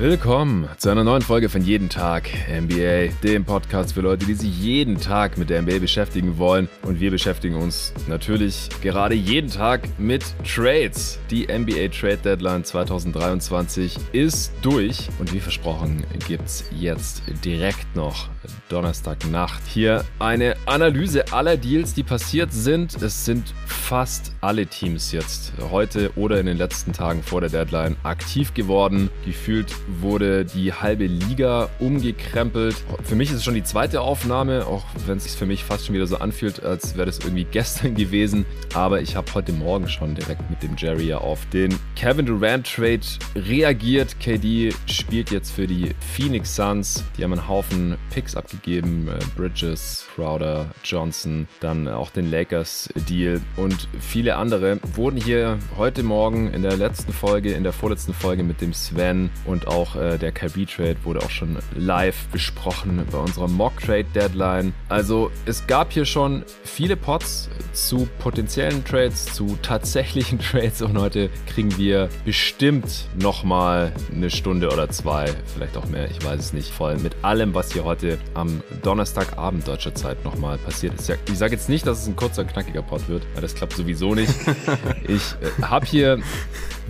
Willkommen zu einer neuen Folge von Jeden Tag NBA, dem Podcast für Leute, die sich jeden Tag mit der NBA beschäftigen wollen. Und wir beschäftigen uns natürlich gerade jeden Tag mit Trades. Die NBA Trade Deadline 2023 ist durch und wie versprochen gibt es jetzt direkt noch Donnerstagnacht hier eine Analyse aller Deals, die passiert sind. Es sind fast alle Teams jetzt heute oder in den letzten Tagen vor der Deadline aktiv geworden. Gefühlt wurde die halbe Liga umgekrempelt. Für mich ist es schon die zweite Aufnahme, auch wenn es sich für mich fast schon wieder so anfühlt, als wäre das irgendwie gestern gewesen. Aber ich habe heute Morgen schon direkt mit dem Jerry auf den Kevin Durant Trade reagiert. KD spielt jetzt für die Phoenix Suns. Die haben einen Haufen Picks abgegeben. Äh, Bridges, Crowder, Johnson, dann auch den Lakers Deal und viele andere wurden hier heute Morgen in der letzten Folge, in der vorletzten Folge mit dem Sven und auch auch äh, der Kyrie Trade wurde auch schon live besprochen bei unserer Mock Trade Deadline. Also es gab hier schon viele Pots zu potenziellen Trades, zu tatsächlichen Trades und heute kriegen wir bestimmt nochmal eine Stunde oder zwei, vielleicht auch mehr, ich weiß es nicht, voll mit allem, was hier heute am Donnerstagabend deutscher Zeit nochmal passiert ist. Ich sage jetzt nicht, dass es ein kurzer, knackiger Pod wird, weil das klappt sowieso nicht. ich äh, habe hier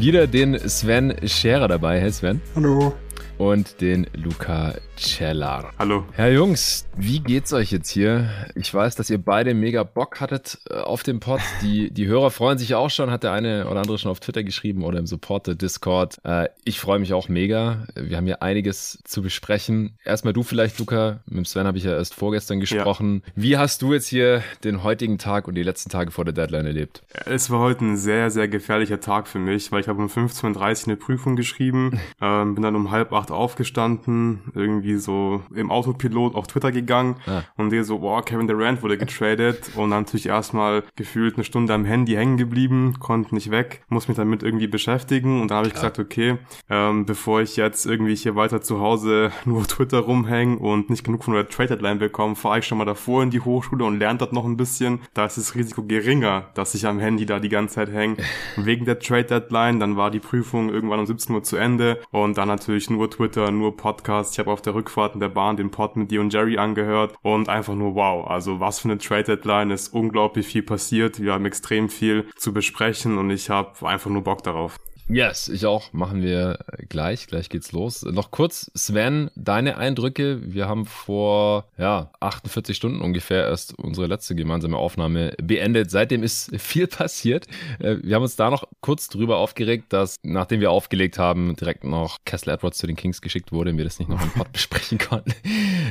wieder den Sven Scherer dabei. Hey Sven. Hallo. Und den Luca Cellar. Hallo. Herr Jungs, wie geht's euch jetzt hier? Ich weiß, dass ihr beide mega Bock hattet äh, auf dem Pod. Die, die Hörer freuen sich auch schon, hat der eine oder andere schon auf Twitter geschrieben oder im Supporter Discord. Äh, ich freue mich auch mega. Wir haben hier einiges zu besprechen. Erstmal du vielleicht, Luca. Mit Sven habe ich ja erst vorgestern gesprochen. Ja. Wie hast du jetzt hier den heutigen Tag und die letzten Tage vor der Deadline erlebt? Es war heute ein sehr, sehr gefährlicher Tag für mich, weil ich habe um 15.30 Uhr eine Prüfung geschrieben, ähm, bin dann um halb acht aufgestanden, irgendwie irgendwie so im Autopilot auf Twitter gegangen ah. und der so, boah, Kevin Durant wurde getradet und dann natürlich erstmal gefühlt eine Stunde am Handy hängen geblieben, konnte nicht weg, muss mich damit irgendwie beschäftigen und dann habe ich ja. gesagt, okay, ähm, bevor ich jetzt irgendwie hier weiter zu Hause nur Twitter rumhänge und nicht genug von der Trade Deadline bekomme, fahre ich schon mal davor in die Hochschule und lerne dort noch ein bisschen. Da ist das Risiko geringer, dass ich am Handy da die ganze Zeit hänge. Wegen der Trade Deadline, dann war die Prüfung irgendwann um 17 Uhr zu Ende und dann natürlich nur Twitter, nur Podcast. Ich habe auf der Rückfahrt in der Bahn den Pod mit dir und Jerry angehört und einfach nur wow. Also was für eine Trade Deadline ist unglaublich viel passiert. Wir haben extrem viel zu besprechen und ich habe einfach nur Bock darauf. Yes, ich auch. Machen wir gleich. Gleich geht's los. Noch kurz, Sven, deine Eindrücke. Wir haben vor ja, 48 Stunden ungefähr erst unsere letzte gemeinsame Aufnahme beendet. Seitdem ist viel passiert. Äh, wir haben uns da noch kurz drüber aufgeregt, dass nachdem wir aufgelegt haben, direkt noch Kessler Edwards zu den Kings geschickt wurde und wir das nicht noch im Pod besprechen konnten.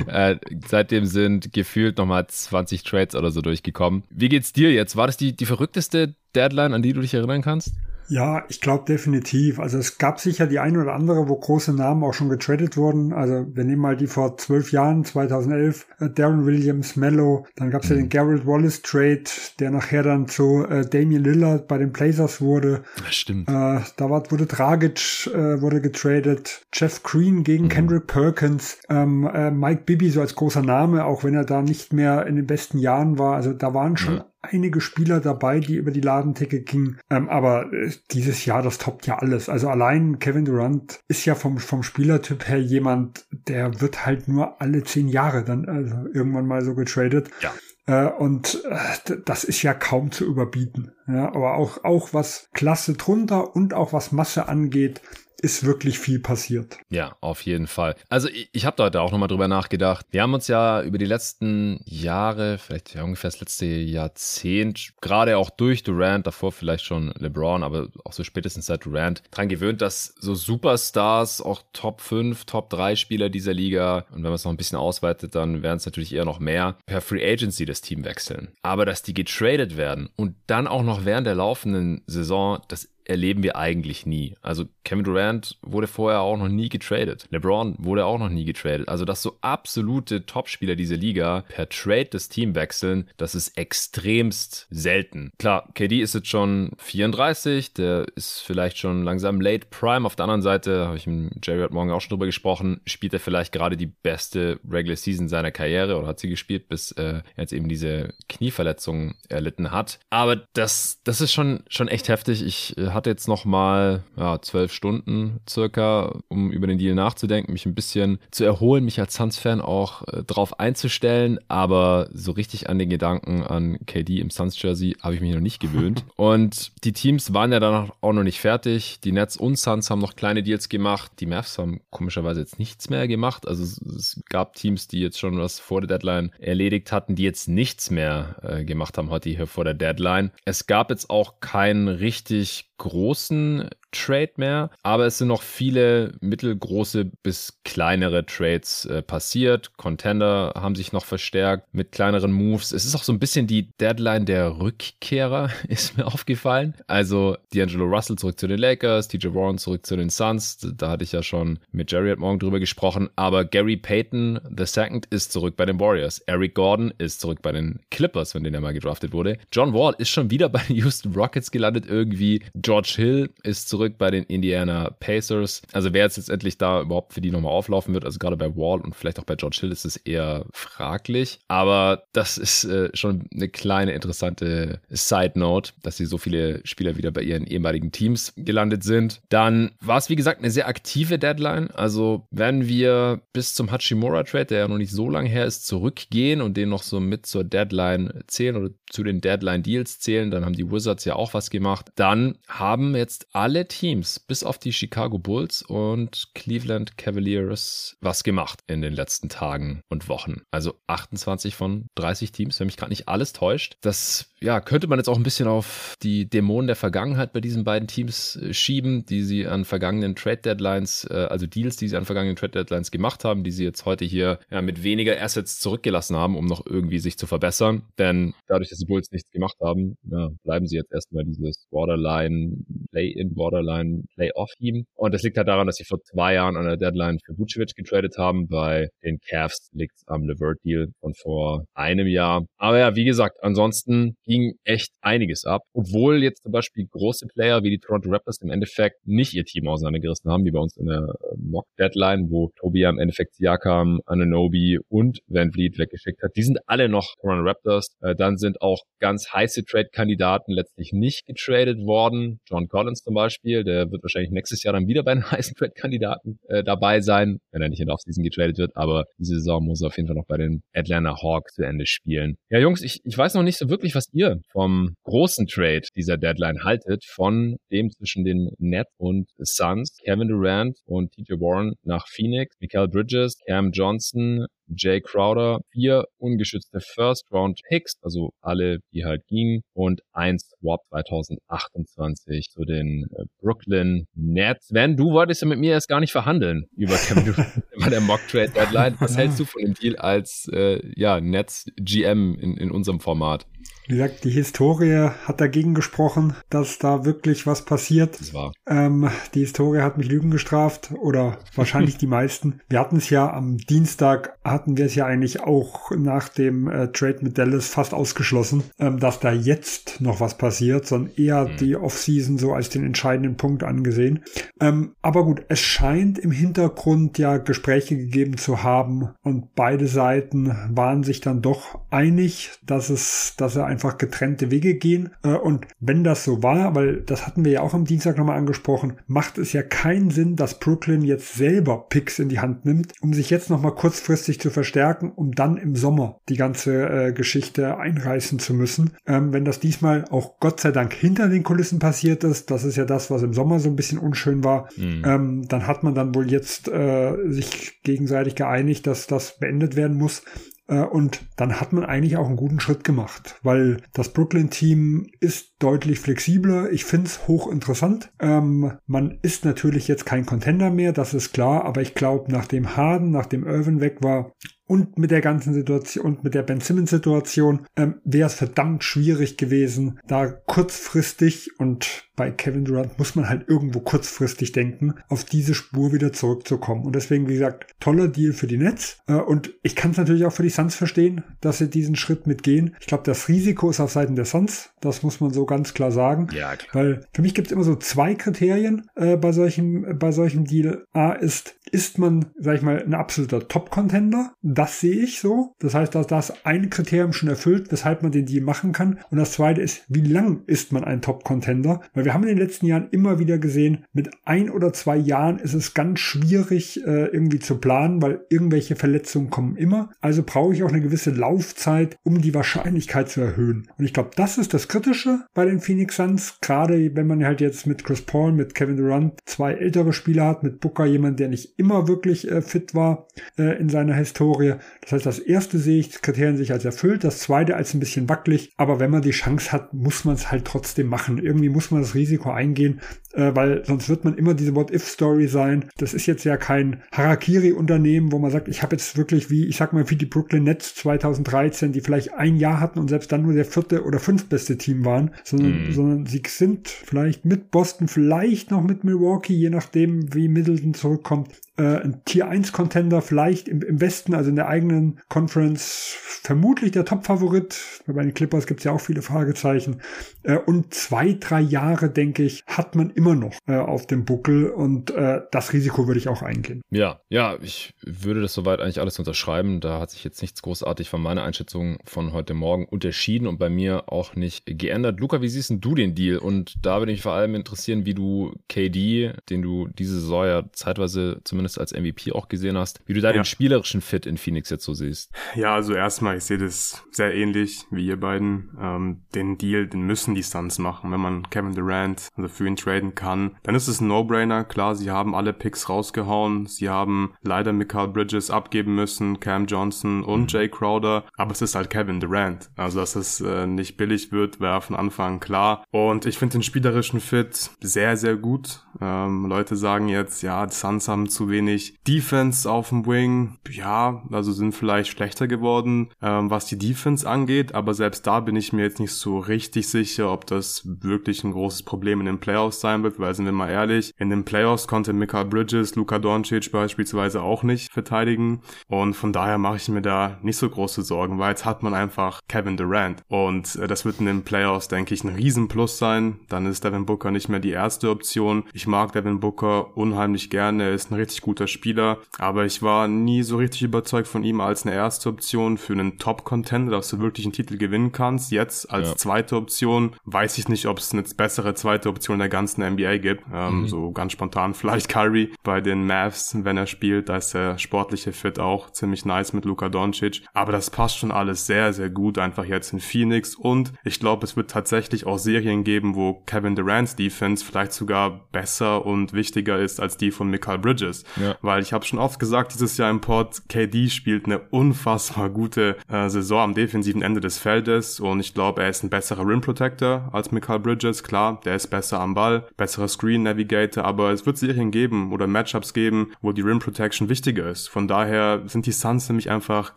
Äh, seitdem sind gefühlt nochmal 20 Trades oder so durchgekommen. Wie geht's dir jetzt? War das die, die verrückteste Deadline, an die du dich erinnern kannst? Ja, ich glaube definitiv. Also es gab sicher die ein oder andere, wo große Namen auch schon getradet wurden. Also wir nehmen mal die vor zwölf Jahren, 2011, äh, Darren Williams, Mello. Dann gab es mhm. ja den Garrett Wallace Trade, der nachher dann zu äh, Damian Lillard bei den Blazers wurde. Das stimmt. Äh, da war, wurde Dragic äh, wurde getradet, Jeff Green gegen mhm. Kendrick Perkins, ähm, äh, Mike Bibby so als großer Name, auch wenn er da nicht mehr in den besten Jahren war. Also da waren schon mhm einige Spieler dabei, die über die Ladentecke gingen. Ähm, aber äh, dieses Jahr, das toppt ja alles. Also allein Kevin Durant ist ja vom, vom Spielertyp her jemand, der wird halt nur alle zehn Jahre dann also irgendwann mal so getradet. Ja. Äh, und äh, das ist ja kaum zu überbieten. Ja, aber auch, auch was Klasse drunter und auch was Masse angeht, ist wirklich viel passiert. Ja, auf jeden Fall. Also ich, ich habe da heute auch nochmal drüber nachgedacht. Wir haben uns ja über die letzten Jahre, vielleicht ja ungefähr das letzte Jahrzehnt, gerade auch durch Durant, davor vielleicht schon LeBron, aber auch so spätestens seit Durant, dran gewöhnt, dass so Superstars, auch Top 5, Top 3 Spieler dieser Liga, und wenn man es noch ein bisschen ausweitet, dann wären es natürlich eher noch mehr, per Free Agency das Team wechseln. Aber dass die getradet werden und dann auch noch während der laufenden Saison, das erleben wir eigentlich nie. Also Kevin Durant wurde vorher auch noch nie getradet. LeBron wurde auch noch nie getradet. Also dass so absolute Topspieler dieser Liga per Trade das Team wechseln, das ist extremst selten. Klar, KD ist jetzt schon 34, der ist vielleicht schon langsam late prime. Auf der anderen Seite habe ich mit Jerry heute Morgen auch schon drüber gesprochen, spielt er vielleicht gerade die beste Regular Season seiner Karriere oder hat sie gespielt, bis äh, er jetzt eben diese Knieverletzung erlitten hat. Aber das, das ist schon, schon echt heftig. Ich äh, hatte jetzt noch mal ja, zwölf Stunden circa, um über den Deal nachzudenken, mich ein bisschen zu erholen, mich als Suns-Fan auch äh, drauf einzustellen, aber so richtig an den Gedanken an KD im Suns-Jersey habe ich mich noch nicht gewöhnt. und die Teams waren ja dann auch noch nicht fertig. Die Nets und Suns haben noch kleine Deals gemacht. Die Mavs haben komischerweise jetzt nichts mehr gemacht. Also es gab Teams, die jetzt schon was vor der Deadline erledigt hatten, die jetzt nichts mehr äh, gemacht haben heute hier vor der Deadline. Es gab jetzt auch keinen richtig großen Trade mehr, aber es sind noch viele mittelgroße bis kleinere Trades äh, passiert. Contender haben sich noch verstärkt mit kleineren Moves. Es ist auch so ein bisschen die Deadline der Rückkehrer, ist mir aufgefallen. Also D'Angelo Russell zurück zu den Lakers, TJ Warren zurück zu den Suns. Da hatte ich ja schon mit Jerry heute Morgen drüber gesprochen. Aber Gary Payton II ist zurück bei den Warriors. Eric Gordon ist zurück bei den Clippers, wenn den er mal gedraftet wurde. John Wall ist schon wieder bei den Houston Rockets gelandet irgendwie. George Hill ist zurück bei den Indiana Pacers. Also wer jetzt letztendlich da überhaupt für die nochmal auflaufen wird, also gerade bei Wall und vielleicht auch bei George Hill ist es eher fraglich. Aber das ist äh, schon eine kleine interessante Side Note, dass sie so viele Spieler wieder bei ihren ehemaligen Teams gelandet sind. Dann war es wie gesagt eine sehr aktive Deadline. Also wenn wir bis zum Hachimura Trade, der ja noch nicht so lange her ist, zurückgehen und den noch so mit zur Deadline zählen oder zu den Deadline Deals zählen, dann haben die Wizards ja auch was gemacht. Dann haben jetzt alle Teams, bis auf die Chicago Bulls und Cleveland Cavaliers, was gemacht in den letzten Tagen und Wochen. Also 28 von 30 Teams, wenn mich gerade nicht alles täuscht. Das ja, könnte man jetzt auch ein bisschen auf die Dämonen der Vergangenheit bei diesen beiden Teams äh, schieben, die sie an vergangenen Trade Deadlines, äh, also Deals, die sie an vergangenen Trade Deadlines gemacht haben, die sie jetzt heute hier ja, mit weniger Assets zurückgelassen haben, um noch irgendwie sich zu verbessern. Denn dadurch, dass die Bulls nichts gemacht haben, ja, bleiben sie jetzt erstmal dieses Borderline Play-in, Borderline Play-off-Team. Und das liegt halt daran, dass sie vor zwei Jahren an der Deadline für Vucevic getradet haben. Bei den Cavs liegt es am Levert-Deal von vor einem Jahr. Aber ja, wie gesagt, ansonsten ging echt einiges ab. Obwohl jetzt zum Beispiel große Player wie die Toronto Raptors im Endeffekt nicht ihr Team auseinandergerissen haben, wie bei uns in der äh, Mock-Deadline, wo Tobi im Endeffekt Siakam, Ananobi und Van Vliet weggeschickt hat. Die sind alle noch Toronto Raptors. Äh, dann sind auch ganz heiße Trade-Kandidaten letztlich nicht getradet worden. John Collins zum Beispiel, der wird wahrscheinlich nächstes Jahr dann wieder bei den heißen Trade-Kandidaten äh, dabei sein, wenn er nicht in der Offseason getradet wird. Aber diese Saison muss er auf jeden Fall noch bei den Atlanta Hawks zu Ende spielen. Ja, Jungs, ich, ich weiß noch nicht so wirklich, was ihr ihr vom großen Trade dieser Deadline haltet, von dem zwischen den Nets und Suns, Kevin Durant und TJ Warren nach Phoenix, Michael Bridges, Cam Johnson, Jay Crowder, vier ungeschützte First-Round-Picks, also alle, die halt gingen, und ein Swap 2028 zu den äh, Brooklyn Nets. Wenn du wolltest ja mit mir erst gar nicht verhandeln über Kevin bei der Mock-Trade-Deadline. Was hältst du von dem Deal als äh, ja, Nets GM in, in unserem Format? Wie gesagt, die Historie hat dagegen gesprochen, dass da wirklich was passiert. Das war. Ähm, die Historie hat mich Lügen gestraft oder wahrscheinlich die meisten. Wir hatten es ja am Dienstag, hatten wir es ja eigentlich auch nach dem äh, Trade mit Dallas fast ausgeschlossen, ähm, dass da jetzt noch was passiert, sondern eher mhm. die Offseason so als den entscheidenden Punkt angesehen. Ähm, aber gut, es scheint im Hintergrund ja Gespräche gegeben zu haben und beide Seiten waren sich dann doch einig, dass es, dass er einfach getrennte Wege gehen. Äh, und wenn das so war, weil das hatten wir ja auch am Dienstag nochmal angesprochen, macht es ja keinen Sinn, dass Brooklyn jetzt selber Picks in die Hand nimmt, um sich jetzt nochmal kurzfristig zu verstärken, um dann im Sommer die ganze äh, Geschichte einreißen zu müssen. Ähm, wenn das diesmal auch Gott sei Dank hinter den Kulissen passiert ist, das ist ja das, was im Sommer so ein bisschen unschön war, mhm. ähm, dann hat man dann wohl jetzt äh, sich gegenseitig geeinigt, dass das beendet werden muss. Äh, und dann hat man eigentlich auch einen guten Schritt gemacht, weil das Brooklyn-Team ist deutlich flexibler. Ich finde es hochinteressant. Ähm, man ist natürlich jetzt kein Contender mehr, das ist klar, aber ich glaube, nachdem Harden, nachdem Irvin weg war, und mit der ganzen Situation und mit der Ben Simmons Situation ähm, wäre es verdammt schwierig gewesen, da kurzfristig und bei Kevin Durant muss man halt irgendwo kurzfristig denken, auf diese Spur wieder zurückzukommen. Und deswegen, wie gesagt, toller Deal für die Nets. Äh, und ich kann es natürlich auch für die Suns verstehen, dass sie diesen Schritt mitgehen. Ich glaube, das Risiko ist auf Seiten der Suns. Das muss man so ganz klar sagen. Ja, klar. Weil für mich gibt es immer so zwei Kriterien äh, bei solchem, bei solchem Deal. A ist, ist man, sag ich mal, ein absoluter Top-Contender? Das sehe ich so. Das heißt, dass das ein Kriterium schon erfüllt, weshalb man den Deal machen kann. Und das zweite ist, wie lang ist man ein Top-Contender? Weil wir wir haben in den letzten Jahren immer wieder gesehen, mit ein oder zwei Jahren ist es ganz schwierig äh, irgendwie zu planen, weil irgendwelche Verletzungen kommen immer. Also brauche ich auch eine gewisse Laufzeit, um die Wahrscheinlichkeit zu erhöhen. Und ich glaube, das ist das Kritische bei den Phoenix Suns, gerade wenn man halt jetzt mit Chris Paul, mit Kevin Durant zwei ältere Spieler hat, mit Booker jemand, der nicht immer wirklich äh, fit war äh, in seiner Historie. Das heißt, das erste sehe ich Kriterien sich als erfüllt, das zweite als ein bisschen wackelig, aber wenn man die Chance hat, muss man es halt trotzdem machen. Irgendwie muss man das Risiko eingehen, äh, weil sonst wird man immer diese What-If-Story sein. Das ist jetzt ja kein Harakiri-Unternehmen, wo man sagt, ich habe jetzt wirklich wie, ich sag mal, wie die Brooklyn Nets 2013, die vielleicht ein Jahr hatten und selbst dann nur der vierte oder fünftbeste Team waren, sondern, mm. sondern sie sind vielleicht mit Boston, vielleicht noch mit Milwaukee, je nachdem, wie Middleton zurückkommt, äh, ein Tier 1 Contender, vielleicht im, im Westen, also in der eigenen Conference, vermutlich der Top-Favorit. Bei den Clippers gibt es ja auch viele Fragezeichen. Äh, und zwei, drei Jahre, denke ich, hat man immer noch äh, auf dem Buckel und äh, das Risiko würde ich auch eingehen. Ja, ja, ich würde das soweit eigentlich alles unterschreiben. Da hat sich jetzt nichts großartig von meiner Einschätzung von heute Morgen unterschieden und bei mir auch nicht geändert. Luca, wie siehst du den Deal? Und da würde mich vor allem interessieren, wie du KD, den du diese Saison ja zeitweise zumindest zumindest als MVP auch gesehen hast, wie du da ja. den spielerischen Fit in Phoenix jetzt so siehst. Ja, also erstmal, ich sehe das sehr ähnlich wie ihr beiden. Ähm, den Deal, den müssen die Suns machen. Wenn man Kevin Durant also für ihn traden kann, dann ist es ein No-Brainer. Klar, sie haben alle Picks rausgehauen. Sie haben leider Michael Bridges abgeben müssen, Cam Johnson und mhm. Jay Crowder. Aber es ist halt Kevin Durant. Also, dass es äh, nicht billig wird, wäre von Anfang klar. Und ich finde den spielerischen Fit sehr, sehr gut. Ähm, Leute sagen jetzt, ja, die Suns haben zu wenig Defense auf dem Wing. Ja, also sind vielleicht schlechter geworden, ähm, was die Defense angeht, aber selbst da bin ich mir jetzt nicht so richtig sicher, ob das wirklich ein großes Problem in den Playoffs sein wird, weil sind wir mal ehrlich, in den Playoffs konnte Mika Bridges, Luka Doncic beispielsweise auch nicht verteidigen und von daher mache ich mir da nicht so große Sorgen, weil jetzt hat man einfach Kevin Durant und äh, das wird in den Playoffs, denke ich, ein Riesenplus sein. Dann ist Devin Booker nicht mehr die erste Option. Ich mag Devin Booker unheimlich gerne, er ist ein richtig guter Spieler, aber ich war nie so richtig überzeugt von ihm als eine erste Option für einen Top-Contender, dass du wirklich einen Titel gewinnen kannst. Jetzt als ja. zweite Option weiß ich nicht, ob es eine bessere zweite Option der ganzen NBA gibt. Ähm, mhm. So ganz spontan vielleicht Kyrie bei den Mavs, wenn er spielt, da ist der sportliche Fit auch ziemlich nice mit Luka Doncic. Aber das passt schon alles sehr, sehr gut einfach jetzt in Phoenix und ich glaube, es wird tatsächlich auch Serien geben, wo Kevin Durant's Defense vielleicht sogar besser und wichtiger ist als die von Michael Bridges. Ja. Weil ich habe schon oft gesagt, dieses Jahr im Pod, KD spielt eine unfassbar gute äh, Saison am defensiven Ende des Feldes und ich glaube, er ist ein besserer Rim Protector als Michael Bridges. Klar, der ist besser am Ball, besserer Screen Navigator, aber es wird Serien geben oder Matchups geben, wo die Rim Protection wichtiger ist. Von daher sind die Suns nämlich einfach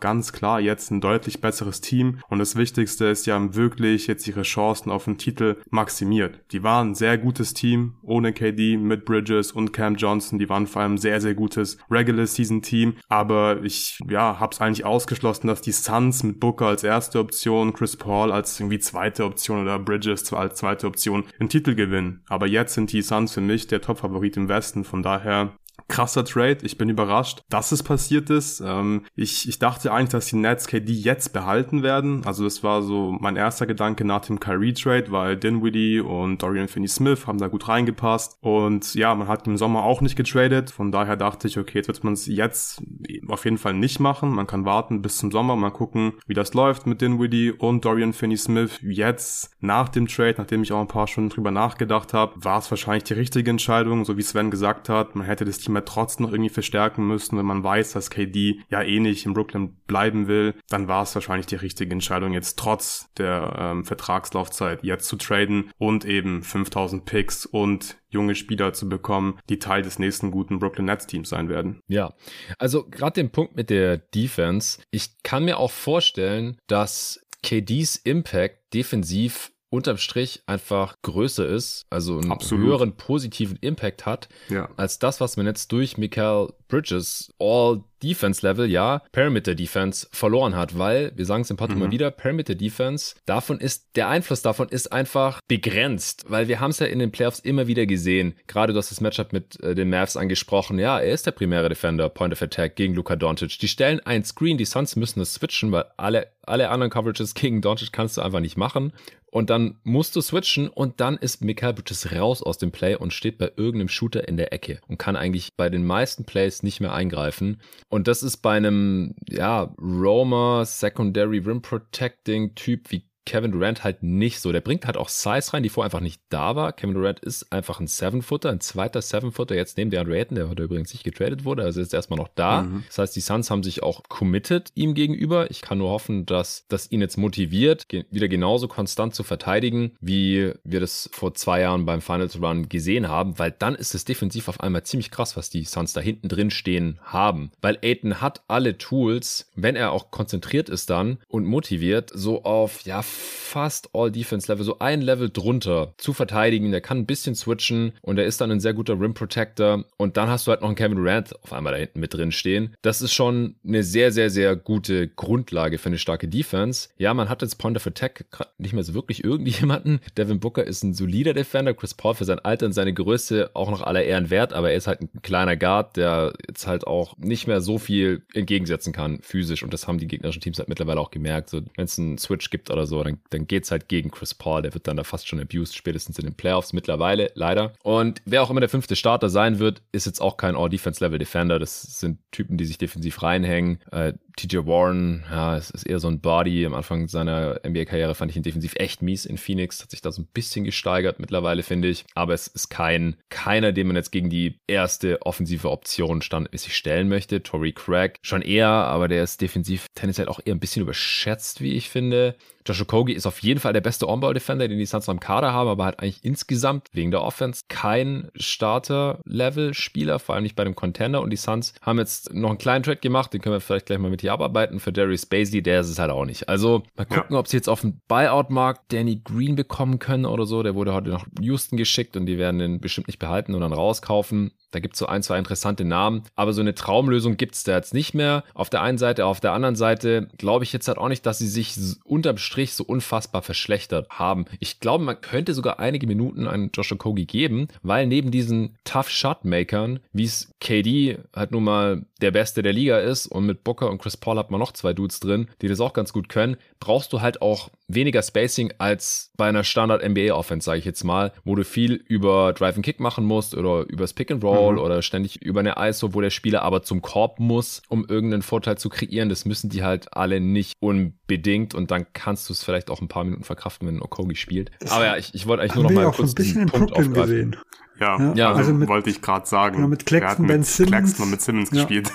ganz klar jetzt ein deutlich besseres Team und das Wichtigste ist, ja wirklich jetzt ihre Chancen auf den Titel maximiert. Die waren ein sehr gutes Team ohne KD mit Bridges und Cam Johnson. Die waren vor allem sehr, sehr gutes Regular Season Team. Aber ich, ja, hab's eigentlich ausgeschlossen, dass die Suns mit Booker als erste Option, Chris Paul als irgendwie zweite Option oder Bridges als zweite Option den Titel gewinnen. Aber jetzt sind die Suns für mich der Top-Favorit im Westen. Von daher krasser Trade. Ich bin überrascht, dass es passiert ist. Ähm, ich, ich dachte eigentlich, dass die Nets KD jetzt behalten werden. Also das war so mein erster Gedanke nach dem Kyrie-Trade, weil Dinwiddie und Dorian Finney-Smith haben da gut reingepasst. Und ja, man hat im Sommer auch nicht getradet. Von daher dachte ich, okay, jetzt wird man es jetzt auf jeden Fall nicht machen. Man kann warten bis zum Sommer, mal gucken, wie das läuft mit Dinwiddie und Dorian Finney-Smith. Jetzt, nach dem Trade, nachdem ich auch ein paar Stunden drüber nachgedacht habe, war es wahrscheinlich die richtige Entscheidung, so wie Sven gesagt hat. Man hätte das Team ja trotzdem noch irgendwie verstärken müssen, wenn man weiß, dass KD ja eh nicht in Brooklyn bleiben will, dann war es wahrscheinlich die richtige Entscheidung, jetzt trotz der ähm, Vertragslaufzeit jetzt zu traden und eben 5000 Picks und junge Spieler zu bekommen, die Teil des nächsten guten Brooklyn Nets Teams sein werden. Ja, also gerade den Punkt mit der Defense. Ich kann mir auch vorstellen, dass KDs Impact defensiv unterm Strich einfach größer ist, also einen Absolut. höheren positiven Impact hat, ja. als das, was man jetzt durch Michael Bridges all Defense Level, ja, Perimeter Defense verloren hat, weil, wir sagen es im Part mhm. immer wieder, Perimeter Defense, davon ist, der Einfluss davon ist einfach begrenzt, weil wir haben es ja in den Playoffs immer wieder gesehen, gerade du hast das Matchup mit äh, den Mavs angesprochen, ja, er ist der primäre Defender, Point of Attack gegen Luka Doncic, die stellen ein Screen, die Suns müssen es switchen, weil alle, alle anderen Coverages gegen Doncic kannst du einfach nicht machen und dann musst du switchen und dann ist Michael Bridges raus aus dem Play und steht bei irgendeinem Shooter in der Ecke und kann eigentlich bei den meisten Plays nicht mehr eingreifen. Und das ist bei einem, ja, Roamer Secondary Rim Protecting Typ wie Kevin Durant halt nicht so. Der bringt halt auch Size rein, die vorher einfach nicht da war. Kevin Durant ist einfach ein Seven-Footer, ein zweiter Seven-Footer, jetzt neben der Ayton, der heute übrigens nicht getradet wurde, also ist erstmal noch da. Mhm. Das heißt, die Suns haben sich auch committed ihm gegenüber. Ich kann nur hoffen, dass das ihn jetzt motiviert, wieder genauso konstant zu verteidigen, wie wir das vor zwei Jahren beim Finals Run gesehen haben, weil dann ist es defensiv auf einmal ziemlich krass, was die Suns da hinten drin stehen haben. Weil Ayton hat alle Tools, wenn er auch konzentriert ist dann und motiviert, so auf, ja, fast All-Defense-Level, so ein Level drunter zu verteidigen. Der kann ein bisschen switchen und er ist dann ein sehr guter Rim-Protector. Und dann hast du halt noch einen Kevin Durant auf einmal da hinten mit drin stehen. Das ist schon eine sehr, sehr, sehr gute Grundlage für eine starke Defense. Ja, man hat jetzt Point of Attack nicht mehr so wirklich irgendjemanden. Devin Booker ist ein solider Defender. Chris Paul für sein Alter und seine Größe auch noch aller Ehren wert, aber er ist halt ein kleiner Guard, der jetzt halt auch nicht mehr so viel entgegensetzen kann physisch. Und das haben die gegnerischen Teams halt mittlerweile auch gemerkt. So, wenn es einen Switch gibt oder so, dann, dann geht's halt gegen Chris Paul. Der wird dann da fast schon abused, spätestens in den Playoffs mittlerweile, leider. Und wer auch immer der fünfte Starter sein wird, ist jetzt auch kein All-Defense-Level-Defender. Das sind Typen, die sich defensiv reinhängen. Äh, TJ Warren, ja, es ist eher so ein Body. Am Anfang seiner NBA-Karriere fand ich ihn defensiv echt mies in Phoenix. Hat sich da so ein bisschen gesteigert mittlerweile, finde ich. Aber es ist kein, keiner, den man jetzt gegen die erste offensive Option standmäßig stellen möchte. Tory Craig schon eher, aber der ist defensiv tendenziell auch eher ein bisschen überschätzt, wie ich finde. Joshua Kogi ist auf jeden Fall der beste On-Ball-Defender, den die Suns am Kader haben, aber halt eigentlich insgesamt wegen der Offense kein Starter-Level-Spieler, vor allem nicht bei dem Contender. Und die Suns haben jetzt noch einen kleinen Trade gemacht, den können wir vielleicht gleich mal mit abarbeiten. Für Darius Basley, der ist es halt auch nicht. Also mal gucken, ja. ob sie jetzt auf dem Buyout-Markt Danny Green bekommen können oder so. Der wurde heute nach Houston geschickt und die werden den bestimmt nicht behalten und dann rauskaufen. Da gibt es so ein, zwei interessante Namen, aber so eine Traumlösung gibt es da jetzt nicht mehr. Auf der einen Seite, auf der anderen Seite glaube ich jetzt halt auch nicht, dass sie sich unterm Strich so unfassbar verschlechtert haben. Ich glaube, man könnte sogar einige Minuten an Joshua Kogi geben, weil neben diesen Tough Shot-Makern, wie es KD halt nun mal der Beste der Liga ist und mit Booker und Chris Paul hat man noch zwei Dudes drin, die das auch ganz gut können, brauchst du halt auch weniger Spacing als bei einer Standard-NBA-Offense, sage ich jetzt mal, wo du viel über Drive and Kick machen musst oder übers Pick and Roll mhm. oder ständig über eine ISO, wo der Spieler aber zum Korb muss, um irgendeinen Vorteil zu kreieren. Das müssen die halt alle nicht unbedingt und dann kannst du es vielleicht auch ein paar Minuten verkraften, wenn Okogi spielt. Aber ja, ich, ich wollte eigentlich nur noch mal kurz ein bisschen den Punkt aufgreifen. Gesehen. Ja, ja, also, also mit, wollte ich gerade sagen. Genau, mit Claxton, Ben Simmons. Claxton mit Simmons ja. gespielt.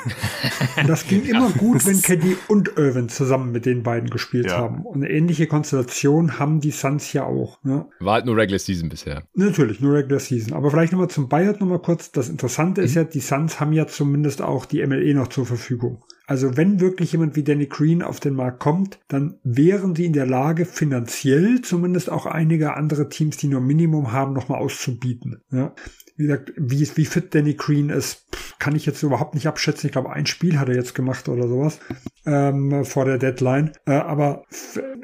Das ging immer gut, wenn Caddy und Irvin zusammen mit den beiden gespielt ja. haben. Und eine ähnliche Konstellation haben die Suns ja auch. Ne? War halt nur Regular Season bisher. Natürlich, nur Regular Season. Aber vielleicht nochmal zum Bayern nochmal kurz. Das Interessante mhm. ist ja, die Suns haben ja zumindest auch die MLE noch zur Verfügung. Also wenn wirklich jemand wie Danny Green auf den Markt kommt, dann wären sie in der Lage, finanziell zumindest auch einige andere Teams, die nur Minimum haben, nochmal auszubieten. Ja wie gesagt, wie, wie fit Danny Green ist, kann ich jetzt überhaupt nicht abschätzen. Ich glaube, ein Spiel hat er jetzt gemacht oder sowas ähm, vor der Deadline. Äh, aber,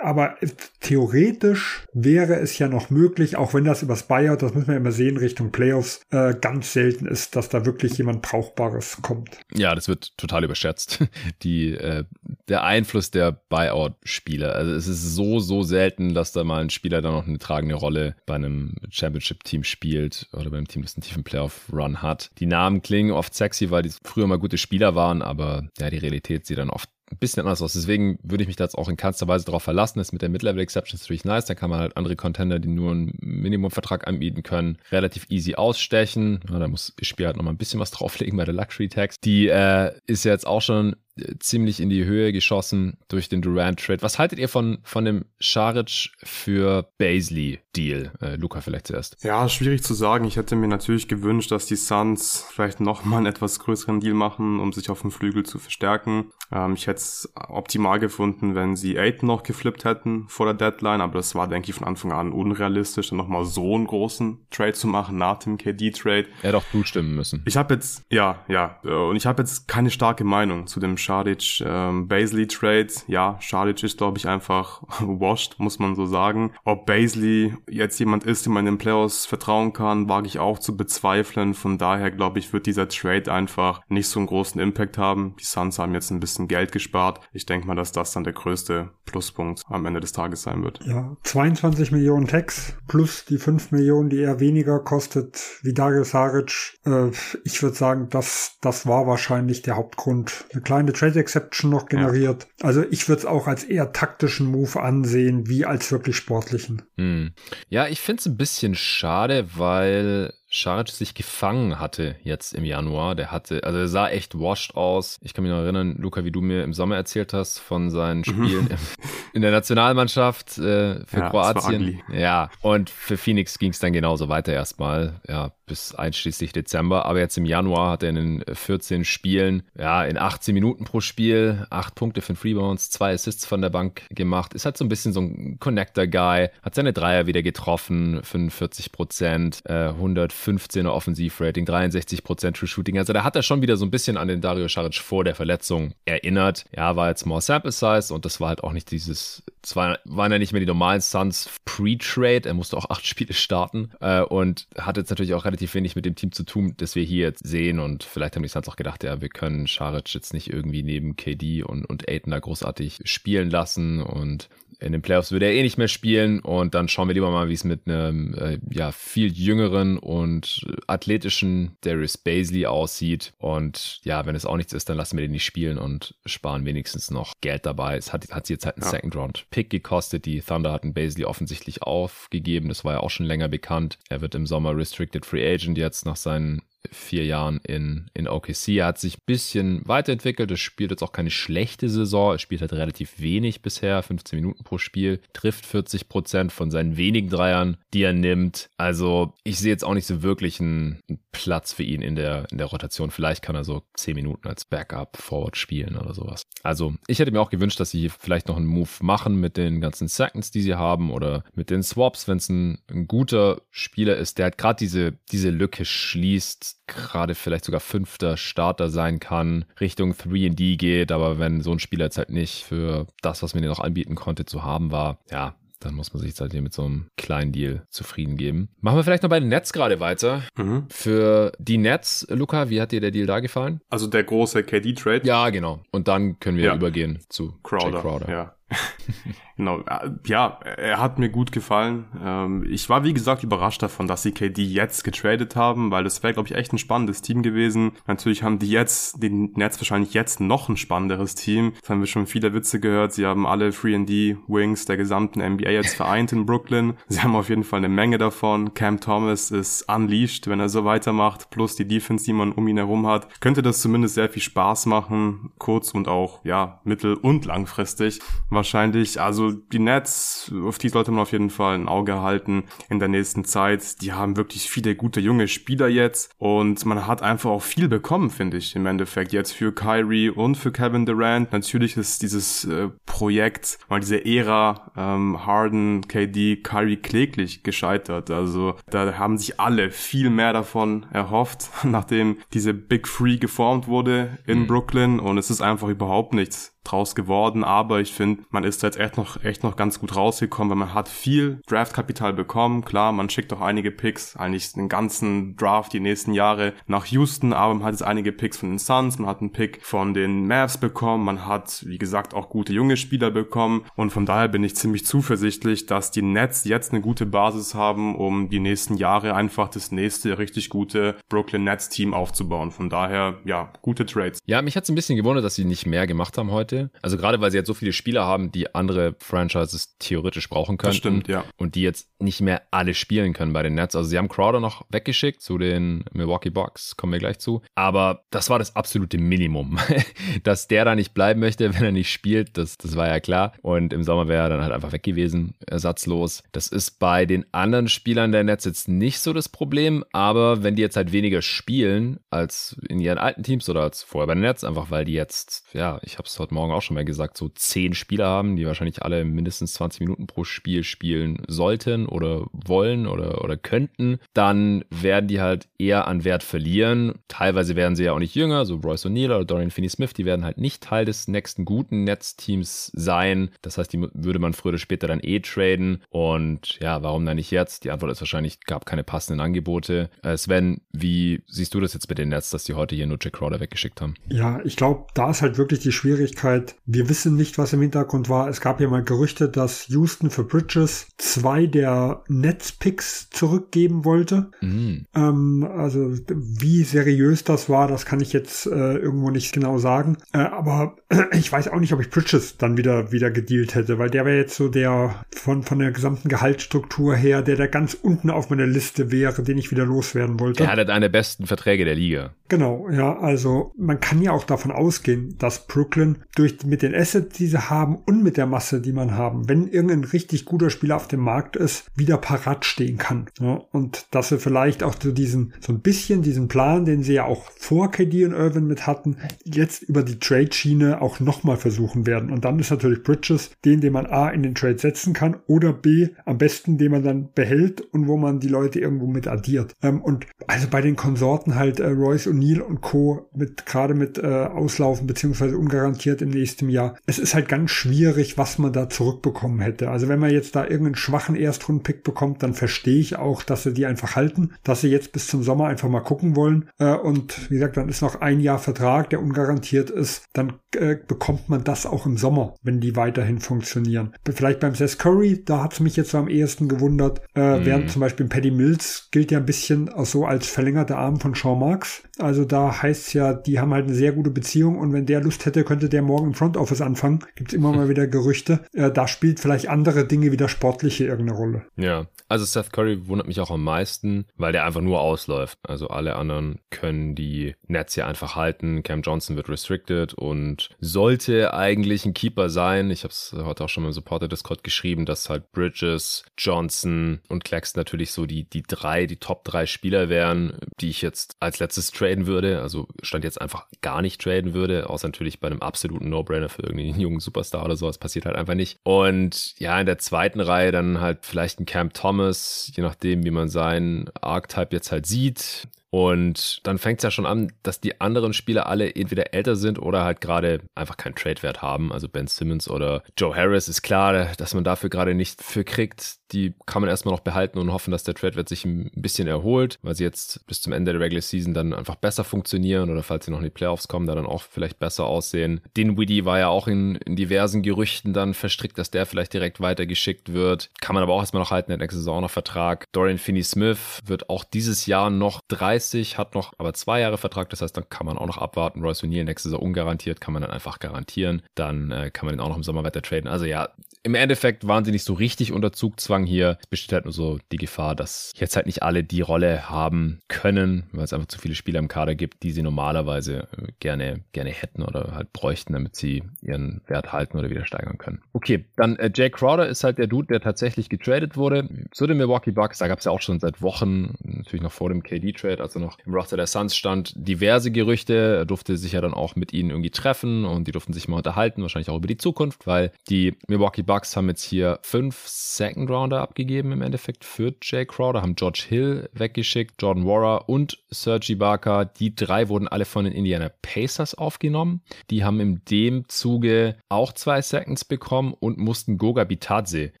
aber theoretisch wäre es ja noch möglich, auch wenn das übers Buyout, das müssen wir immer sehen, Richtung Playoffs, äh, ganz selten ist, dass da wirklich jemand Brauchbares kommt. Ja, das wird total überschätzt. Die, äh, der Einfluss der Buyout-Spieler. Also es ist so, so selten, dass da mal ein Spieler da noch eine tragende Rolle bei einem Championship-Team spielt oder beim Team, das einen tiefen Playoff-Run hat. Die Namen klingen oft sexy, weil die früher mal gute Spieler waren, aber ja, die Realität sieht dann oft ein bisschen anders aus. Deswegen würde ich mich da jetzt auch in keinster Weise darauf verlassen. Das mit der Mid-Level-Exception natürlich nice. Da kann man halt andere Contender, die nur einen Minimumvertrag anbieten können, relativ easy ausstechen. Ja, da muss das Spiel halt nochmal ein bisschen was drauflegen bei der Luxury-Tax. Die äh, ist ja jetzt auch schon ziemlich in die Höhe geschossen durch den Durant-Trade. Was haltet ihr von, von dem Scharic für Baisley-Deal? Äh, Luca vielleicht zuerst. Ja, schwierig zu sagen. Ich hätte mir natürlich gewünscht, dass die Suns vielleicht nochmal einen etwas größeren Deal machen, um sich auf dem Flügel zu verstärken. Ähm, ich hätte es optimal gefunden, wenn sie Aiden noch geflippt hätten vor der Deadline, aber das war, denke ich, von Anfang an unrealistisch, dann nochmal so einen großen Trade zu machen nach dem KD-Trade. Er hätte auch zustimmen müssen. Ich habe jetzt, ja, ja, äh, und ich habe jetzt keine starke Meinung zu dem Schadic ähm, Baisley Trade. Ja, Schadic ist, glaube ich, einfach washed, muss man so sagen. Ob Baisley jetzt jemand ist, dem man in den Playoffs vertrauen kann, wage ich auch zu bezweifeln. Von daher, glaube ich, wird dieser Trade einfach nicht so einen großen Impact haben. Die Suns haben jetzt ein bisschen Geld gespart. Ich denke mal, dass das dann der größte Pluspunkt am Ende des Tages sein wird. Ja, 22 Millionen Tax plus die 5 Millionen, die er weniger kostet wie Dario Saric. Äh, ich würde sagen, das, das war wahrscheinlich der Hauptgrund. Eine kleine Trade Exception noch generiert. Ja. Also ich würde es auch als eher taktischen Move ansehen, wie als wirklich sportlichen. Hm. Ja, ich finde es ein bisschen schade, weil Scharic sich gefangen hatte jetzt im Januar. Der hatte, also er sah echt washed aus. Ich kann mich noch erinnern, Luca, wie du mir im Sommer erzählt hast von seinen mhm. Spielen in der Nationalmannschaft äh, für ja, Kroatien. Ja, und für Phoenix ging es dann genauso weiter erstmal. Ja, bis einschließlich Dezember. Aber jetzt im Januar hat er in den 14 Spielen, ja, in 18 Minuten pro Spiel, 8 Punkte für den Freebounds, 2 Assists von der Bank gemacht. Ist halt so ein bisschen so ein Connector-Guy. Hat seine Dreier wieder getroffen, 45 Prozent, äh, 115er Offensivrating, 63 Prozent True Shooting. Also da hat er schon wieder so ein bisschen an den Dario Saric vor der Verletzung erinnert. Ja, war jetzt more Sample Size und das war halt auch nicht dieses, zwar waren ja nicht mehr die normalen Suns Pre-Trade. Er musste auch acht Spiele starten äh, und hat jetzt natürlich auch relativ wenig mit dem Team zu tun, das wir hier jetzt sehen. Und vielleicht haben die Suns auch gedacht, ja, wir können Scharic jetzt nicht irgendwie neben KD und, und Aiden da großartig spielen lassen. Und in den Playoffs würde er eh nicht mehr spielen. Und dann schauen wir lieber mal, wie es mit einem äh, ja, viel jüngeren und athletischen Darius Baisley aussieht. Und ja, wenn es auch nichts ist, dann lassen wir den nicht spielen und sparen wenigstens noch Geld dabei. Es hat, hat sie jetzt halt einen ja. Second Round Pick gekostet. Die Thunder hatten Baisley offensichtlich aufgegeben. Das war ja auch schon länger bekannt. Er wird im Sommer Restricted Free Agent jetzt nach seinen vier Jahren in, in OKC. Er hat sich ein bisschen weiterentwickelt. Er spielt jetzt auch keine schlechte Saison. Er spielt halt relativ wenig bisher, 15 Minuten pro Spiel, trifft 40 Prozent von seinen wenigen Dreiern, die er nimmt. Also ich sehe jetzt auch nicht so wirklich einen, Platz für ihn in der, in der Rotation. Vielleicht kann er so 10 Minuten als Backup Forward spielen oder sowas. Also ich hätte mir auch gewünscht, dass sie vielleicht noch einen Move machen mit den ganzen Seconds, die sie haben oder mit den Swaps, wenn es ein, ein guter Spieler ist, der halt gerade diese, diese Lücke schließt gerade vielleicht sogar fünfter Starter sein kann, Richtung 3D geht, aber wenn so ein Spieler jetzt halt nicht für das, was man dir noch anbieten konnte, zu haben war, ja, dann muss man sich jetzt halt hier mit so einem kleinen Deal zufrieden geben. Machen wir vielleicht noch bei den Nets gerade weiter. Mhm. Für die Nets, Luca, wie hat dir der Deal da gefallen? Also der große KD-Trade? Ja, genau. Und dann können wir ja. übergehen zu Crowder. Jay Crowder. Ja. Genau, ja, er hat mir gut gefallen. Ähm, ich war, wie gesagt, überrascht davon, dass sie KD jetzt getradet haben, weil das wäre, glaube ich, echt ein spannendes Team gewesen. Natürlich haben die jetzt, die Nets wahrscheinlich jetzt noch ein spannenderes Team. Das haben wir schon viele Witze gehört. Sie haben alle 3D-Wings der gesamten NBA jetzt vereint in Brooklyn. Sie haben auf jeden Fall eine Menge davon. Cam Thomas ist unleashed, wenn er so weitermacht, plus die Defense, die man um ihn herum hat. Könnte das zumindest sehr viel Spaß machen, kurz und auch, ja, mittel- und langfristig. Wahrscheinlich, also die Nets, auf die sollte man auf jeden Fall ein Auge halten in der nächsten Zeit. Die haben wirklich viele gute junge Spieler jetzt und man hat einfach auch viel bekommen, finde ich, im Endeffekt jetzt für Kyrie und für Kevin Durant. Natürlich ist dieses äh, Projekt, mal diese Ära ähm, Harden, KD, Kyrie kläglich gescheitert. Also da haben sich alle viel mehr davon erhofft, nachdem diese Big Free geformt wurde in mhm. Brooklyn und es ist einfach überhaupt nichts draus geworden, aber ich finde, man ist jetzt echt noch, echt noch ganz gut rausgekommen, weil man hat viel Draftkapital bekommen. Klar, man schickt auch einige Picks, eigentlich den ganzen Draft die nächsten Jahre nach Houston, aber man hat jetzt einige Picks von den Suns, man hat einen Pick von den Mavs bekommen, man hat, wie gesagt, auch gute junge Spieler bekommen und von daher bin ich ziemlich zuversichtlich, dass die Nets jetzt eine gute Basis haben, um die nächsten Jahre einfach das nächste richtig gute Brooklyn Nets Team aufzubauen. Von daher, ja, gute Trades. Ja, mich hat es ein bisschen gewundert, dass sie nicht mehr gemacht haben heute heute. Also gerade weil sie jetzt so viele Spieler haben, die andere Franchises theoretisch brauchen können. Das stimmt, ja. Und die jetzt nicht mehr alle spielen können bei den Nets. Also sie haben Crowder noch weggeschickt zu den Milwaukee Bucks, kommen wir gleich zu. Aber das war das absolute Minimum. Dass der da nicht bleiben möchte, wenn er nicht spielt, das, das war ja klar. Und im Sommer wäre er dann halt einfach weg gewesen, ersatzlos. Das ist bei den anderen Spielern der Nets jetzt nicht so das Problem, aber wenn die jetzt halt weniger spielen als in ihren alten Teams oder als vorher bei den Nets, einfach weil die jetzt, ja, ich habe es heute mal Morgen auch schon mal gesagt, so zehn Spieler haben, die wahrscheinlich alle mindestens 20 Minuten pro Spiel spielen sollten oder wollen oder, oder könnten, dann werden die halt eher an Wert verlieren. Teilweise werden sie ja auch nicht jünger, so Royce O'Neill oder Dorian Finney-Smith, die werden halt nicht Teil des nächsten guten Netzteams sein. Das heißt, die würde man früher oder später dann eh traden. Und ja, warum dann nicht jetzt? Die Antwort ist wahrscheinlich, gab keine passenden Angebote. Äh, Sven, wie siehst du das jetzt mit den Nets, dass die heute hier nur Jack Crowder weggeschickt haben? Ja, ich glaube, da ist halt wirklich die Schwierigkeit. Wir wissen nicht, was im Hintergrund war. Es gab ja mal Gerüchte, dass Houston für Bridges zwei der Netzpicks zurückgeben wollte. Mhm. Ähm, also wie seriös das war, das kann ich jetzt äh, irgendwo nicht genau sagen. Äh, aber ich weiß auch nicht, ob ich Bridges dann wieder wieder gedealt hätte, weil der wäre jetzt so der von von der gesamten Gehaltsstruktur her, der da ganz unten auf meiner Liste wäre, den ich wieder loswerden wollte. Er hat eine der besten Verträge der Liga. Genau, ja, also man kann ja auch davon ausgehen, dass Brooklyn durch mit den Assets, die sie haben und mit der Masse, die man haben, wenn irgendein richtig guter Spieler auf dem Markt ist, wieder parat stehen kann. Ja, und dass sie vielleicht auch so diesen so ein bisschen diesen Plan, den sie ja auch vor KD und Irvin mit hatten, jetzt über die Trade-Schiene auch nochmal versuchen werden. Und dann ist natürlich Bridges den, den man A in den Trade setzen kann oder B am besten, den man dann behält und wo man die Leute irgendwo mit addiert. Ähm, und also bei den Konsorten halt äh, Royce O'Neill und Co. mit gerade mit äh, Auslaufen beziehungsweise ungarantiert im nächsten Jahr. Es ist halt ganz schwierig, was man da zurückbekommen hätte. Also wenn man jetzt da irgendeinen schwachen Erstrundpick bekommt, dann verstehe ich auch, dass sie die einfach halten, dass sie jetzt bis zum Sommer einfach mal gucken wollen. Äh, und wie gesagt, dann ist noch ein Jahr Vertrag, der ungarantiert ist. Dann äh, bekommt man das auch im Sommer, wenn die weiterhin funktionieren. Vielleicht beim Seth Curry, da hat es mich jetzt so am ehesten gewundert. Äh, mhm. Während zum Beispiel Paddy Mills gilt ja ein bisschen auch so als verlängerter Arm von Sean Marks. Also da heißt ja, die haben halt eine sehr gute Beziehung und wenn der Lust hätte, könnte der morgen im Front Office anfangen. Gibt es immer mal wieder Gerüchte. Äh, da spielt vielleicht andere Dinge wie das Sportliche irgendeine Rolle. Ja, also Seth Curry wundert mich auch am meisten, weil der einfach nur ausläuft. Also alle anderen können die Nets ja einfach halten. Cam Johnson wird restricted und sollte eigentlich ein Keeper sein. Ich habe es heute auch schon im Supporter Discord geschrieben, dass halt Bridges, Johnson und Claxton natürlich so die, die drei, die Top drei Spieler wären, die ich jetzt als letztes traden würde. Also stand jetzt einfach gar nicht traden würde, außer natürlich bei einem absoluten No-Brainer für irgendeinen jungen Superstar oder so. Das passiert halt einfach nicht. Und ja, in der zweiten Reihe dann halt vielleicht ein Cam Thomas Thomas, je nachdem, wie man seinen Archetype jetzt halt sieht. Und dann fängt es ja schon an, dass die anderen Spieler alle entweder älter sind oder halt gerade einfach keinen Trade-Wert haben. Also Ben Simmons oder Joe Harris ist klar, dass man dafür gerade nicht für kriegt. Die kann man erstmal noch behalten und hoffen, dass der Trade-Wert sich ein bisschen erholt, weil sie jetzt bis zum Ende der Regular Season dann einfach besser funktionieren oder falls sie noch in die Playoffs kommen, da dann auch vielleicht besser aussehen. Dinwiddie war ja auch in, in diversen Gerüchten dann verstrickt, dass der vielleicht direkt weitergeschickt wird. Kann man aber auch erstmal noch halten, der nächste Saison noch Vertrag. Dorian Finney-Smith wird auch dieses Jahr noch 30, hat noch aber zwei Jahre Vertrag, das heißt, dann kann man auch noch abwarten. Royce O'Neill nächste Saison ungarantiert, kann man dann einfach garantieren. Dann äh, kann man den auch noch im Sommer weiter traden. Also ja, im Endeffekt waren sie nicht so richtig unter Zugzwang hier. Es besteht halt nur so die Gefahr, dass jetzt halt nicht alle die Rolle haben können, weil es einfach zu viele Spieler im Kader gibt, die sie normalerweise äh, gerne, gerne hätten oder halt bräuchten, damit sie ihren Wert halten oder wieder steigern können. Okay, dann äh, Jay Crowder ist halt der Dude, der tatsächlich getradet wurde. Zu den Milwaukee Bucks, da gab es ja auch schon seit Wochen, natürlich noch vor dem KD-Trade, also noch im Roster der Suns stand, diverse Gerüchte. Er durfte sich ja dann auch mit ihnen irgendwie treffen und die durften sich mal unterhalten, wahrscheinlich auch über die Zukunft, weil die Milwaukee Bucks haben jetzt hier fünf Second Rounder abgegeben im Endeffekt für Jay Crowder, haben George Hill weggeschickt, Jordan Warrer und Sergi Barker. Die drei wurden alle von den Indiana Pacers aufgenommen. Die haben in dem Zuge auch zwei Seconds bekommen und mussten Goga Bitadze,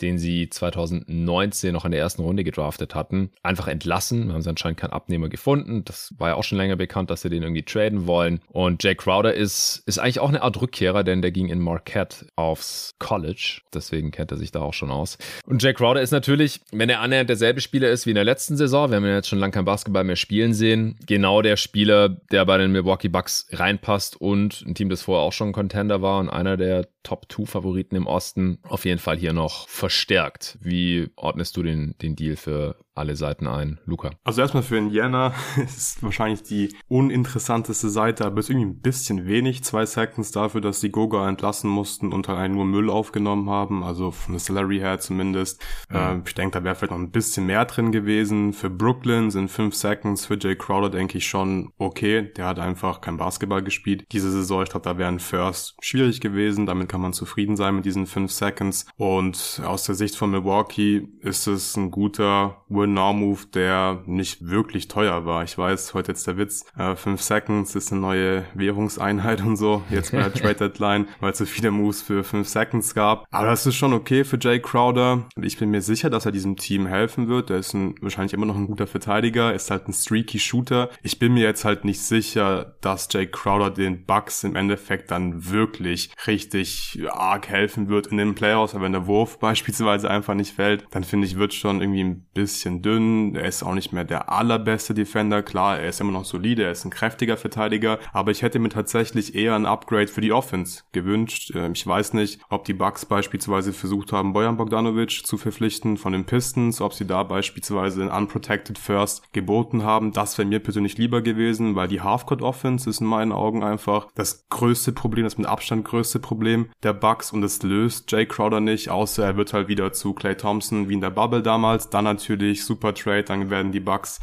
den sie 2019 noch in der ersten Runde gedraftet hatten, einfach entlassen. Haben sie anscheinend keinen Abnehmer gefunden. Das war ja auch schon länger bekannt, dass sie den irgendwie traden wollen. Und Jay Crowder ist, ist eigentlich auch eine Art Rückkehrer, denn der ging in Marquette aufs College. Deswegen kennt er sich da auch schon aus. Und Jay Crowder ist natürlich, wenn er annähernd derselbe Spieler ist wie in der letzten Saison, wir haben ja jetzt schon lange kein Basketball mehr spielen sehen, genau der Spieler, der bei den Milwaukee Bucks reinpasst und ein Team, das vorher auch schon Contender war und einer der Top-2-Favoriten im Osten auf jeden Fall hier noch verstärkt. Wie ordnest du den, den Deal für alle Seiten ein. Luca. Also erstmal für Indiana ist wahrscheinlich die uninteressanteste Seite, aber ist irgendwie ein bisschen wenig. Zwei Seconds dafür, dass die Goga entlassen mussten und halt nur Müll aufgenommen haben, also von der Salary her zumindest. Mhm. Ich denke, da wäre vielleicht noch ein bisschen mehr drin gewesen. Für Brooklyn sind fünf Seconds, für Jay Crowder denke ich schon okay. Der hat einfach kein Basketball gespielt. Diese Saison, ich glaube, da wären First schwierig gewesen. Damit kann man zufrieden sein mit diesen fünf Seconds. Und aus der Sicht von Milwaukee ist es ein guter Win Now-Move, der nicht wirklich teuer war. Ich weiß, heute jetzt der Witz, äh, 5 Seconds ist eine neue Währungseinheit und so, jetzt bei der Trade Deadline, weil es so viele Moves für 5 Seconds gab. Aber das ist schon okay für Jay Crowder. Ich bin mir sicher, dass er diesem Team helfen wird. Er ist ein, wahrscheinlich immer noch ein guter Verteidiger, ist halt ein streaky Shooter. Ich bin mir jetzt halt nicht sicher, dass Jay Crowder den Bucks im Endeffekt dann wirklich richtig arg helfen wird in den Playoffs, aber wenn der Wurf beispielsweise einfach nicht fällt, dann finde ich, wird schon irgendwie ein bisschen bisschen dünn, er ist auch nicht mehr der allerbeste Defender, klar, er ist immer noch solide, er ist ein kräftiger Verteidiger, aber ich hätte mir tatsächlich eher ein Upgrade für die Offense gewünscht. Ähm, ich weiß nicht, ob die Bucks beispielsweise versucht haben, Bojan Bogdanovic zu verpflichten von den Pistons, ob sie da beispielsweise ein Unprotected First geboten haben. Das wäre mir persönlich lieber gewesen, weil die Halfcourt Offense ist in meinen Augen einfach das größte Problem, das mit Abstand größte Problem der Bucks und es löst Jay Crowder nicht, außer er wird halt wieder zu Clay Thompson wie in der Bubble damals. Dann natürlich super Trade, dann werden die Bucks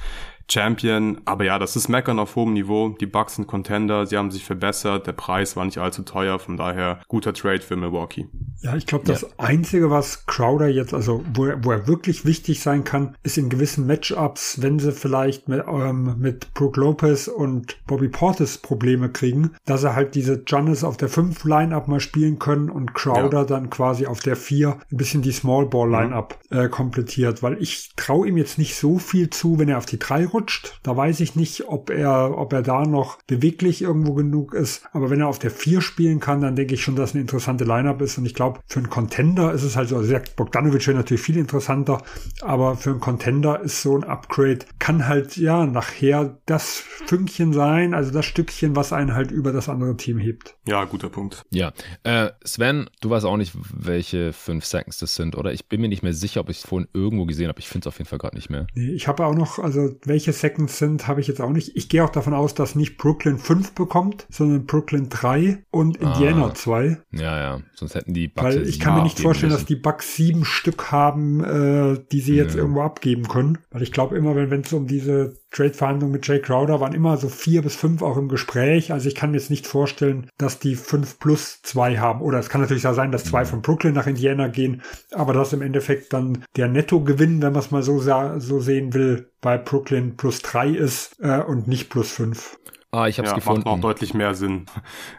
Champion. Aber ja, das ist Meckern auf hohem Niveau. Die Bucks sind Contender, sie haben sich verbessert, der Preis war nicht allzu teuer, von daher guter Trade für Milwaukee. Ja, ich glaube, das ja. Einzige, was Crowder jetzt, also wo er, wo er wirklich wichtig sein kann, ist in gewissen Matchups, wenn sie vielleicht mit, ähm, mit Brook Lopez und Bobby Portis Probleme kriegen, dass er halt diese Giannis auf der 5 Line-Up mal spielen können und Crowder ja. dann quasi auf der 4 ein bisschen die Small Ball Line-Up mhm. äh, komplettiert, weil ich traue ihm jetzt nicht so viel zu, wenn er auf die 3 rutscht. Da weiß ich nicht, ob er, ob er da noch beweglich irgendwo genug ist. Aber wenn er auf der 4 spielen kann, dann denke ich schon, dass eine interessante Lineup ist. Und ich glaube, für einen Contender ist es halt so, also Bogdanovic wäre natürlich viel interessanter, aber für einen Contender ist so ein Upgrade, kann halt ja nachher das Fünkchen sein, also das Stückchen, was einen halt über das andere Team hebt. Ja, guter Punkt. Ja. Äh, Sven, du weißt auch nicht, welche 5 Seconds das sind, oder? Ich bin mir nicht mehr sicher, ob ich es vorhin irgendwo gesehen habe. Ich finde es auf jeden Fall gerade nicht mehr. Nee, ich habe auch noch, also welche welche Seconds sind, habe ich jetzt auch nicht. Ich gehe auch davon aus, dass nicht Brooklyn 5 bekommt, sondern Brooklyn 3 und Indiana ah, 2. Ja, ja, sonst hätten die Bucks Weil ich kann mir nicht vorstellen, müssen. dass die Bucks sieben Stück haben, äh, die sie jetzt ja. irgendwo abgeben können. Weil ich glaube immer, wenn es um diese Trade-Verhandlungen mit Jay Crowder waren immer so vier bis fünf auch im Gespräch. Also ich kann mir jetzt nicht vorstellen, dass die fünf plus zwei haben. Oder es kann natürlich auch sein, dass zwei von Brooklyn nach Indiana gehen, aber dass im Endeffekt dann der Nettogewinn, wenn man es mal so, so sehen will, bei Brooklyn plus drei ist äh, und nicht plus fünf. Ah, ich hab's ja, gefunden. Macht auch deutlich mehr Sinn.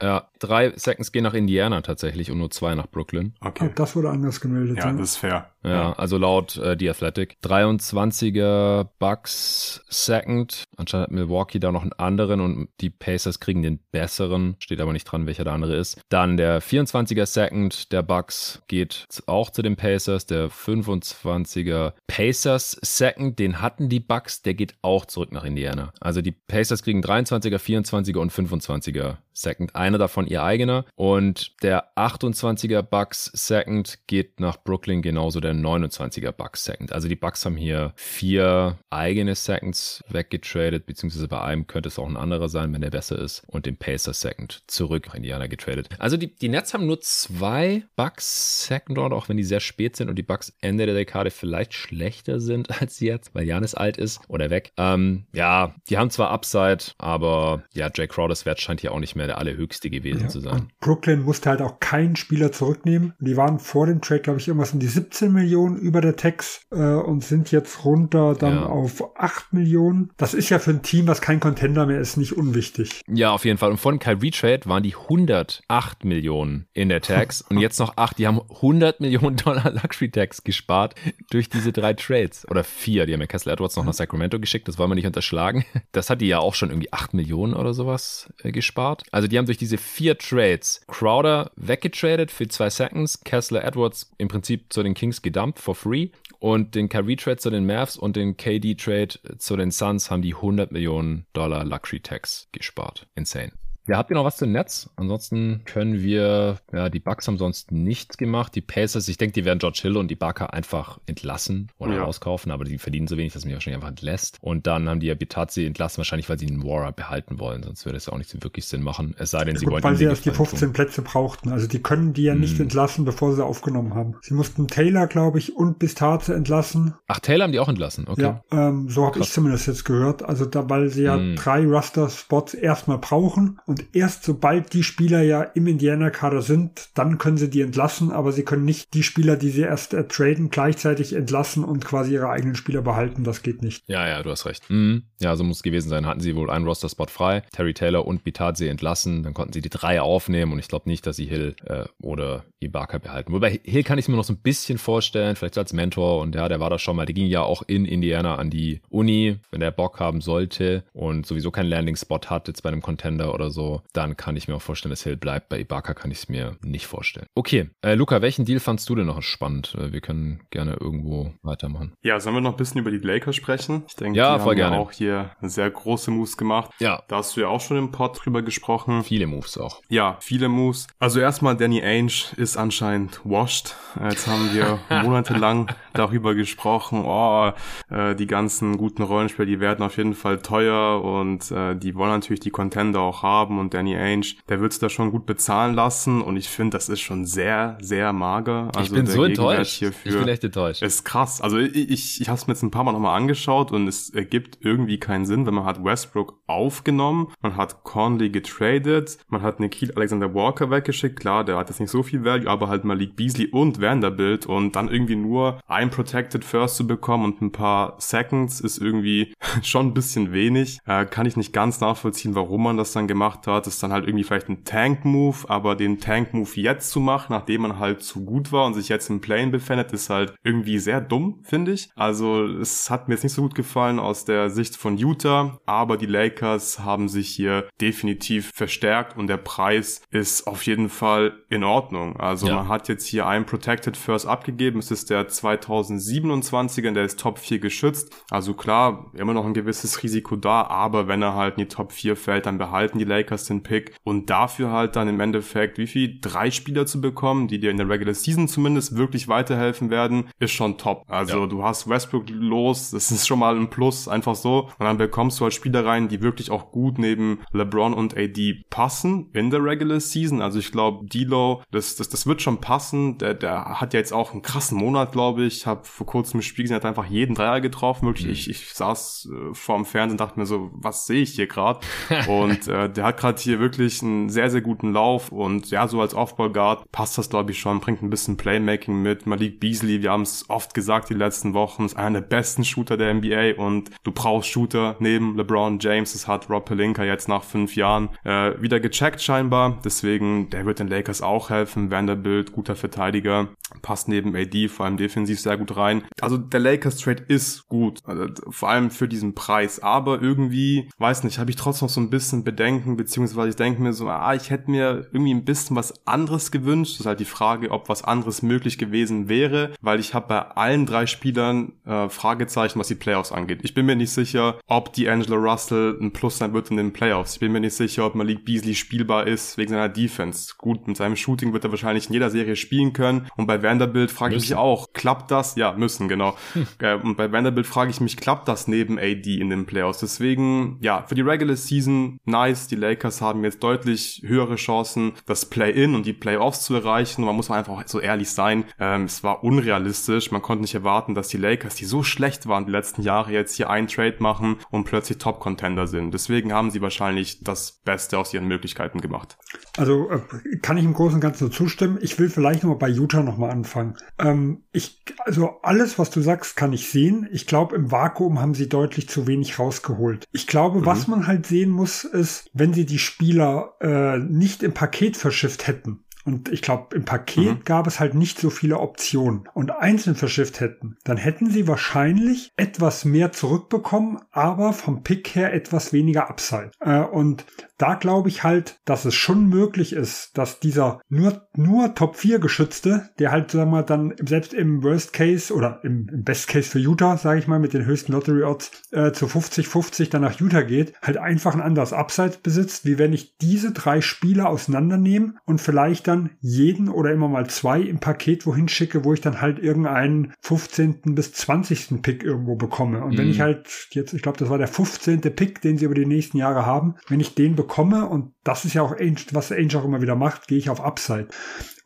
Ja, drei Seconds gehen nach Indiana tatsächlich und nur zwei nach Brooklyn. Okay. Oh, das wurde anders gemeldet. Ja, ja, das ist fair. Ja, also laut äh, The Athletic. 23er Bucks Second. Anscheinend hat Milwaukee da noch einen anderen und die Pacers kriegen den besseren. Steht aber nicht dran, welcher der andere ist. Dann der 24er Second der Bucks geht auch zu den Pacers. Der 25er Pacers Second, den hatten die Bucks, der geht auch zurück nach Indiana. Also die Pacers kriegen 23er, 24er und 25er Second. Einer davon ihr eigener. Und der 28er Bucks Second geht nach Brooklyn, genauso der 29er Bucks Second. Also die Bucks haben hier vier eigene Seconds weggetradet, beziehungsweise bei einem könnte es auch ein anderer sein, wenn der besser ist. Und den Pacer Second zurück nach Indiana getradet. Also die, die Nets haben nur zwei Bucks Second Round, auch wenn die sehr spät sind und die Bucks Ende der Dekade vielleicht schlechter sind als jetzt, weil Janis alt ist oder weg. Ähm, ja, die haben zwar Upside, aber ja, Jay Crowders Wert scheint hier auch nicht mehr der allerhöchste gewesen ja. zu sein. Brooklyn musste halt auch keinen Spieler zurücknehmen. Die waren vor dem Trade, glaube ich, irgendwas um die 17 Millionen über der Tax äh, und sind jetzt runter dann ja. auf 8 Millionen. Das ist ja für ein Team, was kein Contender mehr ist, nicht unwichtig. Ja, auf jeden Fall. Und von Kyrie Trade waren die 108 Millionen in der Tax und jetzt noch 8. Die haben 100 Millionen Dollar Luxury Tax gespart durch diese drei Trades. Oder vier. Die haben ja Kessler Edwards noch nach Sacramento geschickt. Das wollen wir nicht unterschlagen. Das hat die ja auch schon irgendwie 8 Millionen oder sowas äh, gespart. Also die haben durch diese vier Trades Crowder weggetradet für zwei Seconds, Kessler Edwards im Prinzip zu den Kings gedumpt for free und den Kyrie Trade zu den Mavs und den KD Trade zu den Suns haben die 100 Millionen Dollar Luxury Tax gespart. Insane. Ja, habt ihr noch was zu Netz? Ansonsten können wir, ja, die Bucks haben sonst nichts gemacht. Die Pacers, ich denke, die werden George Hill und die Barker einfach entlassen oder ja. rauskaufen, aber die verdienen so wenig, dass man die wahrscheinlich einfach entlässt. Und dann haben die ja Bitazi entlassen, wahrscheinlich, weil sie einen Warrior behalten wollen. Sonst würde es ja auch nicht so wirklich Sinn machen. Es sei denn, ja, sie gut, wollen Weil sie erst die 15 tun. Plätze brauchten. Also die können die ja nicht hm. entlassen, bevor sie aufgenommen haben. Sie mussten Taylor, glaube ich, und Bitazi entlassen. Ach, Taylor haben die auch entlassen, okay. Ja, ähm, so habe ich zumindest jetzt gehört. Also da, weil sie ja hm. drei Raster-Spots erstmal brauchen und erst sobald die Spieler ja im Indiana-Kader sind, dann können sie die entlassen, aber sie können nicht die Spieler, die sie erst äh, traden, gleichzeitig entlassen und quasi ihre eigenen Spieler behalten. Das geht nicht. Ja, ja, du hast recht. Mhm. Ja, so muss es gewesen sein. Hatten sie wohl einen Roster-Spot frei, Terry Taylor und Bitadze entlassen, dann konnten sie die drei aufnehmen und ich glaube nicht, dass sie Hill äh, oder Ibaka behalten. Wobei Hill kann ich mir noch so ein bisschen vorstellen, vielleicht als Mentor und ja, der war da schon mal, der ging ja auch in Indiana an die Uni, wenn der Bock haben sollte und sowieso keinen Landing-Spot hat jetzt bei einem Contender oder so, dann kann ich mir auch vorstellen, dass Hill bleibt. Bei Ibaka kann ich es mir nicht vorstellen. Okay, äh, Luca, welchen Deal fandst du denn noch spannend? Äh, wir können gerne irgendwo weitermachen. Ja, sollen wir noch ein bisschen über die Lakers sprechen? Ich denke, ja, die haben gerne. auch hier sehr große Moves gemacht. Ja. Da hast du ja auch schon im Pod drüber gesprochen. Viele Moves auch. Ja, viele Moves. Also erstmal, Danny Ainge ist anscheinend washed. Jetzt haben wir monatelang darüber gesprochen, oh, äh, die ganzen guten Rollenspieler, die werden auf jeden Fall teuer und äh, die wollen natürlich die Contender auch haben und Danny Ainge, der wird es da schon gut bezahlen lassen und ich finde, das ist schon sehr, sehr mager. Also ich bin so enttäuscht. ich bin echt enttäuscht. Ist krass. Also ich, ich, ich habe es mir jetzt ein paar Mal nochmal angeschaut und es ergibt irgendwie keinen Sinn, wenn man hat Westbrook aufgenommen, man hat Conley getradet, man hat Nikhil Alexander Walker weggeschickt, klar, der hat jetzt nicht so viel Value, aber halt Malik Beasley und Vanderbilt und dann irgendwie nur ein Protected First zu bekommen und ein paar Seconds ist irgendwie schon ein bisschen wenig. Äh, kann ich nicht ganz nachvollziehen, warum man das dann gemacht hat. Das ist dann halt irgendwie vielleicht ein Tank-Move, aber den Tank-Move jetzt zu machen, nachdem man halt zu gut war und sich jetzt im Plane befindet, ist halt irgendwie sehr dumm, finde ich. Also es hat mir jetzt nicht so gut gefallen aus der Sicht von Utah, aber die Lakers haben sich hier definitiv verstärkt und der Preis ist auf jeden Fall in Ordnung. Also ja. man hat jetzt hier einen Protected First abgegeben. Es ist der 2027er, der ist Top 4 geschützt. Also klar, immer noch ein gewisses Risiko da, aber wenn er halt in die Top 4 fällt, dann behalten die Lakers den Pick und dafür halt dann im Endeffekt, wie viel? Drei Spieler zu bekommen, die dir in der Regular Season zumindest wirklich weiterhelfen werden, ist schon top. Also ja. du hast Westbrook los, das ist schon mal ein Plus, einfach so. Und dann bekommst du halt Spieler rein, die wirklich auch gut neben LeBron und AD passen in der Regular Season. Also ich glaube, D'Lo, das, das, das wird schon passen. Der, der hat ja jetzt auch einen krassen Monat, glaube ich. Ich habe vor kurzem im Spiel gesehen, hat einfach jeden Dreier getroffen. Wirklich, mhm. ich, ich saß äh, vorm Fernsehen und dachte mir so, was sehe ich hier gerade? und äh, der hat gerade hier wirklich einen sehr, sehr guten Lauf und ja, so als Off-Ball-Guard passt das, glaube ich, schon, bringt ein bisschen Playmaking mit. Malik Beasley, wir haben es oft gesagt die letzten Wochen, ist einer der besten Shooter der NBA und du brauchst Shooter neben LeBron James. Das hat Rob Pelinka jetzt nach fünf Jahren äh, wieder gecheckt scheinbar. Deswegen, der wird den Lakers auch helfen. Vanderbilt, guter Verteidiger, passt neben AD vor allem defensiv sehr gut rein. Also der Lakers Trade ist gut, also, vor allem für diesen Preis. Aber irgendwie, weiß nicht, habe ich trotzdem noch so ein bisschen Bedenken, beziehungsweise ich denke mir so, ah, ich hätte mir irgendwie ein bisschen was anderes gewünscht. Das ist halt die Frage, ob was anderes möglich gewesen wäre, weil ich habe bei allen drei Spielern äh, Fragezeichen, was die Playoffs angeht. Ich bin mir nicht sicher, ob die Angela Russell ein Plus sein wird in den Playoffs. Ich bin mir nicht sicher, ob Malik Beasley spielbar ist wegen seiner Defense. Gut, mit seinem Shooting wird er wahrscheinlich in jeder Serie spielen können. Und bei Vanderbilt frage ich mich auch, klappt das? Ja, müssen, genau. Hm. Äh, und bei Vanderbilt frage ich mich, klappt das neben AD in den Playoffs? Deswegen, ja, für die Regular Season nice. Die Lakers haben jetzt deutlich höhere Chancen, das Play-In und die Playoffs zu erreichen. Man muss einfach so ehrlich sein. Ähm, es war unrealistisch. Man konnte nicht erwarten, dass die Lakers, die so schlecht waren die letzten Jahre, jetzt hier einen Trade machen und plötzlich Top-Contender sind. Deswegen haben sie wahrscheinlich das Beste aus ihren Möglichkeiten gemacht. Also äh, kann ich im Großen und Ganzen zustimmen. Ich will vielleicht noch mal bei Utah noch mal anfangen. Ähm, ich, also alles, was du sagst, kann ich sehen. Ich glaube, im Vakuum haben sie deutlich zu wenig rausgeholt. Ich glaube, mhm. was man halt sehen muss, ist, wenn sie die Spieler äh, nicht im Paket verschifft hätten, Und ich glaube, im Paket mhm. gab es halt nicht so viele Optionen. Und einzeln verschifft hätten, dann hätten sie wahrscheinlich etwas mehr zurückbekommen, aber vom Pick her etwas weniger Upside. Äh, und da glaube ich halt, dass es schon möglich ist, dass dieser nur, nur Top 4 Geschützte, der halt, sagen wir mal, dann selbst im Worst Case oder im, im Best Case für Utah, sage ich mal, mit den höchsten Lottery Odds äh, zu 50-50 dann nach Utah geht, halt einfach ein anderes Upside besitzt, wie wenn ich diese drei Spieler auseinandernehme und vielleicht dann jeden oder immer mal zwei im Paket wohin schicke, wo ich dann halt irgendeinen 15. bis 20. Pick irgendwo bekomme. Und mhm. wenn ich halt jetzt, ich glaube, das war der 15. Pick, den sie über die nächsten Jahre haben, wenn ich den bekomme, und das ist ja auch, was Ainge auch immer wieder macht, gehe ich auf Upside.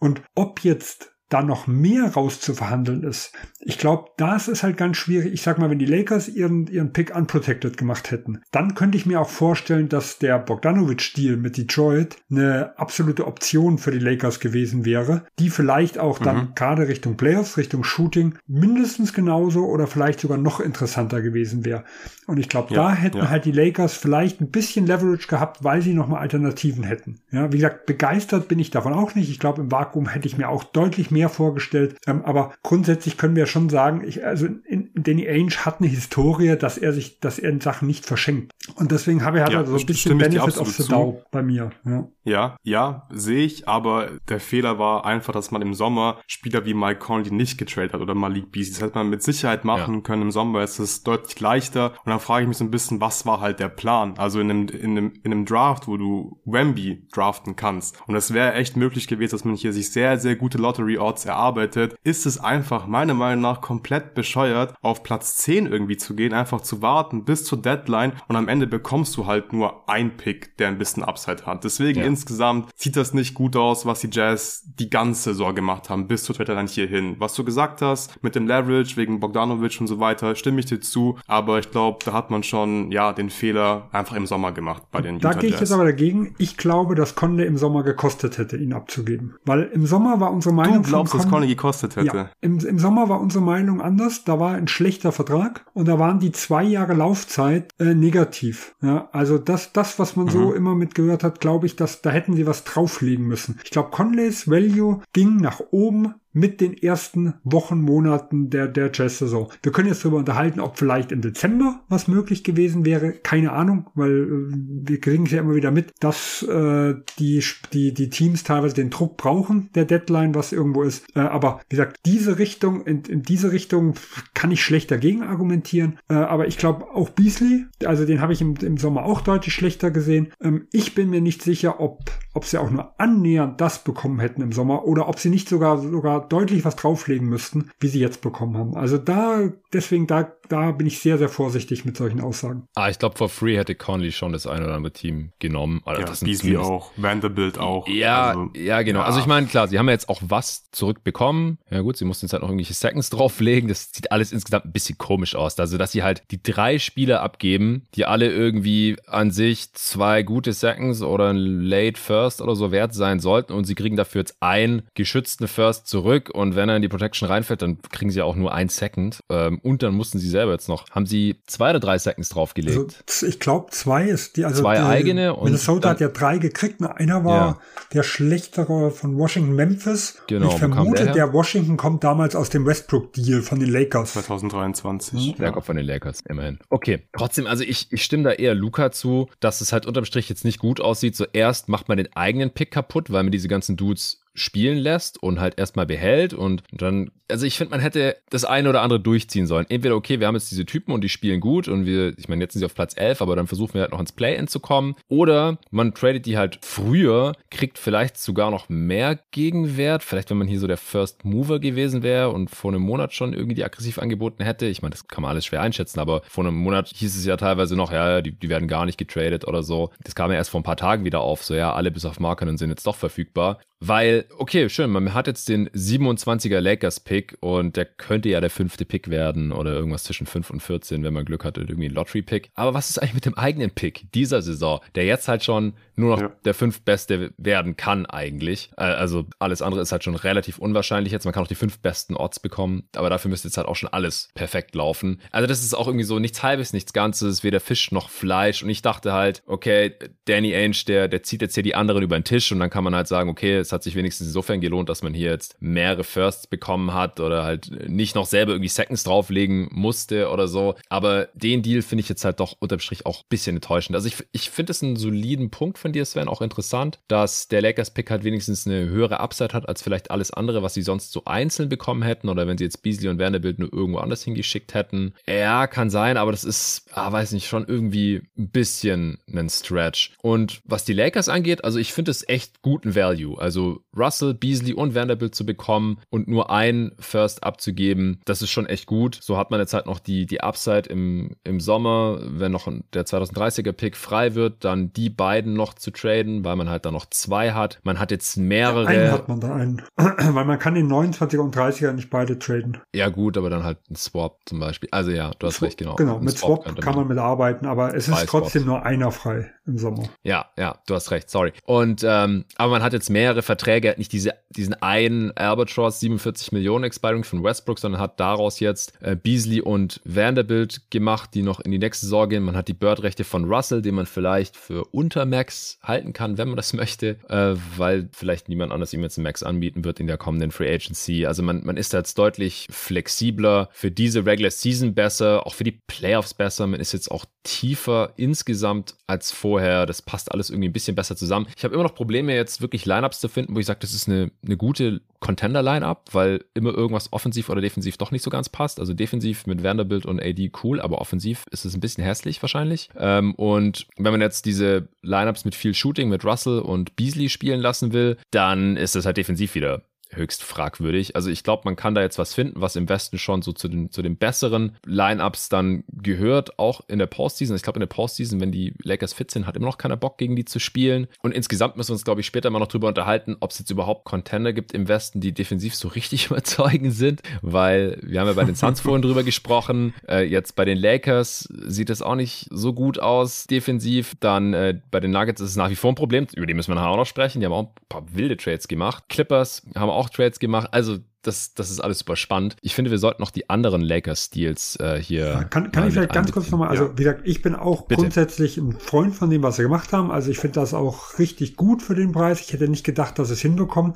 Und ob jetzt da noch mehr rauszuverhandeln ist. Ich glaube, das ist halt ganz schwierig. Ich sag mal, wenn die Lakers ihren, ihren Pick unprotected gemacht hätten, dann könnte ich mir auch vorstellen, dass der Bogdanovic-Deal mit Detroit eine absolute Option für die Lakers gewesen wäre, die vielleicht auch dann mhm. gerade Richtung Playoffs, Richtung Shooting mindestens genauso oder vielleicht sogar noch interessanter gewesen wäre. Und ich glaube, ja, da hätten ja. halt die Lakers vielleicht ein bisschen Leverage gehabt, weil sie nochmal Alternativen hätten. Ja, wie gesagt, begeistert bin ich davon auch nicht. Ich glaube, im Vakuum hätte ich mir auch deutlich mehr mehr vorgestellt. Ähm, aber grundsätzlich können wir schon sagen, ich, also in, Danny Ainge hat eine Historie, dass er sich, dass er in Sachen nicht verschenkt. Und deswegen habe ich halt ja, also so ein bisschen Benefit of the Doubt bei mir. Ja, ja, ja sehe ich, aber der Fehler war einfach, dass man im Sommer Spieler wie Mike Conley nicht getradet hat oder Malik Beasley. Das hätte man mit Sicherheit machen ja. können. Im Sommer ist es deutlich leichter. Und dann frage ich mich so ein bisschen, was war halt der Plan? Also in einem, in einem, in einem Draft, wo du Wemby draften kannst. Und es wäre echt möglich gewesen, dass man hier sich sehr, sehr gute Lottery Orts erarbeitet, ist es einfach meiner Meinung nach komplett bescheuert, auf Platz 10 irgendwie zu gehen, einfach zu warten bis zur Deadline und am Ende bekommst du halt nur ein Pick, der ein bisschen Upside hat. Deswegen ja. insgesamt sieht das nicht gut aus, was die Jazz die ganze Saison gemacht haben, bis zur Deadline hierhin. Was du gesagt hast, mit dem Leverage wegen Bogdanovic und so weiter, stimme ich dir zu, aber ich glaube, da hat man schon, ja, den Fehler einfach im Sommer gemacht bei den Da gehe ich jetzt aber dagegen. Ich glaube, dass Conde im Sommer gekostet hätte, ihn abzugeben. Weil im Sommer war unsere Meinung du glaubst, was Conley gekostet hätte. Ja, im, Im Sommer war unsere Meinung anders. Da war ein schlechter Vertrag und da waren die zwei Jahre Laufzeit äh, negativ. Ja, also das, das, was man mhm. so immer mitgehört hat, glaube ich, dass da hätten sie was drauflegen müssen. Ich glaube, Conleys Value ging nach oben mit den ersten Wochen, Monaten der, der Jazz-Saison. Wir können jetzt darüber unterhalten, ob vielleicht im Dezember was möglich gewesen wäre. Keine Ahnung, weil äh, wir kriegen es ja immer wieder mit, dass äh, die, die, die Teams teilweise den Druck brauchen, der Deadline, was irgendwo ist. Äh, aber wie gesagt, diese Richtung, in, in diese Richtung kann ich schlecht dagegen argumentieren. Äh, aber ich glaube auch Beasley, also den habe ich im, im Sommer auch deutlich schlechter gesehen. Ähm, ich bin mir nicht sicher, ob, ob sie auch nur annähernd das bekommen hätten im Sommer oder ob sie nicht sogar, sogar deutlich was drauflegen müssten, wie sie jetzt bekommen haben. Also da, deswegen, da, da bin ich sehr, sehr vorsichtig mit solchen Aussagen. Ah, ich glaube, for free hätte Conley schon das ein oder andere Team genommen. Also ja, das Beasley auch, Vanderbilt auch. Ja, also, ja, genau. Ja. Also ich meine, klar, sie haben ja jetzt auch was zurückbekommen. Ja gut, sie mussten jetzt halt noch irgendwelche Seconds drauflegen. Das sieht alles insgesamt ein bisschen komisch aus. Also, dass sie halt die drei Spieler abgeben, die alle irgendwie an sich zwei gute Seconds oder ein Late First oder so wert sein sollten und sie kriegen dafür jetzt einen geschützten First zurück zurück und wenn er in die Protection reinfällt, dann kriegen sie auch nur ein Second. Ähm, und dann mussten sie selber jetzt noch, haben sie zwei oder drei Seconds draufgelegt? Also, ich glaube zwei ist die, also zwei die, eigene und Minnesota dann, hat ja drei gekriegt. Einer war ja. der schlechtere von Washington Memphis. Genau. Und ich vermute, der, der, Washington kommt damals aus dem Westbrook Deal von den Lakers. 2023. Der ja. kommt von den Lakers, immerhin. Okay. Trotzdem, also ich, ich stimme da eher Luca zu, dass es halt unterm Strich jetzt nicht gut aussieht. Zuerst macht man den eigenen Pick kaputt, weil mir diese ganzen Dudes spielen lässt und halt erstmal behält und dann, also ich finde, man hätte das eine oder andere durchziehen sollen. Entweder, okay, wir haben jetzt diese Typen und die spielen gut und wir, ich meine, jetzt sind sie auf Platz 11, aber dann versuchen wir halt noch ins Play-In zu kommen. Oder man tradet die halt früher, kriegt vielleicht sogar noch mehr Gegenwert. Vielleicht, wenn man hier so der First Mover gewesen wäre und vor einem Monat schon irgendwie aggressiv angeboten hätte. Ich meine, das kann man alles schwer einschätzen, aber vor einem Monat hieß es ja teilweise noch, ja, die, die werden gar nicht getradet oder so. Das kam ja erst vor ein paar Tagen wieder auf, so ja, alle bis auf Marken sind jetzt doch verfügbar. Weil, okay, schön, man hat jetzt den 27er Lakers-Pick und der könnte ja der fünfte Pick werden oder irgendwas zwischen 5 und 14, wenn man Glück hat, irgendwie ein Lottery-Pick. Aber was ist eigentlich mit dem eigenen Pick dieser Saison, der jetzt halt schon nur noch ja. der fünf Beste werden kann eigentlich. Äh, also alles andere ist halt schon relativ unwahrscheinlich jetzt. Man kann auch die fünf besten Odds bekommen, aber dafür müsste jetzt halt auch schon alles perfekt laufen. Also das ist auch irgendwie so nichts Halbes, nichts Ganzes, weder Fisch noch Fleisch. Und ich dachte halt, okay, Danny Ainge, der, der zieht jetzt hier die anderen über den Tisch und dann kann man halt sagen, okay, es hat sich wenigstens insofern gelohnt, dass man hier jetzt mehrere Firsts bekommen hat oder halt nicht noch selber irgendwie Seconds drauflegen musste oder so. Aber den Deal finde ich jetzt halt doch unterm Strich auch ein bisschen enttäuschend. Also ich, ich finde es einen soliden Punkt von dir, Sven, auch interessant, dass der Lakers-Pick halt wenigstens eine höhere Upside hat als vielleicht alles andere, was sie sonst so einzeln bekommen hätten oder wenn sie jetzt Beasley und Vanderbilt nur irgendwo anders hingeschickt hätten. Ja, kann sein, aber das ist, ah, weiß nicht, schon irgendwie ein bisschen ein Stretch. Und was die Lakers angeht, also ich finde es echt guten Value. Also Russell, Beasley und Vanderbilt zu bekommen und nur ein First abzugeben, das ist schon echt gut. So hat man jetzt halt noch die, die Upside im, im Sommer, wenn noch der 2030er Pick frei wird, dann die beiden noch zu traden, weil man halt da noch zwei hat. Man hat jetzt mehrere. Ja, einen hat man da einen. weil man kann den 29er und 30er nicht beide traden. Ja gut, aber dann halt ein Swap zum Beispiel. Also ja, du hast Swap, recht, genau. Genau, mit Swap, Swap kann man mit arbeiten, aber es ist trotzdem Swaps. nur einer frei im Sommer. Ja, ja, du hast recht, sorry. Und ähm, aber man hat jetzt mehrere Verträge, nicht diese, diesen einen Albatross 47 Millionen Expiring von Westbrook, sondern hat daraus jetzt äh, Beasley und Vanderbilt gemacht, die noch in die nächste Saison gehen. Man hat die Bird-Rechte von Russell, den man vielleicht für unter Max halten kann, wenn man das möchte, äh, weil vielleicht niemand anders ihm jetzt einen Max anbieten wird in der kommenden Free Agency. Also man, man ist jetzt deutlich flexibler, für diese Regular Season besser, auch für die Playoffs besser. Man ist jetzt auch tiefer insgesamt als vorher. Das passt alles irgendwie ein bisschen besser zusammen. Ich habe immer noch Probleme, jetzt wirklich Lineups zu finden, wo ich sage, das ist eine, eine gute Contender-Line-Up, weil immer irgendwas offensiv oder defensiv doch nicht so ganz passt. Also defensiv mit Vanderbilt und AD cool, aber offensiv ist es ein bisschen hässlich wahrscheinlich. Ähm, und wenn man jetzt diese Lineups mit viel Shooting, mit Russell und Beasley spielen lassen will, dann ist es halt defensiv wieder höchst fragwürdig. Also ich glaube, man kann da jetzt was finden, was im Westen schon so zu den, zu den besseren Lineups dann gehört, auch in der Postseason. Ich glaube, in der Postseason, wenn die Lakers fit sind, hat immer noch keiner Bock, gegen die zu spielen. Und insgesamt müssen wir uns, glaube ich, später mal noch drüber unterhalten, ob es jetzt überhaupt Contender gibt im Westen, die defensiv so richtig überzeugend sind, weil wir haben ja bei den Suns vorhin drüber gesprochen. Äh, jetzt bei den Lakers sieht es auch nicht so gut aus defensiv. Dann äh, bei den Nuggets ist es nach wie vor ein Problem, über die müssen wir nachher auch noch sprechen. Die haben auch ein paar wilde Trades gemacht. Clippers haben auch auch Trades gemacht. Also das, das ist alles super spannend. Ich finde, wir sollten noch die anderen Lakers-Deals äh, hier. Ja, kann kann ich vielleicht ganz kurz nochmal, also ja. wie gesagt, ich bin auch Bitte. grundsätzlich ein Freund von dem, was sie gemacht haben. Also ich finde das auch richtig gut für den Preis. Ich hätte nicht gedacht, dass sie es hinbekommen.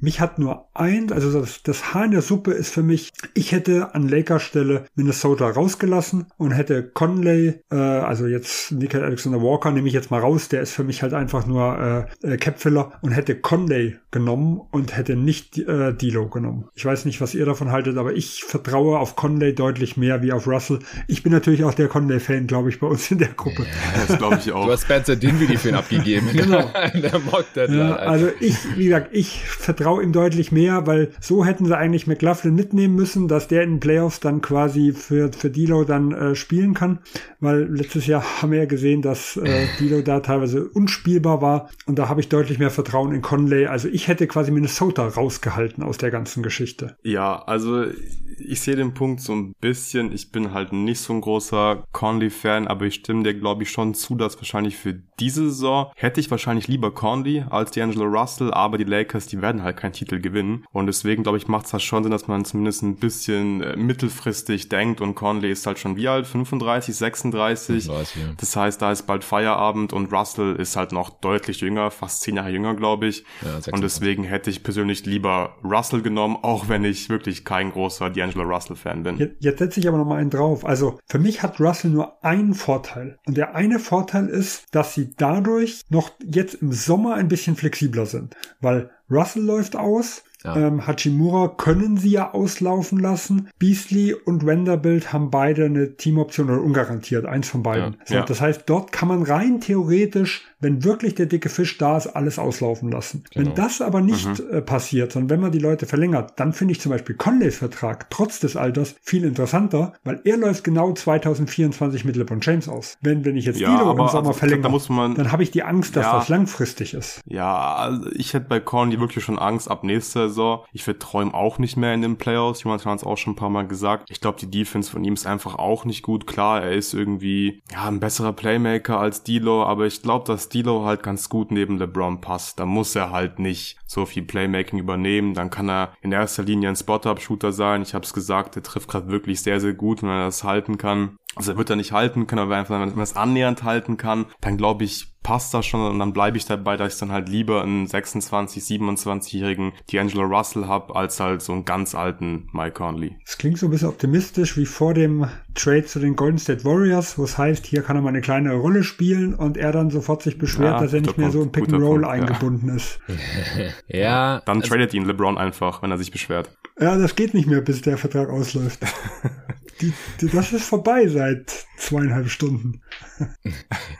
Mich hat nur eins, also das, das Haar in der Suppe ist für mich, ich hätte an Lakers Stelle Minnesota rausgelassen und hätte Conley, äh, also jetzt Nickel Alexander Walker nehme ich jetzt mal raus, der ist für mich halt einfach nur äh, äh, Capfiller und hätte Conley genommen und hätte nicht äh, Dilo genommen. Ich weiß nicht, was ihr davon haltet, aber ich vertraue auf Conley deutlich mehr wie auf Russell. Ich bin natürlich auch der Conley-Fan, glaube ich, bei uns in der Gruppe. Ja, das glaube ich auch. Du hast Spencer Dinwiddie für ihn abgegeben. genau. in der Mock ja, also ich, wie gesagt, ich vertraue traue ihm deutlich mehr, weil so hätten sie eigentlich McLaughlin mitnehmen müssen, dass der in den Playoffs dann quasi für, für Dilo dann äh, spielen kann, weil letztes Jahr haben wir ja gesehen, dass äh, Dilo da teilweise unspielbar war und da habe ich deutlich mehr Vertrauen in Conley. Also ich hätte quasi Minnesota rausgehalten aus der ganzen Geschichte. Ja, also ich sehe den Punkt so ein bisschen. Ich bin halt nicht so ein großer Conley-Fan, aber ich stimme dir, glaube ich, schon zu, dass wahrscheinlich für diese Saison hätte ich wahrscheinlich lieber Conley als D'Angelo Russell, aber die Lakers, die werden halt keinen Titel gewinnen. Und deswegen, glaube ich, macht es halt schon Sinn, dass man zumindest ein bisschen äh, mittelfristig denkt. Und Conley ist halt schon wie alt? 35, 36? 35, ja. Das heißt, da ist bald Feierabend und Russell ist halt noch deutlich jünger, fast zehn Jahre jünger, glaube ich. Ja, und deswegen hätte ich persönlich lieber Russell genommen, auch wenn ich wirklich kein großer D'Angelo Russell-Fan bin. Jetzt, jetzt setze ich aber noch mal einen drauf. Also für mich hat Russell nur einen Vorteil. Und der eine Vorteil ist, dass sie dadurch noch jetzt im Sommer ein bisschen flexibler sind. Weil Russell läuft aus, ja. Ähm, Hachimura können sie ja auslaufen lassen. Beasley und Vanderbilt haben beide eine Teamoption oder ungarantiert, eins von beiden. Ja. So, ja. Das heißt, dort kann man rein theoretisch, wenn wirklich der dicke Fisch da ist, alles auslaufen lassen. Genau. Wenn das aber nicht mhm. äh, passiert, sondern wenn man die Leute verlängert, dann finde ich zum Beispiel Conleys Vertrag trotz des Alters viel interessanter, weil er läuft genau 2024 mit LeBron James aus. Wenn, wenn ich jetzt ja, Dilo im Sommer also, verlängere, da dann habe ich die Angst, dass das langfristig ist. Ja, also ich hätte bei Conley wirklich schon Angst ab nächster Saison. Ich vertraue ihm auch nicht mehr in den Playoffs. Jonathan hat es auch schon ein paar Mal gesagt. Ich glaube, die Defense von ihm ist einfach auch nicht gut. Klar, er ist irgendwie ja ein besserer Playmaker als Dilo, aber ich glaube, dass Dilo halt ganz gut neben LeBron passt. Da muss er halt nicht so viel Playmaking übernehmen. Dann kann er in erster Linie ein Spot-Up-Shooter sein. Ich habe es gesagt, er trifft gerade wirklich sehr, sehr gut, wenn er das halten kann. Also er wird er nicht halten können, aber einfach, wenn man es annähernd halten kann, dann glaube ich, passt das schon und dann bleibe ich dabei, dass ich dann halt lieber einen 26, 27-jährigen D'Angelo Russell habe, als halt so einen ganz alten Mike Conley. Es klingt so ein bisschen optimistisch wie vor dem Trade zu den Golden State Warriors, wo es heißt, hier kann er mal eine kleine Rolle spielen und er dann sofort sich beschwert, ja, dass er nicht mehr so im Pick and Roll Punkt, eingebunden ja. ist. ja. Dann also, tradet ihn LeBron einfach, wenn er sich beschwert. Ja, das geht nicht mehr, bis der Vertrag ausläuft. die, die, das ist vorbei seit zweieinhalb Stunden.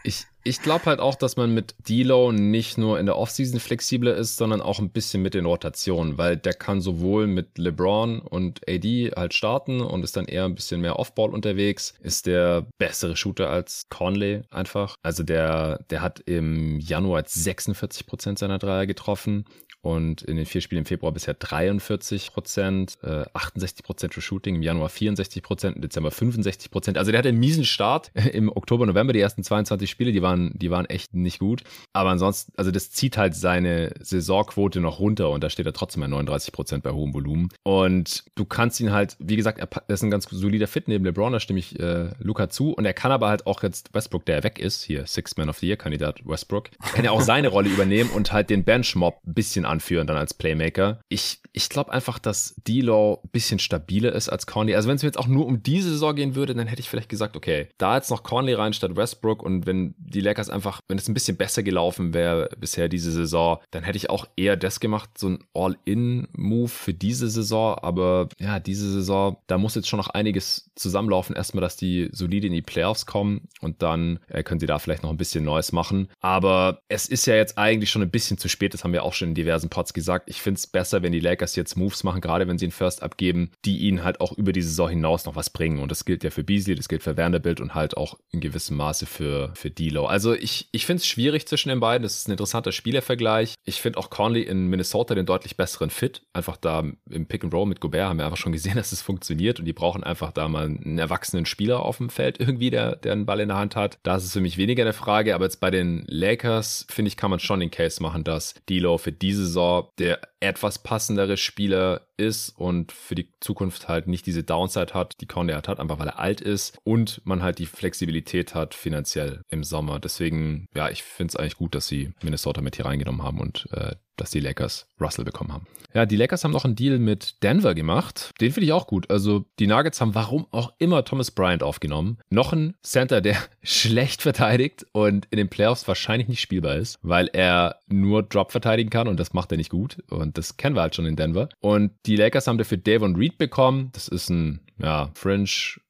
ich, ich glaube halt auch, dass man mit D'Lo nicht nur in der Offseason flexibler ist, sondern auch ein bisschen mit den Rotationen, weil der kann sowohl mit LeBron und AD halt starten und ist dann eher ein bisschen mehr Offball unterwegs, ist der bessere Shooter als Conley einfach. Also der, der hat im Januar 46 Prozent seiner Dreier getroffen und in den vier Spielen im Februar bisher 43 Prozent, äh, 68 Prozent für Shooting, im Januar 64 Prozent, im Dezember 65 Prozent. Also der hat einen miesen Start im Oktober, November, die ersten 22 Spiele, die waren, die waren echt nicht gut. Aber ansonsten, also das zieht halt seine Saisonquote noch runter und da steht er trotzdem bei 39 Prozent bei hohem Volumen. Und du kannst ihn halt, wie gesagt, er ist ein ganz solider Fit neben LeBron, da stimme ich äh, Luca zu. Und er kann aber halt auch jetzt Westbrook, der weg ist, hier Six Man of the Year Kandidat Westbrook, kann ja auch seine Rolle übernehmen und halt den Benchmob ein bisschen anführen dann als Playmaker. Ich, ich glaube einfach, dass D-Law ein bisschen stabiler ist als Conley. Also wenn es mir jetzt auch nur um diese Saison gehen würde, dann hätte ich vielleicht gesagt, okay, da jetzt noch Conley rein statt Westbrook und wenn die Lakers einfach, wenn es ein bisschen besser gelaufen wäre bisher diese Saison, dann hätte ich auch eher das gemacht, so ein All-In-Move für diese Saison. Aber ja, diese Saison, da muss jetzt schon noch einiges zusammenlaufen. Erstmal, dass die solide in die Playoffs kommen und dann äh, können sie da vielleicht noch ein bisschen Neues machen. Aber es ist ja jetzt eigentlich schon ein bisschen zu spät. Das haben wir auch schon in diversen Pods gesagt, ich finde es besser, wenn die Lakers jetzt Moves machen, gerade wenn sie einen First abgeben, die ihnen halt auch über die Saison hinaus noch was bringen. Und das gilt ja für Beasley, das gilt für Vanderbilt und halt auch in gewissem Maße für, für D'Lo. Also ich, ich finde es schwierig zwischen den beiden. Das ist ein interessanter Spielervergleich. Ich finde auch Conley in Minnesota den deutlich besseren Fit. Einfach da im Pick and Roll mit Gobert haben wir einfach schon gesehen, dass es funktioniert und die brauchen einfach da mal einen erwachsenen Spieler auf dem Feld irgendwie, der, der einen Ball in der Hand hat. Da ist es für mich weniger eine Frage, aber jetzt bei den Lakers, finde ich, kann man schon den Case machen, dass D'Lo für diese Saison der etwas passendere Spieler ist und für die Zukunft halt nicht diese Downside hat, die Conley hat, einfach weil er alt ist und man halt die Flexibilität hat finanziell im Sommer. Deswegen, ja, ich finde es eigentlich gut, dass sie Minnesota mit hier reingenommen haben und äh, dass die Lakers Russell bekommen haben. Ja, die Lakers haben noch einen Deal mit Denver gemacht. Den finde ich auch gut. Also die Nuggets haben warum auch immer Thomas Bryant aufgenommen. Noch ein Center, der schlecht verteidigt und in den Playoffs wahrscheinlich nicht spielbar ist, weil er nur Drop verteidigen kann und das macht er nicht gut. Und das kennen wir halt schon in Denver. Und die Lakers haben dafür Davon Reed bekommen. Das ist ein ja, Fringe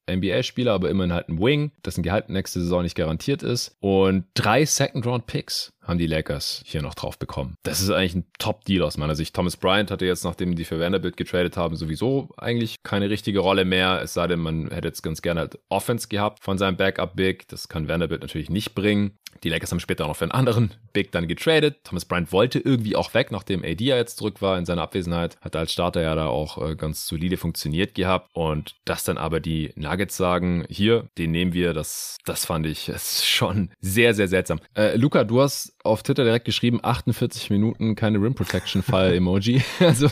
NBA-Spieler, aber immerhin halt ein Wing, dessen Gehalt nächste Saison nicht garantiert ist. Und drei Second-Round-Picks haben die Lakers hier noch drauf bekommen. Das ist eigentlich ein Top-Deal aus meiner Sicht. Thomas Bryant hatte jetzt, nachdem die für Vanderbilt getradet haben, sowieso eigentlich keine richtige Rolle mehr. Es sei denn, man hätte jetzt ganz gerne halt Offense gehabt von seinem Backup-Big. Das kann Vanderbilt natürlich nicht bringen. Die Lakers haben später auch noch für einen anderen Big dann getradet. Thomas Bryant wollte irgendwie auch weg, nachdem AD ja jetzt zurück war in seiner Abwesenheit. Hat als Starter ja da auch äh, ganz solide funktioniert gehabt. Und dass dann aber die Nuggets sagen, hier, den nehmen wir, das, das fand ich schon sehr, sehr seltsam. Äh, Luca, du hast auf Twitter direkt geschrieben, 48 Minuten keine Rim Protection Fall Emoji. also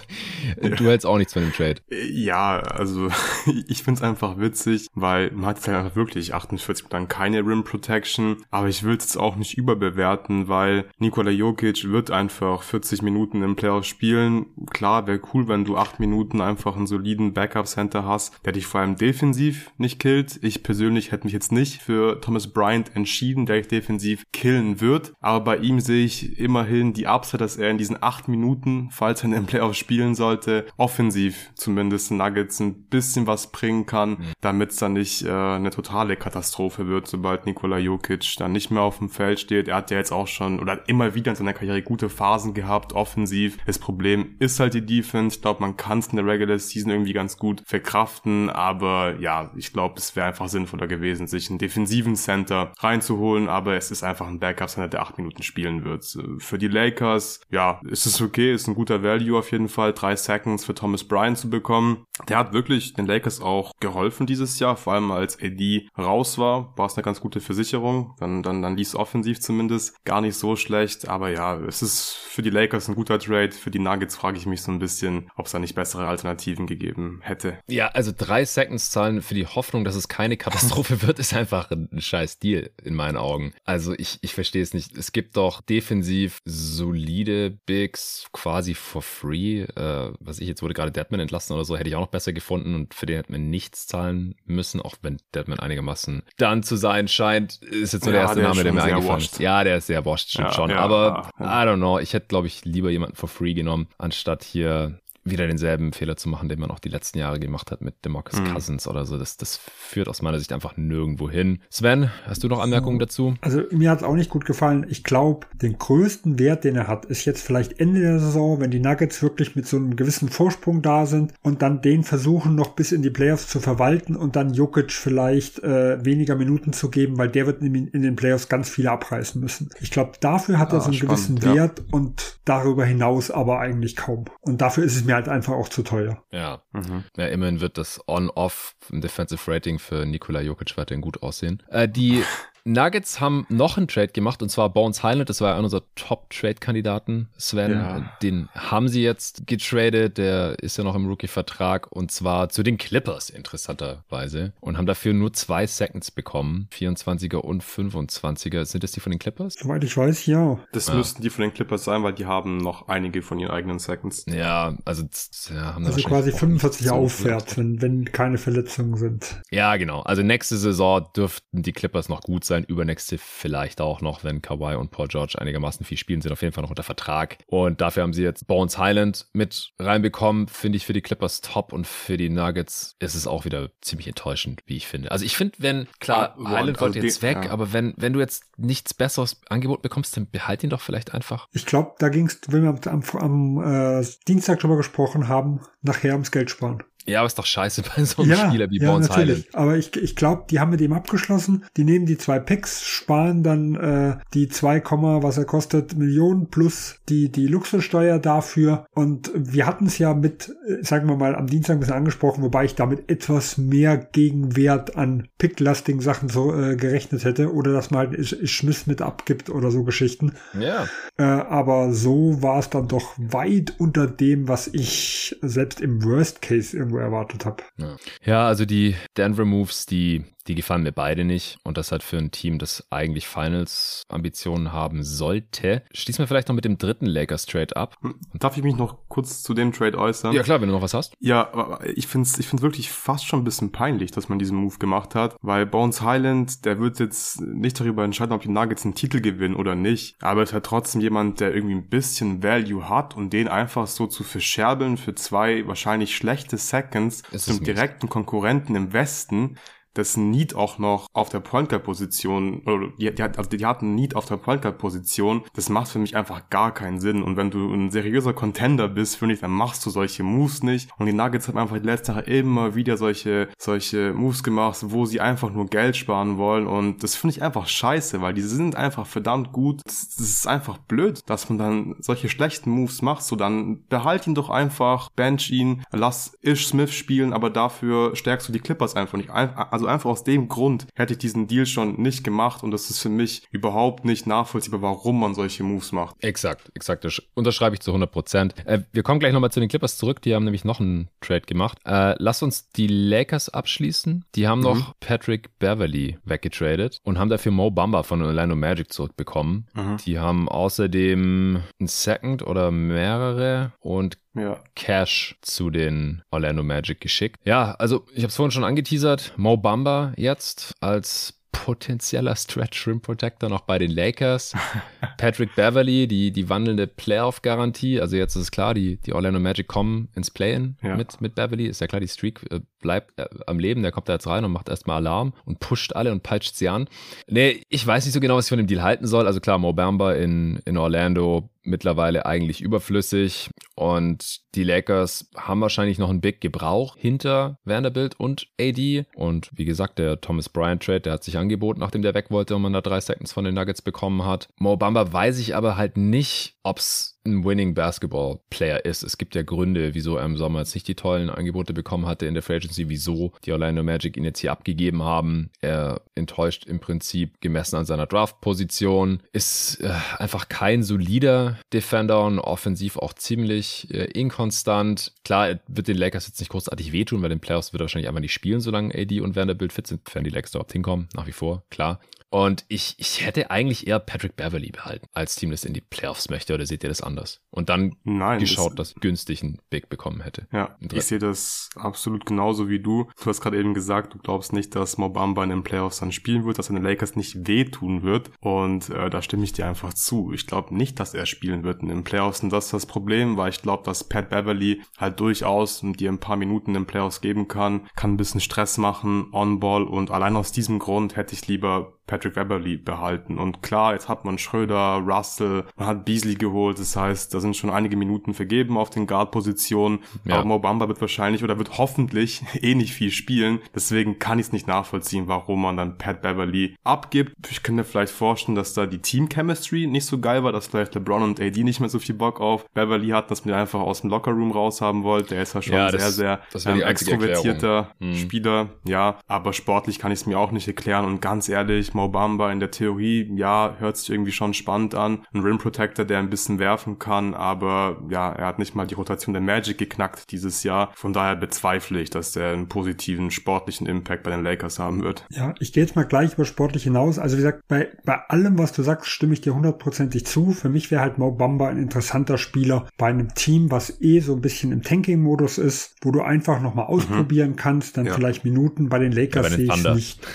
du hältst auch nichts von dem Trade. Ja, also ich find's einfach witzig, weil man hat ja wirklich 48 Minuten keine Rim Protection, aber ich will es auch nicht überbewerten, weil Nikola Jokic wird einfach 40 Minuten im Playoff spielen. Klar, wäre cool, wenn du 8 Minuten einfach einen soliden Backup Center hast, der dich vor allem defensiv nicht killt. Ich persönlich hätte mich jetzt nicht für Thomas Bryant entschieden, der dich defensiv killen wird, aber bei ihm sehe ich immerhin die Upside, dass er in diesen acht Minuten, falls er in den Playoffs spielen sollte, offensiv zumindest Nuggets ein bisschen was bringen kann, mhm. damit es dann nicht äh, eine totale Katastrophe wird, sobald Nikola Jokic dann nicht mehr auf dem Feld steht. Er hat ja jetzt auch schon oder immer wieder in seiner Karriere gute Phasen gehabt, offensiv. Das Problem ist halt die Defense. Ich glaube, man kann es in der Regular Season irgendwie ganz gut verkraften, aber ja, ich glaube, es wäre einfach sinnvoller gewesen, sich einen defensiven Center reinzuholen, aber es ist einfach ein Backup-Center, der acht Minuten spielen wird. Für die Lakers, ja, ist es okay, ist ein guter Value auf jeden Fall, drei Seconds für Thomas Bryant zu bekommen. Der hat wirklich den Lakers auch geholfen dieses Jahr, vor allem als AD raus war, war es eine ganz gute Versicherung. Dann, dann, dann lief es offensiv zumindest gar nicht so schlecht. Aber ja, es ist für die Lakers ein guter Trade. Für die Nuggets frage ich mich so ein bisschen, ob es da nicht bessere Alternativen gegeben hätte. Ja, also drei Seconds zahlen für die Hoffnung, dass es keine Katastrophe wird, ist einfach ein scheiß Deal in meinen Augen. Also ich, ich verstehe es nicht. Es gibt doch defensiv solide Bigs quasi for free. Äh, was ich jetzt wurde gerade Deadman entlassen oder so, hätte ich auch noch besser gefunden und für den hätte man nichts zahlen müssen, auch wenn Deadman einigermaßen dann zu sein scheint. Ist jetzt nur ja, der erste der Name, der mir eingefallen ist. Ja, der ist sehr washed, stimmt ja, schon. Ja, Aber I don't know, ich hätte, glaube ich, lieber jemanden for free genommen, anstatt hier wieder denselben Fehler zu machen, den man auch die letzten Jahre gemacht hat mit Demarcus mhm. Cousins oder so. Das, das führt aus meiner Sicht einfach nirgendwo hin. Sven, hast du noch Anmerkungen dazu? Also mir hat es auch nicht gut gefallen. Ich glaube, den größten Wert, den er hat, ist jetzt vielleicht Ende der Saison, wenn die Nuggets wirklich mit so einem gewissen Vorsprung da sind und dann den versuchen noch bis in die Playoffs zu verwalten und dann Jokic vielleicht äh, weniger Minuten zu geben, weil der wird in, in den Playoffs ganz viele abreißen müssen. Ich glaube, dafür hat ja, er so einen spannend, gewissen ja. Wert und darüber hinaus aber eigentlich kaum. Und dafür ist es mir halt einfach auch zu teuer. Ja. Mhm. ja immerhin wird das On-Off im Defensive Rating für Nikola Jokic weiterhin gut aussehen. Äh, die Nuggets haben noch einen Trade gemacht und zwar Bones Highland, das war einer unserer Top-Trade-Kandidaten, Sven. Ja. Den haben sie jetzt getradet, der ist ja noch im Rookie-Vertrag und zwar zu den Clippers, interessanterweise. Und haben dafür nur zwei Seconds bekommen, 24er und 25er. Sind das die von den Clippers? Soweit ich weiß, ja. Das ja. müssten die von den Clippers sein, weil die haben noch einige von ihren eigenen Seconds. Ja, also, ja, haben also quasi 45 aufwärts, wenn, wenn keine Verletzungen sind. Ja, genau. Also nächste Saison dürften die Clippers noch gut sein sein. Übernächste vielleicht auch noch, wenn Kawhi und Paul George einigermaßen viel spielen, sind auf jeden Fall noch unter Vertrag. Und dafür haben sie jetzt Bones Highland mit reinbekommen. Finde ich für die Clippers top und für die Nuggets ist es auch wieder ziemlich enttäuschend, wie ich finde. Also ich finde, wenn, klar, ah, Highland wollte also jetzt weg, ja. aber wenn, wenn du jetzt nichts besseres Angebot bekommst, dann behalt ihn doch vielleicht einfach. Ich glaube, da ging es, wenn wir am, am äh, Dienstag drüber gesprochen haben, nachher ums Geld sparen. Ja, aber ist doch scheiße bei so einem ja, Spieler wie ja, Bones natürlich. Highland. Aber ich, ich glaube, die haben mit ihm abgeschlossen. Die nehmen die zwei Picks, sparen dann äh, die 2, was er kostet, Millionen plus die, die Luxussteuer dafür. Und wir hatten es ja mit, äh, sagen wir mal, am Dienstag ein bisschen angesprochen, wobei ich damit etwas mehr Gegenwert an picklastigen Sachen so äh, gerechnet hätte. Oder dass man halt Schmiss mit abgibt oder so Geschichten. Ja. Äh, aber so war es dann doch weit unter dem, was ich selbst im Worst Case irgendwo erwartet habe. Ja. ja, also die Denver Moves, die die gefallen mir beide nicht. Und das halt für ein Team, das eigentlich Finals-Ambitionen haben sollte. Schließen wir vielleicht noch mit dem dritten Lakers-Trade ab. Hm, darf ich mich noch kurz zu dem Trade äußern? Ja, klar, wenn du noch was hast. Ja, aber ich finde es ich find's wirklich fast schon ein bisschen peinlich, dass man diesen Move gemacht hat. Weil Bones Highland, der wird jetzt nicht darüber entscheiden, ob die Nuggets einen Titel gewinnen oder nicht. Aber es halt trotzdem jemand, der irgendwie ein bisschen Value hat und den einfach so zu verscherbeln für zwei wahrscheinlich schlechte Seconds zum direkten Konkurrenten im Westen dessen Need auch noch auf der Point Guard Position, oder die, die, also die hatten Need auf der Point Guard Position, das macht für mich einfach gar keinen Sinn. Und wenn du ein seriöser Contender bist, finde ich, dann machst du solche Moves nicht. Und die Nuggets haben einfach die letzten Jahre immer wieder solche, solche Moves gemacht, wo sie einfach nur Geld sparen wollen. Und das finde ich einfach scheiße, weil die sind einfach verdammt gut. Das, das ist einfach blöd, dass man dann solche schlechten Moves macht. So, dann behalt ihn doch einfach, bench ihn, lass Ish Smith spielen, aber dafür stärkst du die Clippers einfach nicht. Also also einfach aus dem Grund hätte ich diesen Deal schon nicht gemacht und das ist für mich überhaupt nicht nachvollziehbar, warum man solche Moves macht. Exakt, exakt. Das unterschreibe ich zu 100 Prozent. Äh, wir kommen gleich nochmal zu den Clippers zurück. Die haben nämlich noch einen Trade gemacht. Äh, lass uns die Lakers abschließen. Die haben mhm. noch Patrick Beverly weggetradet und haben dafür Mo Bamba von Orlando Magic zurückbekommen. Mhm. Die haben außerdem ein Second oder mehrere und ja. Cash zu den Orlando Magic geschickt. Ja, also ich habe es vorhin schon angeteasert. Mo Bamba jetzt als potenzieller Stretch Rim Protector noch bei den Lakers. Patrick Beverly, die, die wandelnde Playoff-Garantie. Also jetzt ist es klar, die, die Orlando Magic kommen ins Play-In ja. mit, mit Beverly. Ist ja klar, die Streak äh, bleibt äh, am Leben. Der kommt da jetzt rein und macht erstmal Alarm und pusht alle und peitscht sie an. Nee, ich weiß nicht so genau, was ich von dem Deal halten soll. Also klar, Mo Bamba in, in Orlando mittlerweile eigentlich überflüssig und die Lakers haben wahrscheinlich noch einen Big gebraucht hinter Vanderbilt und AD und wie gesagt, der Thomas Bryant Trade, der hat sich angeboten, nachdem der weg wollte und man da drei Seconds von den Nuggets bekommen hat. Mo Bamba weiß ich aber halt nicht, ob's ein Winning Basketball Player ist. Es gibt ja Gründe, wieso er im Sommer jetzt nicht die tollen Angebote bekommen hatte in der Free Agency, wieso die Orlando Magic ihn jetzt hier abgegeben haben. Er enttäuscht im Prinzip gemessen an seiner Draft-Position, ist äh, einfach kein solider Defender und offensiv auch ziemlich äh, inkonstant. Klar, er wird den Lakers jetzt nicht großartig wehtun, weil den Playoffs wird er wahrscheinlich einfach nicht spielen, solange AD und Vanderbilt fit sind, wenn die Lakers überhaupt hinkommen, nach wie vor, klar. Und ich, ich hätte eigentlich eher Patrick Beverly behalten, als Team das in die Playoffs möchte. Oder seht ihr das anders? Und dann Nein, geschaut, das, dass günstig einen Big bekommen hätte. Ja, ich sehe das absolut genauso wie du. Du hast gerade eben gesagt, du glaubst nicht, dass Mobamba in den Playoffs dann spielen wird, dass er den Lakers nicht wehtun wird. Und äh, da stimme ich dir einfach zu. Ich glaube nicht, dass er spielen wird in den Playoffs. Und das ist das Problem, weil ich glaube, dass Pat Beverly halt durchaus dir ein paar Minuten in den Playoffs geben kann, kann ein bisschen Stress machen, On-Ball. Und allein aus diesem Grund hätte ich lieber Patrick Weberly behalten. Und klar, jetzt hat man Schröder, Russell, man hat Beasley geholt. Das heißt, da sind schon einige Minuten vergeben auf den Guard-Positionen. Ja. Aber Mobamba wird wahrscheinlich oder wird hoffentlich eh nicht viel spielen. Deswegen kann ich es nicht nachvollziehen, warum man dann Pat Beverly abgibt. Ich könnte mir vielleicht vorstellen, dass da die Team-Chemistry nicht so geil war, dass vielleicht LeBron und AD nicht mehr so viel Bock auf Beverly hatten, dass man ihn einfach aus dem Lockerroom raus haben wollte. Der ist ja schon ja, das, sehr, sehr ähm, extrovertierter mhm. Spieler. Ja, aber sportlich kann ich es mir auch nicht erklären. Und ganz ehrlich, Mo Bamba in der Theorie, ja, hört sich irgendwie schon spannend an. Ein Rim Protector, der ein bisschen werfen kann, aber ja, er hat nicht mal die Rotation der Magic geknackt dieses Jahr. Von daher bezweifle ich, dass er einen positiven sportlichen Impact bei den Lakers haben wird. Ja, ich gehe jetzt mal gleich über sportlich hinaus. Also wie gesagt, bei, bei allem, was du sagst, stimme ich dir hundertprozentig zu. Für mich wäre halt Mo Bamba ein interessanter Spieler bei einem Team, was eh so ein bisschen im Tanking-Modus ist, wo du einfach nochmal mhm. ausprobieren mhm. kannst, dann ja. vielleicht Minuten. Bei den Lakers ja, sehe ich nicht.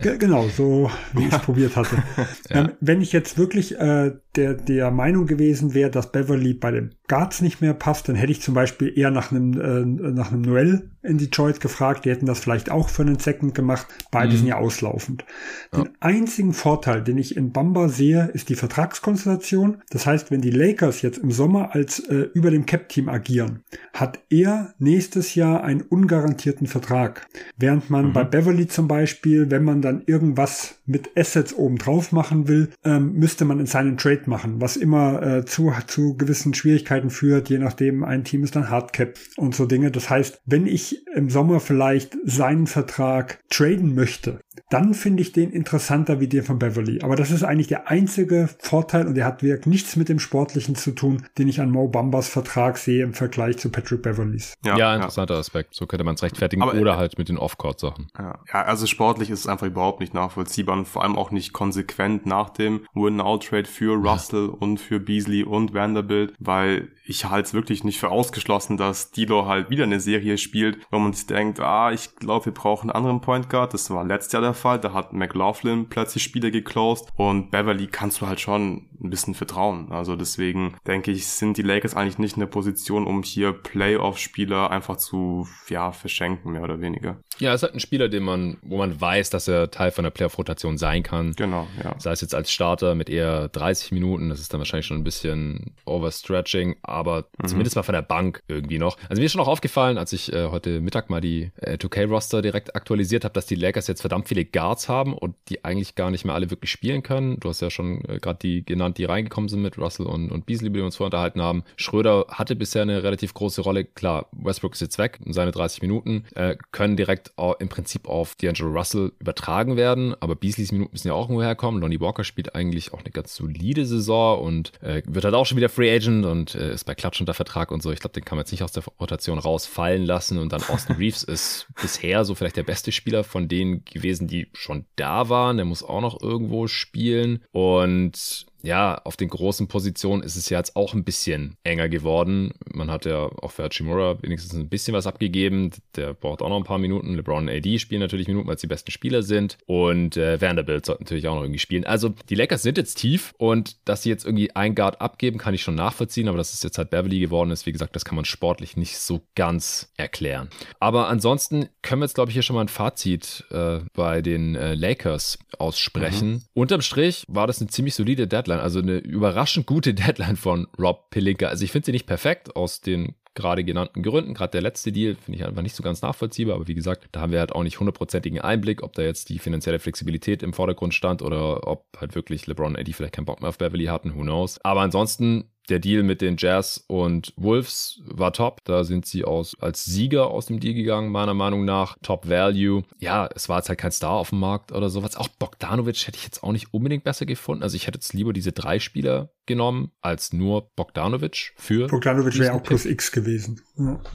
genau, so wie ich es probiert hatte. ja. ähm, wenn ich jetzt wirklich äh, der, der Meinung gewesen wäre, dass Beverly bei den Guards nicht mehr passt, dann hätte ich zum Beispiel eher nach einem, äh, nach einem Noel in Detroit gefragt. Die hätten das vielleicht auch für einen Second gemacht. Beide mhm. sind ja auslaufend. Ja. Den einzigen Vorteil, den ich in Bamba sehe, ist die Vertragskonstellation. Das heißt, wenn die Lakers jetzt im Sommer als äh, über dem Cap-Team agieren, hat er nächstes Jahr einen ungarantierten Vertrag. Während man mhm. bei Beverly zum Beispiel, wenn man dann irgendwas mit Assets oben drauf machen will, ähm, müsste man in seinen Trade machen, was immer äh, zu, zu gewissen Schwierigkeiten führt, je nachdem, ein Team ist dann Hardcap und so Dinge. Das heißt, wenn ich im Sommer vielleicht seinen Vertrag traden möchte, dann finde ich den interessanter wie den von Beverly. Aber das ist eigentlich der einzige Vorteil und der hat wirklich nichts mit dem Sportlichen zu tun, den ich an Mo Bambas Vertrag sehe im Vergleich zu Patrick Beverlys. Ja, ja interessanter ja. Aspekt. So könnte man es rechtfertigen Aber, oder halt mit den Off-Court-Sachen. Ja. ja, also sportlich ist es einfach überhaupt nicht nachvollziehbar und vor allem auch nicht konsequent nach dem Win-Out-Trade für Russell und für Beasley und Vanderbilt, weil ich halte es wirklich nicht für ausgeschlossen, dass Dilo halt wieder eine Serie spielt, wo man sich denkt, ah, ich glaube, wir brauchen einen anderen Point Guard. Das war letztes Jahr der Fall. Da hat McLaughlin plötzlich Spiele geclosed und Beverly kannst du halt schon ein bisschen vertrauen. Also deswegen denke ich, sind die Lakers eigentlich nicht in der Position, um hier Playoff-Spieler einfach zu, ja, verschenken, mehr oder weniger. Ja, es ist halt ein Spieler, den man, wo man weiß, dass er Teil von der Playoff-Rotation sein kann. Genau, ja. Sei es jetzt als Starter mit eher 30 Minuten, das ist dann wahrscheinlich schon ein bisschen overstretching, aber mhm. zumindest mal von der Bank irgendwie noch. Also mir ist schon auch aufgefallen, als ich äh, heute Mittag mal die äh, 2K-Roster direkt aktualisiert habe, dass die Lakers jetzt verdammt viele Guards haben und die eigentlich gar nicht mehr alle wirklich spielen können. Du hast ja schon äh, gerade die genannt, die reingekommen sind mit Russell und, und Beasley, die wir uns vorher unterhalten haben. Schröder hatte bisher eine relativ große Rolle. Klar, Westbrook ist jetzt weg, seine 30 Minuten, äh, können direkt im Prinzip auf D'Angelo Russell übertragen werden, aber Beasleys Minuten müssen ja auch irgendwo herkommen. Lonnie Walker spielt eigentlich auch eine ganz solide Saison und äh, wird halt auch schon wieder Free Agent und äh, ist bei Klatsch unter Vertrag und so. Ich glaube, den kann man jetzt nicht aus der Rotation rausfallen lassen und dann Austin Reeves ist bisher so vielleicht der beste Spieler von denen gewesen, die schon da waren. Der muss auch noch irgendwo spielen und ja, auf den großen Positionen ist es ja jetzt auch ein bisschen enger geworden. Man hat ja auch für Hachimura wenigstens ein bisschen was abgegeben. Der braucht auch noch ein paar Minuten. LeBron und AD spielen natürlich Minuten, weil es die besten Spieler sind. Und äh, Vanderbilt sollte natürlich auch noch irgendwie spielen. Also die Lakers sind jetzt tief und dass sie jetzt irgendwie ein Guard abgeben, kann ich schon nachvollziehen. Aber dass es jetzt halt Beverly geworden ist, wie gesagt, das kann man sportlich nicht so ganz erklären. Aber ansonsten können wir jetzt, glaube ich, hier schon mal ein Fazit äh, bei den äh, Lakers aussprechen. Mhm. Unterm Strich war das eine ziemlich solide Deadline. Deadline. Also eine überraschend gute Deadline von Rob Pelinka. Also ich finde sie nicht perfekt aus den gerade genannten Gründen. Gerade der letzte Deal finde ich einfach nicht so ganz nachvollziehbar. Aber wie gesagt, da haben wir halt auch nicht hundertprozentigen Einblick, ob da jetzt die finanzielle Flexibilität im Vordergrund stand oder ob halt wirklich LeBron und Eddie vielleicht keinen Bock mehr auf Beverly hatten. Who knows? Aber ansonsten der Deal mit den Jazz und Wolves war top. Da sind sie aus, als Sieger aus dem Deal gegangen, meiner Meinung nach. Top Value. Ja, es war jetzt halt kein Star auf dem Markt oder sowas. Auch Bogdanovic hätte ich jetzt auch nicht unbedingt besser gefunden. Also ich hätte jetzt lieber diese drei Spieler genommen als nur Bogdanovic für. Bogdanovic wäre auch plus X gewesen.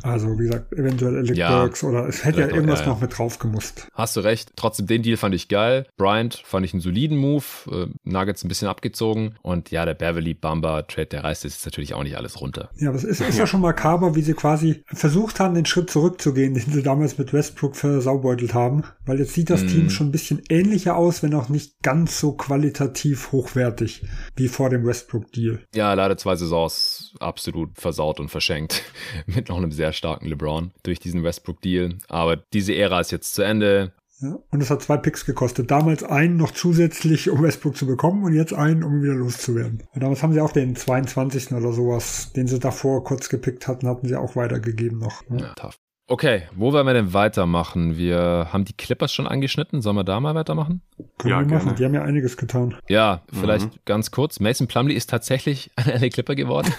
Also wie gesagt, eventuell Alec ja, oder es hätte ja irgendwas ja, ja. noch mit drauf gemusst. Hast du recht. Trotzdem, den Deal fand ich geil. Bryant fand ich einen soliden Move. Äh, Nuggets ein bisschen abgezogen. Und ja, der Beverly Bamba Trade, der reißt jetzt natürlich auch nicht alles runter. Ja, aber es ist, ist ja schon makaber, wie sie quasi versucht haben, den Schritt zurückzugehen, den sie damals mit Westbrook versaubeutelt haben. Weil jetzt sieht das mm. Team schon ein bisschen ähnlicher aus, wenn auch nicht ganz so qualitativ hochwertig wie vor dem Westbrook-Deal. Ja, leider zwei Saisons absolut versaut und verschenkt. mit noch einem sehr starken LeBron durch diesen Westbrook-Deal. Aber diese Ära ist jetzt zu Ende. Und es hat zwei Picks gekostet. Damals einen noch zusätzlich, um Westbrook zu bekommen und jetzt einen, um wieder loszuwerden. Und damals haben sie auch den 22. oder sowas, den sie davor kurz gepickt hatten, hatten sie auch weitergegeben noch. Ja, tough. Okay, wo wollen wir denn weitermachen? Wir haben die Clippers schon angeschnitten. Sollen wir da mal weitermachen? Können ja, wir machen. Gerne. Die haben ja einiges getan. Ja, vielleicht mhm. ganz kurz. Mason Plumley ist tatsächlich ein LA Clipper geworden.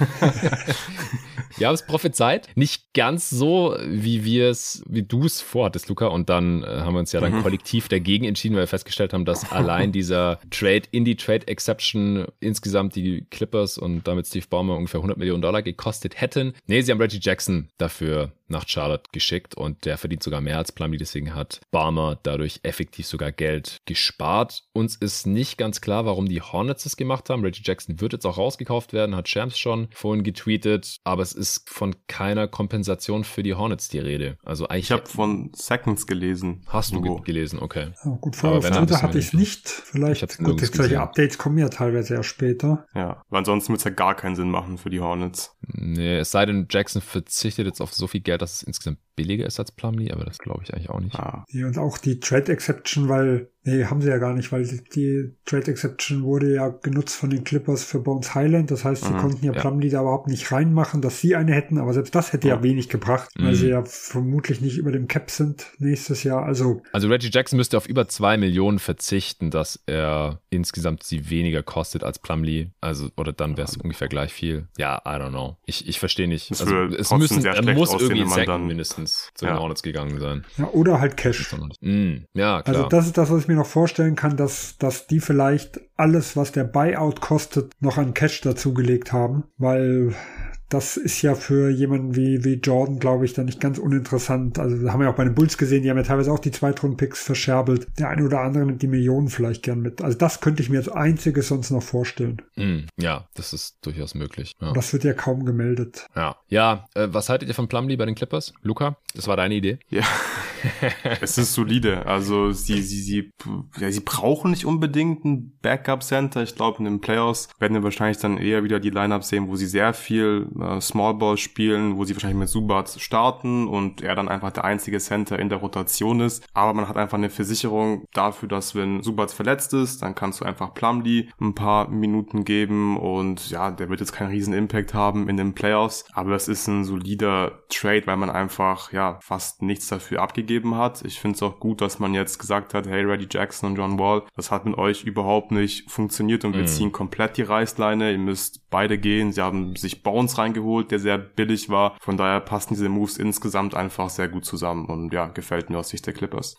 Wir haben es prophezeit. Nicht ganz so, wie wir es, wie du es vorhattest, Luca. Und dann äh, haben wir uns ja dann mhm. kollektiv dagegen entschieden, weil wir festgestellt haben, dass allein dieser Trade, in die Trade Exception insgesamt die Clippers und damit Steve Ballmer ungefähr 100 Millionen Dollar gekostet hätten. Nee, sie haben Reggie Jackson dafür nach Charlotte geschickt und der verdient sogar mehr als Plumlee, deswegen hat Barmer dadurch effektiv sogar Geld gespart. Uns ist nicht ganz klar, warum die Hornets es gemacht haben. Reggie Jackson wird jetzt auch rausgekauft werden, hat Shams schon vorhin getweetet, aber es ist von keiner Kompensation für die Hornets die Rede. Also eigentlich. Ich habe von Seconds gelesen. Hast du ge gelesen, okay. Ja, gut, vorher auf Twitter hatte ich es nicht. Vielleicht, gut, jetzt solche Updates kommen ja teilweise erst später. Ja, weil ansonsten wird es ja gar keinen Sinn machen für die Hornets. Nee, es sei denn, Jackson verzichtet jetzt auf so viel Geld, dass es insgesamt billiger ist als Plumlee, aber das glaube ich eigentlich auch nicht. Ah. Ja, und auch die Trade Exception, weil, nee, haben sie ja gar nicht, weil die Trade Exception wurde ja genutzt von den Clippers für Bones Highland. Das heißt, sie mhm, konnten ja, ja Plumlee da überhaupt nicht reinmachen, dass sie eine hätten, aber selbst das hätte ja, ja wenig gebracht, mhm. weil sie ja vermutlich nicht über dem Cap sind nächstes Jahr. Also, also Reggie Jackson müsste auf über zwei Millionen verzichten, dass er insgesamt sie weniger kostet als Plumlee. Also, oder dann wäre es ungefähr gleich viel. Ja, I don't know. Ich, ich verstehe nicht. Also, es müssen, er muss irgendwie Second mindestens mindestens zu den ja. Hornets gegangen sein. Ja, oder halt Cash. Mm, ja, klar. Also das ist das, was ich mir noch vorstellen kann, dass, dass die vielleicht alles, was der Buyout kostet, noch an Cash dazugelegt haben, weil das ist ja für jemanden wie, wie Jordan, glaube ich, dann nicht ganz uninteressant. Also haben wir auch bei den Bulls gesehen, die haben ja teilweise auch die Zweitrunden-Picks verscherbelt. Der eine oder andere nimmt die Millionen vielleicht gern mit. Also das könnte ich mir als einziges sonst noch vorstellen. Mm, ja, das ist durchaus möglich. Ja. Das wird ja kaum gemeldet. Ja, ja äh, was haltet ihr von Plumlee bei den Clippers? Luca, das war deine Idee? Ja. es ist solide. Also sie, sie, sie, ja, sie brauchen nicht unbedingt ein Backup-Center. Ich glaube, in den Playoffs werden wir wahrscheinlich dann eher wieder die Lineup sehen, wo sie sehr viel äh, Small Ball spielen, wo sie wahrscheinlich mit Subat starten und er dann einfach der einzige Center in der Rotation ist. Aber man hat einfach eine Versicherung dafür, dass wenn Subat verletzt ist, dann kannst du einfach Plumlee ein paar Minuten geben und ja, der wird jetzt keinen riesen Impact haben in den Playoffs. Aber das ist ein solider Trade, weil man einfach ja fast nichts dafür abgegeben hat. Ich finde es auch gut, dass man jetzt gesagt hat, hey, Reddy Jackson und John Wall, das hat mit euch überhaupt nicht funktioniert und wir mm. ziehen komplett die Reißleine. Ihr müsst beide gehen. Sie haben sich Bounce rein reingeholt, der sehr billig war. Von daher passen diese Moves insgesamt einfach sehr gut zusammen und ja, gefällt mir aus Sicht der Clippers.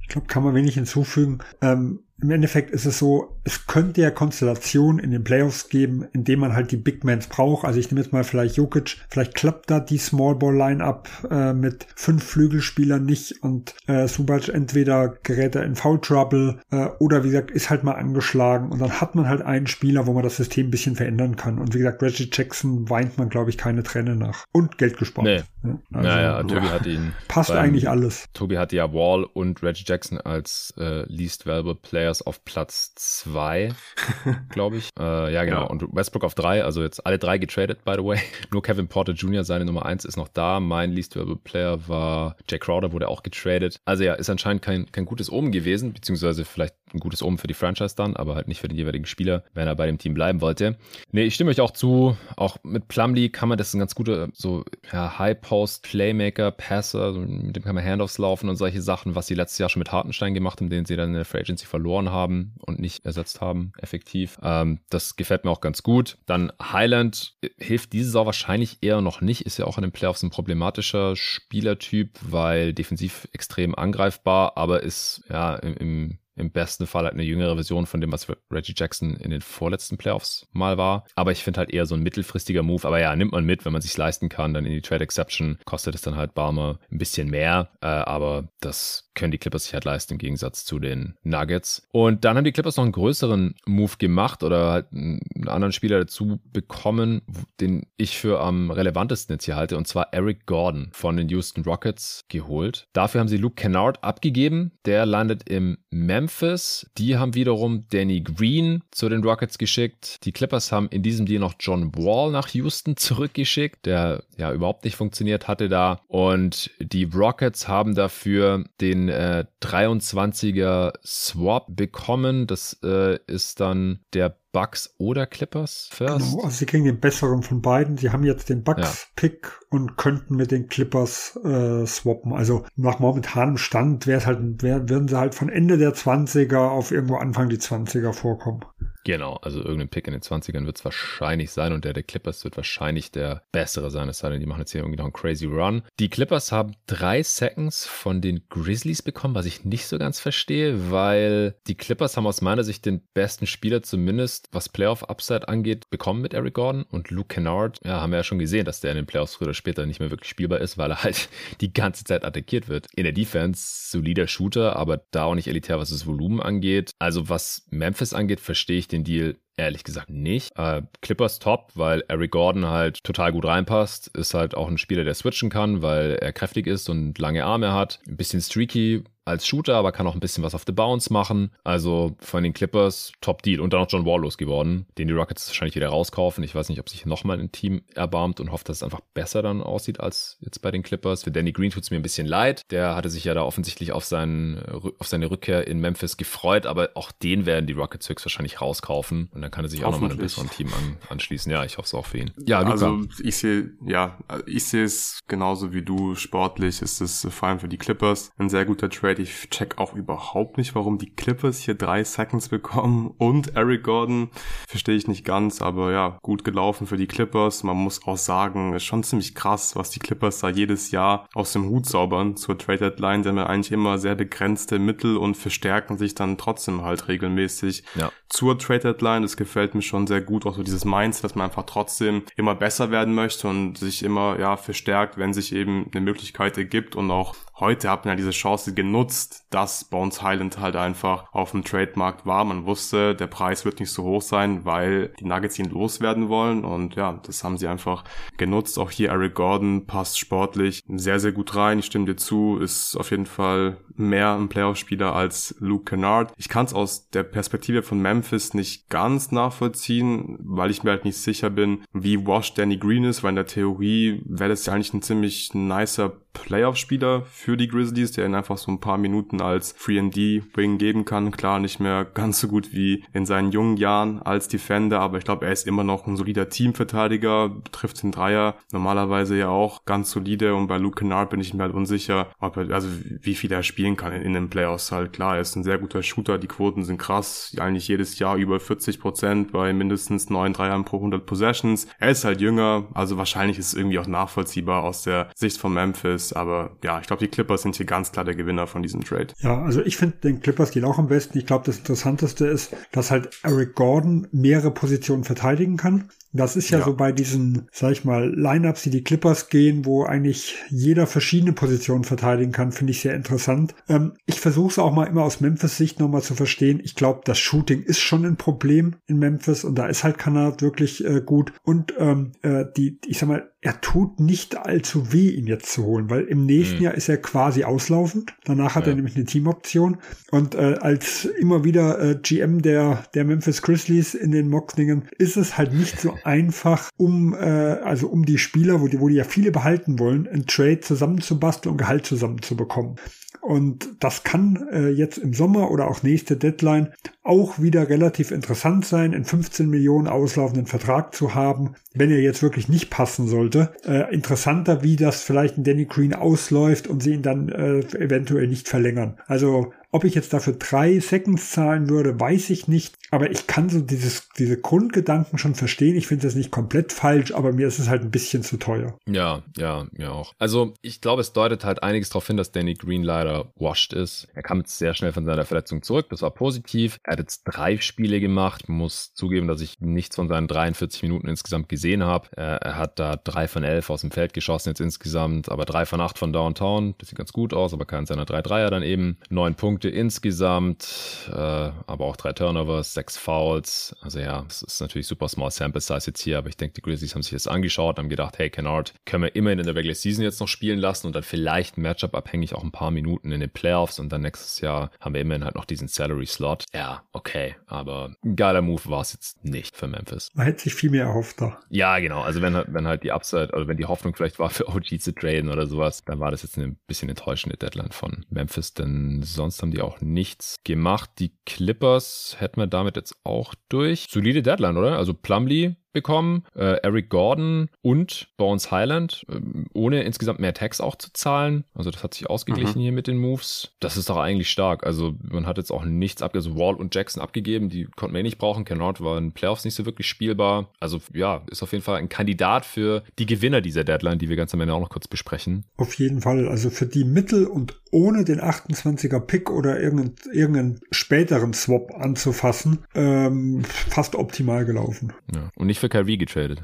Ich glaube, kann man wenig hinzufügen. Ähm, im Endeffekt ist es so, es könnte ja Konstellationen in den Playoffs geben, in denen man halt die Big Mans braucht. Also ich nehme jetzt mal vielleicht Jokic, vielleicht klappt da die Small Ball Line-Up äh, mit fünf Flügelspielern nicht und äh, Subac entweder gerät er in Foul Trouble äh, oder wie gesagt ist halt mal angeschlagen und dann hat man halt einen Spieler, wo man das System ein bisschen verändern kann. Und wie gesagt, Reggie Jackson weint man glaube ich keine Träne nach und Geld gespart. Nee. Ja, also, naja, Tobi hat ihn. Passt eigentlich alles. Tobi hatte ja Wall und Reggie Jackson als äh, Least Valuable Players auf Platz zwei, glaube ich. Äh, ja, genau. Ja. Und Westbrook auf drei, also jetzt alle drei getradet, by the way. Nur Kevin Porter Jr., seine Nummer eins, ist noch da. Mein Least Valuable Player war Jack Crowder, wurde auch getradet. Also ja, ist anscheinend kein, kein gutes Omen gewesen, beziehungsweise vielleicht ein gutes Omen für die Franchise dann, aber halt nicht für den jeweiligen Spieler, wenn er bei dem Team bleiben wollte. Nee, ich stimme euch auch zu. Auch mit Plumlee kann man, das ein ganz guter, so, ja, High-Post, Playmaker, Passer, mit dem kann man Handoffs laufen und solche Sachen, was sie letztes Jahr schon mit Hartenstein gemacht haben, den sie dann in der Free Agency verloren haben und nicht ersetzt haben, effektiv. Ähm, das gefällt mir auch ganz gut. Dann Highland hilft diese Saison wahrscheinlich eher noch nicht, ist ja auch in den Playoffs ein problematischer Spielertyp, weil defensiv extrem angreifbar, aber ist ja im, im im besten Fall halt eine jüngere Version von dem, was Reggie Jackson in den vorletzten Playoffs mal war. Aber ich finde halt eher so ein mittelfristiger Move. Aber ja, nimmt man mit, wenn man sich leisten kann, dann in die Trade Exception kostet es dann halt Barmer ein bisschen mehr. Äh, aber das können die Clippers sich halt leisten im Gegensatz zu den Nuggets. Und dann haben die Clippers noch einen größeren Move gemacht oder halt einen anderen Spieler dazu bekommen, den ich für am relevantesten jetzt hier halte, und zwar Eric Gordon von den Houston Rockets geholt. Dafür haben sie Luke Kennard abgegeben. Der landet im Memphis. Die haben wiederum Danny Green zu den Rockets geschickt. Die Clippers haben in diesem Deal noch John Wall nach Houston zurückgeschickt, der ja überhaupt nicht funktioniert hatte da. Und die Rockets haben dafür den äh, 23er Swap bekommen. Das äh, ist dann der Bucks oder Clippers first? Genau, also sie kriegen den besseren von beiden. Sie haben jetzt den Bucks-Pick ja. und könnten mit den Clippers äh, swappen. Also nach momentanem Stand wäre es halt, wär, würden sie halt von Ende der 20er auf irgendwo Anfang die 20er vorkommen. Genau, also irgendein Pick in den 20ern wird es wahrscheinlich sein und der der Clippers wird wahrscheinlich der bessere sein, es sei denn, die machen jetzt hier irgendwie noch einen crazy Run. Die Clippers haben drei Seconds von den Grizzlies bekommen, was ich nicht so ganz verstehe, weil die Clippers haben aus meiner Sicht den besten Spieler zumindest, was Playoff-Upside angeht, bekommen mit Eric Gordon und Luke Kennard, ja, haben wir ja schon gesehen, dass der in den Playoffs früher oder später nicht mehr wirklich spielbar ist, weil er halt die ganze Zeit attackiert wird. In der Defense solider Shooter, aber da auch nicht elitär, was das Volumen angeht. Also was Memphis angeht, verstehe ich den Deal Ehrlich gesagt nicht. Äh, Clippers top, weil Eric Gordon halt total gut reinpasst. Ist halt auch ein Spieler, der switchen kann, weil er kräftig ist und lange Arme hat. Ein bisschen streaky, als Shooter, aber kann auch ein bisschen was auf the Bounce machen. Also von den Clippers Top Deal. Und dann noch John Wall losgeworden, den die Rockets wahrscheinlich wieder rauskaufen. Ich weiß nicht, ob sich nochmal ein Team erbarmt und hofft, dass es einfach besser dann aussieht als jetzt bei den Clippers. Für Danny Green tut es mir ein bisschen leid. Der hatte sich ja da offensichtlich auf, seinen, auf seine Rückkehr in Memphis gefreut, aber auch den werden die Rockets höchstwahrscheinlich rauskaufen. Und dann kann er sich auch nochmal einem besseren Team an, anschließen. Ja, ich hoffe es auch für ihn. Ja, Luca. Also ich sehe, ja, ich sehe es genauso wie du. Sportlich ist es vor allem für die Clippers ein sehr guter Trade. Ich check auch überhaupt nicht, warum die Clippers hier drei Seconds bekommen und Eric Gordon. Verstehe ich nicht ganz, aber ja, gut gelaufen für die Clippers. Man muss auch sagen, ist schon ziemlich krass, was die Clippers da jedes Jahr aus dem Hut zaubern zur Trade Deadline. Haben ja eigentlich immer sehr begrenzte Mittel und verstärken sich dann trotzdem halt regelmäßig ja. zur Trade Deadline. Das gefällt mir schon sehr gut. Auch so dieses Mindset, dass man einfach trotzdem immer besser werden möchte und sich immer, ja, verstärkt, wenn sich eben eine Möglichkeit ergibt und auch heute hat man ja diese Chance genutzt, dass Bones Highland halt einfach auf dem Trademarkt war. Man wusste, der Preis wird nicht so hoch sein, weil die Nuggets ihn loswerden wollen und ja, das haben sie einfach genutzt. Auch hier Eric Gordon passt sportlich sehr, sehr gut rein. Ich stimme dir zu, ist auf jeden Fall mehr ein Playoff-Spieler als Luke Kennard. Ich kann es aus der Perspektive von Memphis nicht ganz nachvollziehen, weil ich mir halt nicht sicher bin, wie washed Danny Green ist, weil in der Theorie wäre das ja eigentlich ein ziemlich nicer Playoff-Spieler für die Grizzlies, der ihnen einfach so ein paar Minuten als 3D-Wing geben kann. Klar, nicht mehr ganz so gut wie in seinen jungen Jahren als Defender, aber ich glaube, er ist immer noch ein solider Teamverteidiger, trifft den Dreier normalerweise ja auch ganz solide und bei Luke Kennard bin ich mir halt unsicher, ob er, also wie viel er spielen kann in, in den Playoffs halt. Klar, er ist ein sehr guter Shooter, die Quoten sind krass, eigentlich jedes Jahr über 40 Prozent bei mindestens neun Dreiern pro 100 Possessions. Er ist halt jünger, also wahrscheinlich ist es irgendwie auch nachvollziehbar aus der Sicht von Memphis. Aber ja, ich glaube, die Clippers sind hier ganz klar der Gewinner von diesem Trade. Ja, also ich finde, den Clippers geht auch am besten. Ich glaube, das Interessanteste ist, dass halt Eric Gordon mehrere Positionen verteidigen kann. Das ist ja, ja, so bei diesen, sag ich mal, Lineups, die die Clippers gehen, wo eigentlich jeder verschiedene Positionen verteidigen kann, finde ich sehr interessant. Ähm, ich versuche es auch mal immer aus Memphis Sicht nochmal zu verstehen. Ich glaube, das Shooting ist schon ein Problem in Memphis und da ist halt Kanada wirklich äh, gut. Und ähm, äh, die, ich sag mal, er tut nicht allzu weh, ihn jetzt zu holen, weil im nächsten mhm. Jahr ist er quasi auslaufend. Danach hat ja. er nämlich eine Teamoption. Und äh, als immer wieder äh, GM der, der Memphis Grizzlies in den Mockdingen ist es halt nicht so einfach, um, äh, also um die Spieler, wo die, wo die ja viele behalten wollen, ein Trade zusammenzubasteln und Gehalt zusammenzubekommen. Und das kann äh, jetzt im Sommer oder auch nächste Deadline auch wieder relativ interessant sein, einen 15 Millionen auslaufenden Vertrag zu haben, wenn er jetzt wirklich nicht passen sollte. Äh, interessanter, wie das vielleicht in Danny Green ausläuft und sie ihn dann äh, eventuell nicht verlängern. Also ob ich jetzt dafür drei Seconds zahlen würde, weiß ich nicht. Aber ich kann so dieses, diese Grundgedanken schon verstehen. Ich finde das nicht komplett falsch, aber mir ist es halt ein bisschen zu teuer. Ja, ja, mir auch. Also ich glaube, es deutet halt einiges darauf hin, dass Danny Green leider washed ist. Er kam jetzt sehr schnell von seiner Verletzung zurück. Das war positiv. Er hat jetzt drei Spiele gemacht. Muss zugeben, dass ich nichts von seinen 43 Minuten insgesamt gesehen habe. Er hat da drei von elf aus dem Feld geschossen jetzt insgesamt, aber drei von acht von Downtown. Das sieht ganz gut aus, aber keinen seiner drei Dreier dann eben. Neun Punkte insgesamt, äh, aber auch drei Turnovers, sechs Fouls. Also ja, es ist natürlich super small sample size jetzt hier, aber ich denke, die Grizzlies haben sich das angeschaut, haben gedacht, hey, Kennard können wir immerhin in der Regular Season jetzt noch spielen lassen und dann vielleicht Matchup abhängig auch ein paar Minuten in den Playoffs und dann nächstes Jahr haben wir immerhin halt noch diesen Salary Slot. Ja, okay, aber ein geiler Move war es jetzt nicht für Memphis. Man hätte sich viel mehr erhofft da. Ja, genau. Also wenn, wenn halt die Upside oder wenn die Hoffnung vielleicht war für OG zu traden oder sowas, dann war das jetzt eine bisschen enttäuschende Deadline von Memphis, denn sonst haben die auch nichts gemacht. Die Clippers hätten wir damit jetzt auch durch. Solide Deadline, oder? Also Plumlee bekommen, äh, Eric Gordon und Bones Highland, äh, ohne insgesamt mehr Tax auch zu zahlen. Also das hat sich ausgeglichen mhm. hier mit den Moves. Das ist doch eigentlich stark. Also man hat jetzt auch nichts ab, also Wall und Jackson abgegeben, die konnten wir eh nicht brauchen. Kennard war in Playoffs nicht so wirklich spielbar. Also ja, ist auf jeden Fall ein Kandidat für die Gewinner dieser Deadline, die wir ganz am Ende auch noch kurz besprechen. Auf jeden Fall. Also für die Mittel und ohne den 28er Pick oder irgendeinen, irgendeinen späteren Swap anzufassen, ähm, fast optimal gelaufen. Ja. Und nicht für Kyrie getradet.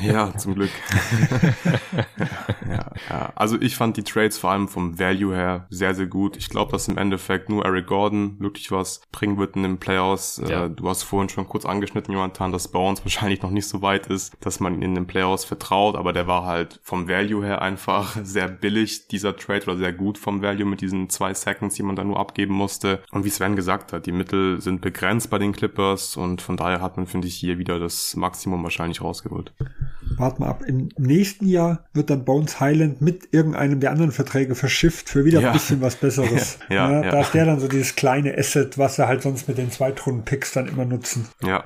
ja, zum Glück. ja, ja, Also ich fand die Trades vor allem vom Value her sehr, sehr gut. Ich glaube, dass im Endeffekt nur Eric Gordon wirklich was bringen wird in den Playoffs. Äh, ja. Du hast vorhin schon kurz angeschnitten, Jonathan, dass Bones wahrscheinlich noch nicht so weit ist, dass man ihn in den Playoffs vertraut, aber der war halt vom Value her einfach sehr billig, dieser Trade, oder sehr gut vom Value mit diesen zwei Seconds, die man da nur abgeben musste. Und wie Sven gesagt hat, die Mittel sind begrenzt bei den Clippers und von daher hat man, finde ich, hier wieder das Maximum wahrscheinlich rausgeholt. Wart mal ab. Im nächsten Jahr wird dann Bones Highland mit irgendeinem der anderen Verträge verschifft für wieder ja. ein bisschen was Besseres. ja, ja, ja, Da ist der dann so dieses kleine Asset, was er halt sonst mit den Zweitrunden-Picks dann immer nutzen. Ja,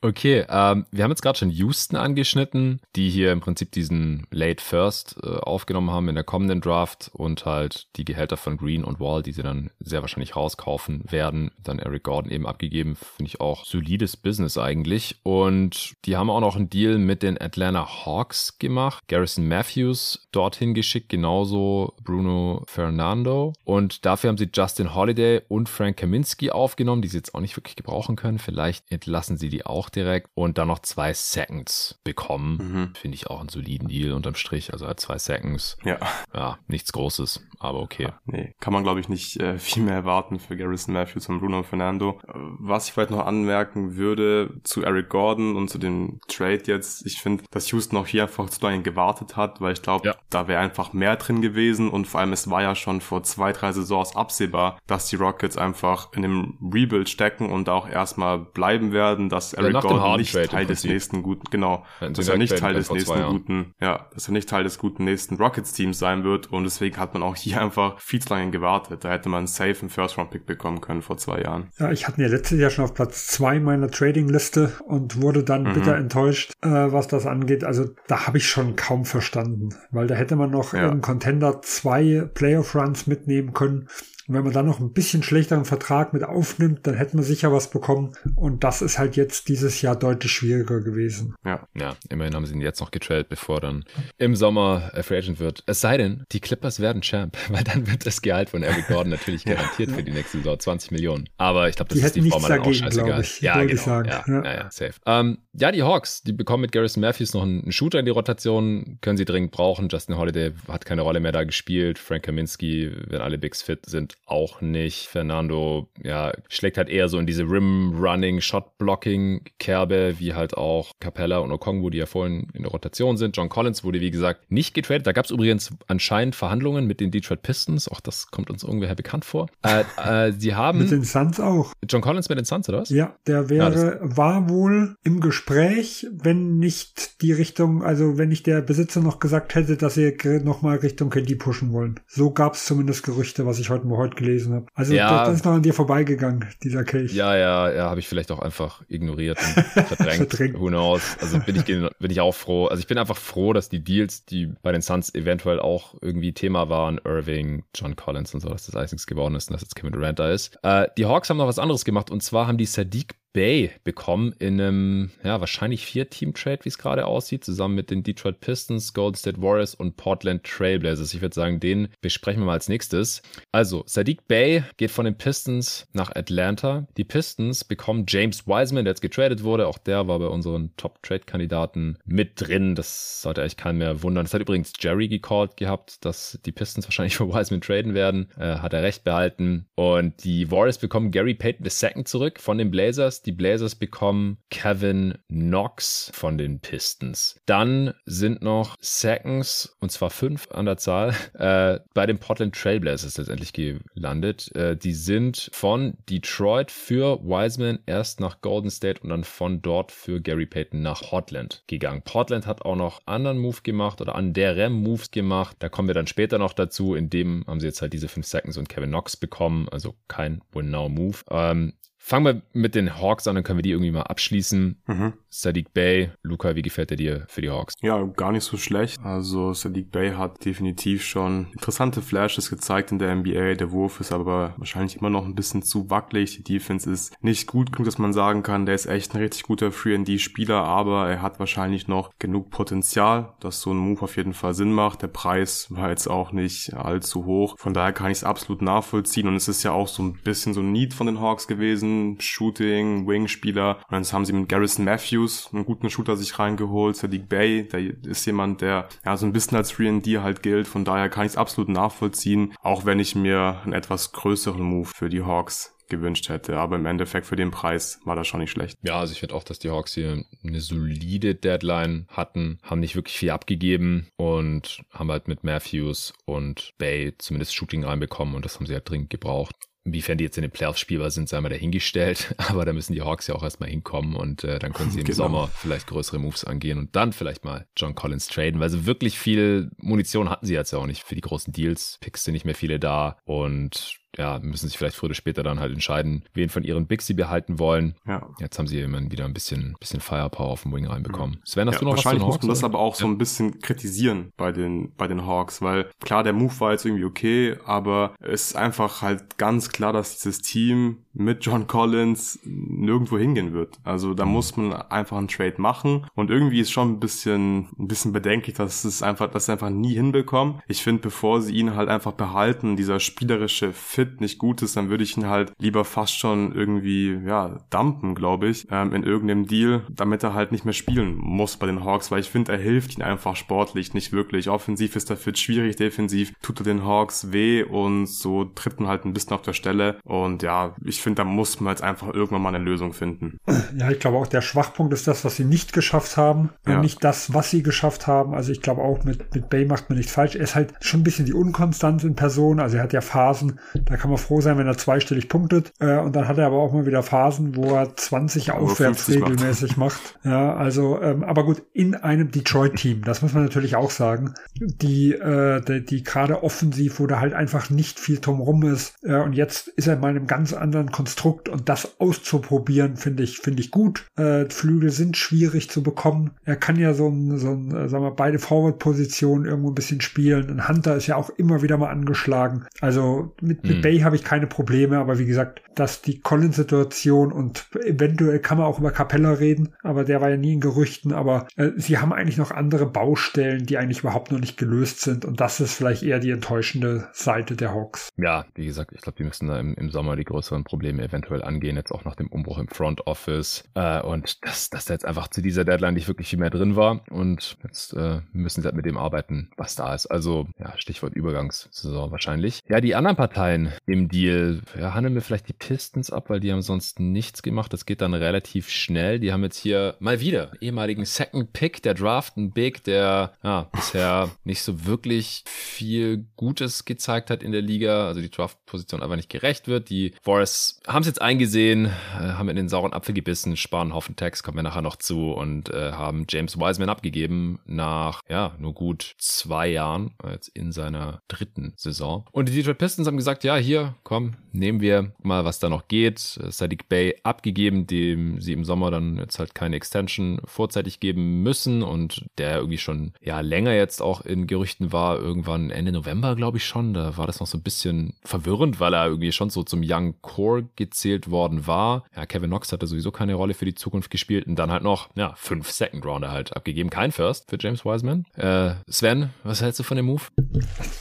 Okay, ähm, wir haben jetzt gerade schon Houston angeschnitten, die hier im Prinzip diesen Late First äh, aufgenommen haben in der kommenden Draft und halt die Gehälter von Green und Wall, die sie dann sehr wahrscheinlich rauskaufen werden, dann Eric Gordon eben abgegeben, finde ich auch solides Business eigentlich. Und die haben auch noch einen Deal mit den Atlanta Hawks gemacht, Garrison Matthews dorthin geschickt, genauso Bruno Fernando. Und dafür haben sie Justin Holiday und Frank Kaminski aufgenommen, die sie jetzt auch nicht wirklich gebrauchen können. Vielleicht entlassen sie sie die auch direkt und dann noch zwei Seconds bekommen. Mhm. Finde ich auch einen soliden Deal unterm Strich. Also zwei Seconds. Ja. Ja, nichts Großes, aber okay. Ja, nee, kann man glaube ich nicht äh, viel mehr erwarten für Garrison Matthews und Bruno Fernando. Was ich vielleicht noch anmerken würde zu Eric Gordon und zu dem Trade jetzt, ich finde, dass Houston auch hier einfach zu lange gewartet hat, weil ich glaube, ja. da wäre einfach mehr drin gewesen und vor allem es war ja schon vor zwei, drei Saisons absehbar, dass die Rockets einfach in dem Rebuild stecken und auch erstmal bleiben werden dass Eric ja, Gordon nicht Teil des nächsten guten, genau, dass er nicht Teil des nächsten guten, ja, dass er nicht Teil des guten nächsten Rockets Teams sein wird und deswegen hat man auch hier einfach viel zu lange gewartet. Da hätte man safe einen First Round Pick bekommen können vor zwei Jahren. Ja, ich hatte ihn ja letztes Jahr schon auf Platz zwei meiner Trading Liste und wurde dann mhm. bitter enttäuscht, äh, was das angeht. Also da habe ich schon kaum verstanden, weil da hätte man noch ja. im Contender zwei Playoff Runs mitnehmen können und wenn man dann noch ein bisschen schlechteren Vertrag mit aufnimmt, dann hätten wir sicher was bekommen. Und das ist halt jetzt dieses Jahr deutlich schwieriger gewesen. Ja, ja, immerhin haben sie ihn jetzt noch getradet, bevor dann im Sommer äh, Free Agent wird. Es sei denn, die Clippers werden Champ, weil dann wird das Gehalt von Eric Gordon natürlich garantiert ja. für die nächste Saison 20 Millionen. Aber ich glaube, das die ist die Form dann auch scheißegal. Ich, ja, genau. Ich sagen. Ja. ja, ja safe. Ähm, ja, die Hawks, die bekommen mit Garrison Matthews noch einen Shooter in die Rotation, können sie dringend brauchen. Justin Holiday hat keine Rolle mehr da gespielt. Frank Kaminski, wenn alle Bigs fit sind, und auch nicht. Fernando, ja, schlägt halt eher so in diese Rim-Running, Shot-Blocking-Kerbe, wie halt auch Capella und Okongwu, die ja vorhin in der Rotation sind. John Collins wurde, wie gesagt, nicht getradet. Da gab es übrigens anscheinend Verhandlungen mit den Detroit Pistons. Auch das kommt uns irgendwer bekannt vor. Äh, äh, sie haben. mit den Suns auch. John Collins mit den Suns, oder was? Ja, der wäre, ja, war wohl im Gespräch, wenn nicht die Richtung, also wenn nicht der Besitzer noch gesagt hätte, dass sie nochmal Richtung KD pushen wollen. So gab es zumindest Gerüchte, was ich heute mal heute gelesen habe. Also ja, das ist noch an dir vorbeigegangen, dieser Case. Ja, ja, ja, habe ich vielleicht auch einfach ignoriert und verdrängt. verdrängt. Who knows? Also bin ich, bin ich auch froh. Also ich bin einfach froh, dass die Deals, die bei den Suns eventuell auch irgendwie Thema waren, Irving, John Collins und so, dass das alles nichts geworden ist und dass jetzt Kevin Durant da ist. Äh, die Hawks haben noch was anderes gemacht und zwar haben die Sadiq Bay bekommen in einem, ja, wahrscheinlich Vier-Team-Trade, wie es gerade aussieht, zusammen mit den Detroit Pistons, Golden State Warriors und Portland Trailblazers. Ich würde sagen, den besprechen wir mal als nächstes. Also, Sadiq Bay geht von den Pistons nach Atlanta. Die Pistons bekommen James Wiseman, der jetzt getradet wurde. Auch der war bei unseren Top-Trade-Kandidaten mit drin. Das sollte eigentlich keinen mehr wundern. Das hat übrigens Jerry gecallt gehabt, dass die Pistons wahrscheinlich für Wiseman traden werden. Äh, hat er recht behalten. Und die Warriors bekommen Gary Payton II zurück von den Blazers. Die Blazers bekommen Kevin Knox von den Pistons. Dann sind noch Seconds, und zwar fünf an der Zahl, äh, bei den Portland Trailblazers letztendlich gelandet. Äh, die sind von Detroit für Wiseman erst nach Golden State und dann von dort für Gary Payton nach Portland gegangen. Portland hat auch noch anderen Move gemacht oder an deren Moves gemacht. Da kommen wir dann später noch dazu. In dem haben sie jetzt halt diese fünf Seconds und Kevin Knox bekommen. Also kein Win-Now-Move. Ähm, Fangen wir mit den Hawks an, dann können wir die irgendwie mal abschließen. Mhm. Sadiq Bay, Luca, wie gefällt er dir für die Hawks? Ja, gar nicht so schlecht. Also Sadiq Bay hat definitiv schon interessante Flashes gezeigt in der NBA. Der Wurf ist aber wahrscheinlich immer noch ein bisschen zu wackelig. Die Defense ist nicht gut genug, dass man sagen kann, der ist echt ein richtig guter 3D-Spieler, aber er hat wahrscheinlich noch genug Potenzial, dass so ein Move auf jeden Fall Sinn macht. Der Preis war jetzt auch nicht allzu hoch. Von daher kann ich es absolut nachvollziehen und es ist ja auch so ein bisschen so ein Need von den Hawks gewesen. Shooting, Wing-Spieler. Und dann haben sie mit Garrison Matthews Matthews, einen guten Shooter sich reingeholt. Sadiq Bay, der ist jemand, der ja so ein bisschen als 3D halt gilt. Von daher kann ich es absolut nachvollziehen, auch wenn ich mir einen etwas größeren Move für die Hawks gewünscht hätte. Aber im Endeffekt für den Preis war das schon nicht schlecht. Ja, also ich finde auch, dass die Hawks hier eine solide Deadline hatten, haben nicht wirklich viel abgegeben und haben halt mit Matthews und Bay zumindest Shooting reinbekommen und das haben sie halt dringend gebraucht. Inwiefern die jetzt in den Playoffs spielbar sind, sei mal dahingestellt. Aber da müssen die Hawks ja auch erstmal hinkommen und äh, dann können sie im genau. Sommer vielleicht größere Moves angehen und dann vielleicht mal John Collins traden, weil so wirklich viel Munition hatten sie jetzt ja auch nicht für die großen Deals. Picks sind nicht mehr viele da und ja, müssen sich vielleicht früher oder später dann halt entscheiden, wen von ihren Bigs sie behalten wollen. Ja. Jetzt haben sie immerhin wieder ein bisschen, bisschen Firepower auf dem Wing reinbekommen. Mhm. Sven, hast ja, du noch wahrscheinlich was? Wahrscheinlich muss man das aber auch ja. so ein bisschen kritisieren bei den, bei den Hawks, weil klar, der Move war jetzt irgendwie okay, aber es ist einfach halt ganz klar, dass dieses Team mit John Collins nirgendwo hingehen wird. Also da mhm. muss man einfach einen Trade machen und irgendwie ist schon ein bisschen, ein bisschen bedenklich, dass es einfach, dass sie einfach nie hinbekommen. Ich finde, bevor sie ihn halt einfach behalten, dieser spielerische Fit Fit nicht gut ist, dann würde ich ihn halt lieber fast schon irgendwie, ja, dumpen, glaube ich, ähm, in irgendeinem Deal, damit er halt nicht mehr spielen muss bei den Hawks, weil ich finde, er hilft ihnen einfach sportlich nicht wirklich. Offensiv ist der Fit schwierig, defensiv tut er den Hawks weh und so tritt man halt ein bisschen auf der Stelle und ja, ich finde, da muss man jetzt einfach irgendwann mal eine Lösung finden. Ja, ich glaube auch, der Schwachpunkt ist das, was sie nicht geschafft haben ja. und nicht das, was sie geschafft haben. Also ich glaube auch, mit, mit Bay macht man nichts falsch. Er ist halt schon ein bisschen die Unkonstanz in Person, also er hat ja Phasen, da kann man froh sein, wenn er zweistellig punktet. Äh, und dann hat er aber auch mal wieder Phasen, wo er 20 aufwärts regelmäßig macht. macht. Ja, also, ähm, aber gut, in einem Detroit-Team, das muss man natürlich auch sagen, die, äh, die, die gerade offensiv, wo da halt einfach nicht viel drumrum ist. Äh, und jetzt ist er mal in einem ganz anderen Konstrukt und das auszuprobieren, finde ich, finde ich gut. Äh, Flügel sind schwierig zu bekommen. Er kann ja so ein, so ein äh, sagen wir, beide Forward-Positionen irgendwo ein bisschen spielen. Ein Hunter ist ja auch immer wieder mal angeschlagen. Also mit, mit. Bay habe ich keine Probleme, aber wie gesagt, dass die Collins-Situation und eventuell kann man auch über Capella reden, aber der war ja nie in Gerüchten, aber äh, sie haben eigentlich noch andere Baustellen, die eigentlich überhaupt noch nicht gelöst sind und das ist vielleicht eher die enttäuschende Seite der Hawks. Ja, wie gesagt, ich glaube, die müssen da im, im, Sommer die größeren Probleme eventuell angehen, jetzt auch nach dem Umbruch im Front Office äh, und dass, dass da jetzt einfach zu dieser Deadline nicht wirklich viel mehr drin war und jetzt äh, müssen sie halt mit dem arbeiten, was da ist. Also ja, Stichwort Übergangssaison wahrscheinlich. Ja, die anderen Parteien, im Deal. Ja, handeln wir vielleicht die Pistons ab, weil die haben sonst nichts gemacht. Das geht dann relativ schnell. Die haben jetzt hier mal wieder ehemaligen Second Pick der Draft, ein Big, der ja, bisher nicht so wirklich viel Gutes gezeigt hat in der Liga. Also die Draft-Position einfach nicht gerecht wird. Die Warriors haben es jetzt eingesehen, äh, haben in den sauren Apfel gebissen, sparen einen Haufen Tax, kommen wir nachher noch zu und äh, haben James Wiseman abgegeben nach ja nur gut zwei Jahren jetzt in seiner dritten Saison. Und die Detroit Pistons haben gesagt, ja hier komm nehmen wir mal was da noch geht. Sadiq Bay abgegeben, dem sie im Sommer dann jetzt halt keine Extension vorzeitig geben müssen und der irgendwie schon ja länger jetzt auch in Gerüchten war, irgendwann Ende November glaube ich schon. Da war das noch so ein bisschen verwirrend, weil er irgendwie schon so zum Young Core gezählt worden war. Ja, Kevin Knox hatte sowieso keine Rolle für die Zukunft gespielt und dann halt noch ja fünf Second Rounder halt abgegeben, kein First für James Wiseman. Äh, Sven, was hältst du von dem Move?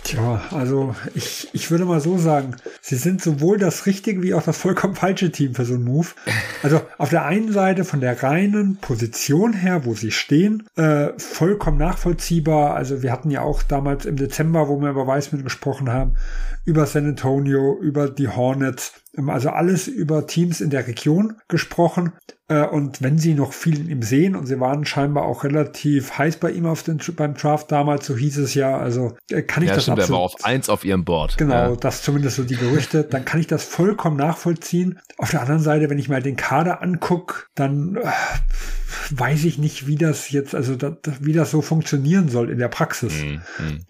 Tja, also ich, ich würde mal so sagen, sie sind sowohl das richtige wie auch das vollkommen falsche Team für so einen Move. Also auf der einen Seite von der reinen Position her, wo sie stehen, äh, vollkommen nachvollziehbar. Also wir hatten ja auch damals im Dezember, wo wir über Wiseman gesprochen haben, über San Antonio, über die Hornets, also alles über Teams in der Region gesprochen. Äh, und wenn sie noch viel in ihm sehen, und sie waren scheinbar auch relativ heiß bei ihm auf den, beim Draft damals, so hieß es ja, also äh, kann ich ja, das stimmt, absolut, er war auf eins auf ihrem Board. Genau, ja. das zumindest so die Gerüchte, dann kann ich das vollkommen nachvollziehen. Auf der anderen Seite, wenn ich mal den Kader angucke, dann äh, weiß ich nicht, wie das jetzt, also da, wie das so funktionieren soll in der Praxis. Mhm.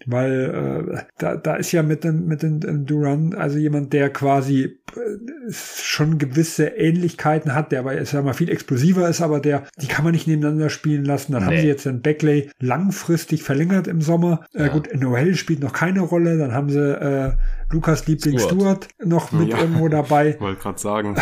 Weil äh, da, da ist ja mit dem, mit dem Duran also jemand, der quasi äh, schon gewisse Ähnlichkeiten hat, der aber ist ja mal viel explosiver ist, aber der, die kann man nicht nebeneinander spielen lassen. Dann nee. haben sie jetzt den Backlay langfristig verlängert im Sommer. Äh, ja. Äh, gut, Noel spielt noch keine Rolle. Dann haben sie äh, Lukas Liebling Stuart, noch mit ja. irgendwo dabei. Wollte gerade sagen.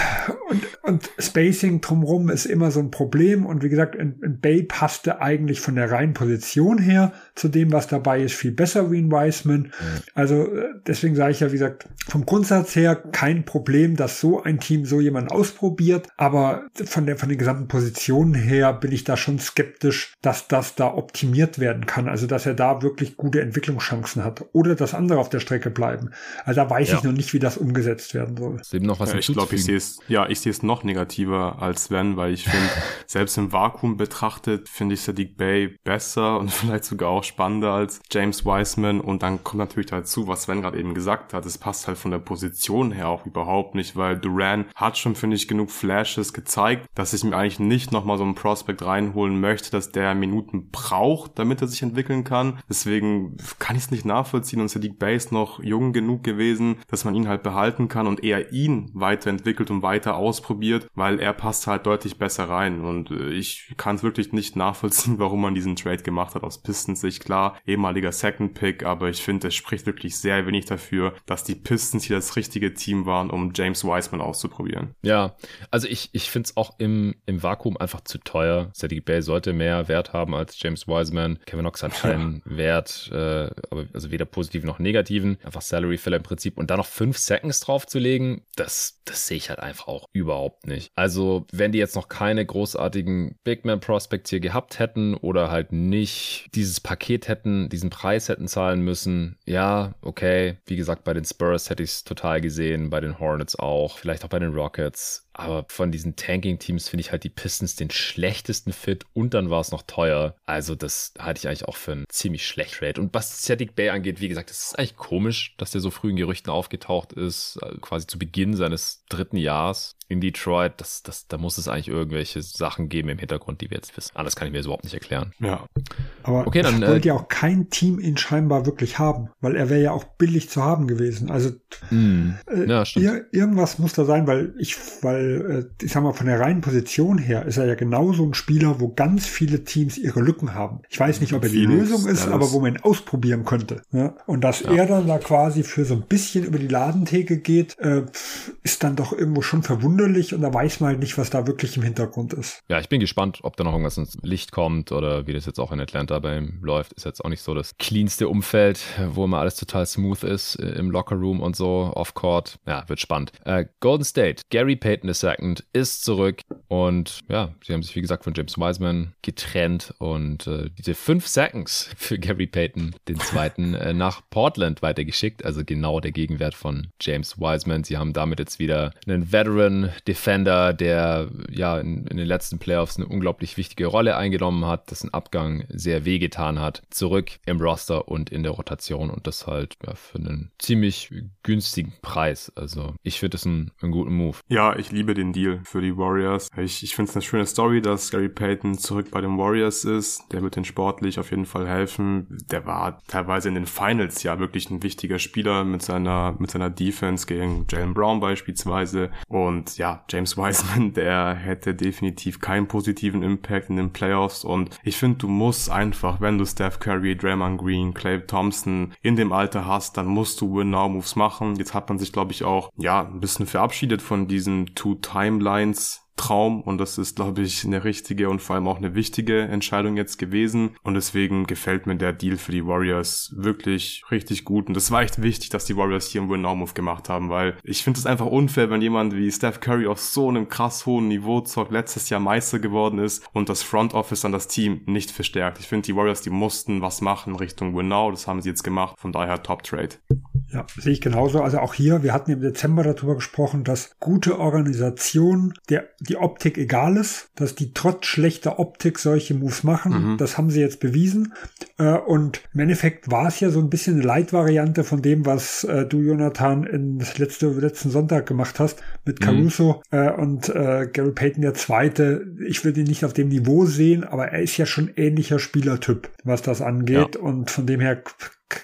Und, und Spacing drumrum ist immer so ein Problem. Und wie gesagt, in, in Bay passte eigentlich von der reinen Position her zu dem, was dabei ist, viel besser wie in Wiseman. Mhm. Also äh, deswegen sage ich ja, wie gesagt, vom Grundsatz her kein Problem, dass so ein Team so jemand ausprobiert. Aber von der, von den gesamten Positionen her bin ich da schon skeptisch, dass das da optimiert werden kann. Also dass er da wirklich gute Entwicklungschancen hat. Oder dass andere auf der Strecke bleiben. Also da weiß ja. ich noch nicht, wie das umgesetzt werden soll. Ist eben noch was ja, ich glaube, ich sehe es, ja, ich sehe es noch negativer als Sven, weil ich finde, selbst im Vakuum betrachtet, finde ich Sadiq Bay besser und vielleicht sogar auch spannender als James Wiseman. Und dann kommt natürlich dazu, was Sven gerade eben gesagt hat, es passt halt von der Position her auch überhaupt nicht, weil Duran hat schon, finde ich, genug Flashes gezeigt, dass ich mir eigentlich nicht nochmal so einen Prospect reinholen möchte, dass der Minuten braucht, damit er sich entwickeln kann. Deswegen kann ich es nicht nachvollziehen und Sadiq Bay ist noch jung genug gewesen, dass man ihn halt behalten kann und eher ihn weiterentwickelt und weiter ausprobiert, weil er passt halt deutlich besser rein. Und äh, ich kann es wirklich nicht nachvollziehen, warum man diesen Trade gemacht hat aus Pistons Sicht. Klar, ehemaliger Second Pick, aber ich finde, es spricht wirklich sehr wenig dafür, dass die Pistons hier das richtige Team waren, um James Wiseman auszuprobieren. Ja, also ich, ich finde es auch im, im Vakuum einfach zu teuer. Sadie Bay sollte mehr Wert haben als James Wiseman. Kevin Knox hat keinen ja. Wert, äh, aber also weder positiv noch negativen. Einfach Salary Filler im Prinzip und dann noch fünf Seconds draufzulegen, das, das sehe ich halt einfach auch überhaupt nicht. Also, wenn die jetzt noch keine großartigen Big Man Prospects hier gehabt hätten oder halt nicht dieses Paket hätten, diesen Preis hätten zahlen müssen, ja, okay. Wie gesagt, bei den Spurs hätte ich es total gesehen, bei den Hornets auch, vielleicht auch bei den Rockets. Aber von diesen Tanking-Teams finde ich halt die Pistons den schlechtesten Fit und dann war es noch teuer. Also das halte ich eigentlich auch für einen ziemlich schlecht Trade. Und was Cedric Bay angeht, wie gesagt, das ist eigentlich komisch, dass der so früh in Gerüchten aufgetaucht ist, äh, quasi zu Beginn seines dritten Jahres in Detroit. Das, das, da muss es eigentlich irgendwelche Sachen geben im Hintergrund, die wir jetzt wissen. Anders kann ich mir überhaupt nicht erklären. Ja. Aber okay, dann wollte äh, ja auch kein Team ihn scheinbar wirklich haben, weil er wäre ja auch billig zu haben gewesen. Also mm, äh, ja, ir irgendwas muss da sein, weil ich, weil äh, ich sag mal, von der reinen Position her ist er ja genauso ein Spieler, wo ganz viele Teams ihre Lücken haben. Ich weiß nicht, ob er die Lösung ist, aber wo man ihn ausprobieren könnte. Ja? Und dass ja. er dann da quasi für so ein bisschen über die Ladentheke geht, äh, ist dann doch irgendwo schon verwunderlich und da weiß man halt nicht, was da wirklich im Hintergrund ist. Ja, ich bin gespannt, ob da noch irgendwas ins Licht kommt oder wie das jetzt auch in Atlanta bei ihm läuft. Ist jetzt auch nicht so das cleanste Umfeld, wo immer alles total smooth ist äh, im Lockerroom und so, off-court. Ja, wird spannend. Äh, Golden State, Gary Payton II ist zurück. Und ja, sie haben sich, wie gesagt, von James Wiseman getrennt und äh, diese fünf Seconds für Gary Payton, den zweiten, äh, nach Portland weitergeschickt. Also genau der Gegenwert von James Wiseman. Sie haben damit jetzt wieder einen Veteran Defender, der ja in, in den letzten Playoffs eine unglaublich wichtige Rolle eingenommen hat, dessen Abgang sehr wehgetan hat, zurück im Roster und in der Rotation und das halt ja, für einen ziemlich günstigen Preis. Also ich finde das ein, einen guten Move. Ja, ich liebe den Deal für die Warriors. Ich, ich finde es eine schöne Story, dass Gary Payton zurück bei den Warriors ist. Der wird den sportlich auf jeden Fall helfen. Der war teilweise in den Finals ja wirklich ein wichtiger Spieler mit seiner, mit seiner Defense gegen Jalen Brown beispielsweise. Und ja, James Wiseman, der hätte definitiv keinen positiven Impact in den Playoffs. Und ich finde, du musst einfach, wenn du Steph Curry, Draymond Green, Clay Thompson in dem Alter hast, dann musst du Win-Now-Moves machen. Jetzt hat man sich, glaube ich, auch, ja, ein bisschen verabschiedet von diesen Two-Timelines Traum und das ist, glaube ich, eine richtige und vor allem auch eine wichtige Entscheidung jetzt gewesen und deswegen gefällt mir der Deal für die Warriors wirklich richtig gut und das war echt wichtig, dass die Warriors hier einen Win-Now-Move gemacht haben, weil ich finde es einfach unfair, wenn jemand wie Steph Curry auf so einem krass hohen Niveau zockt, letztes Jahr Meister geworden ist und das Front Office an das Team nicht verstärkt. Ich finde, die Warriors, die mussten was machen Richtung Win-Now, das haben sie jetzt gemacht, von daher Top-Trade. Ja, sehe ich genauso. Also auch hier, wir hatten im Dezember darüber gesprochen, dass gute Organisation der die Optik egal ist, dass die trotz schlechter Optik solche Moves machen. Mhm. Das haben sie jetzt bewiesen. Äh, und im Endeffekt war es ja so ein bisschen eine Leitvariante von dem, was äh, du, Jonathan, in letzte, letzten Sonntag gemacht hast mit mhm. Caruso mhm. und Gary Payton der Zweite. Ich würde ihn nicht auf dem Niveau sehen, aber er ist ja schon ähnlicher Spielertyp, was das angeht. Ja. Und von dem her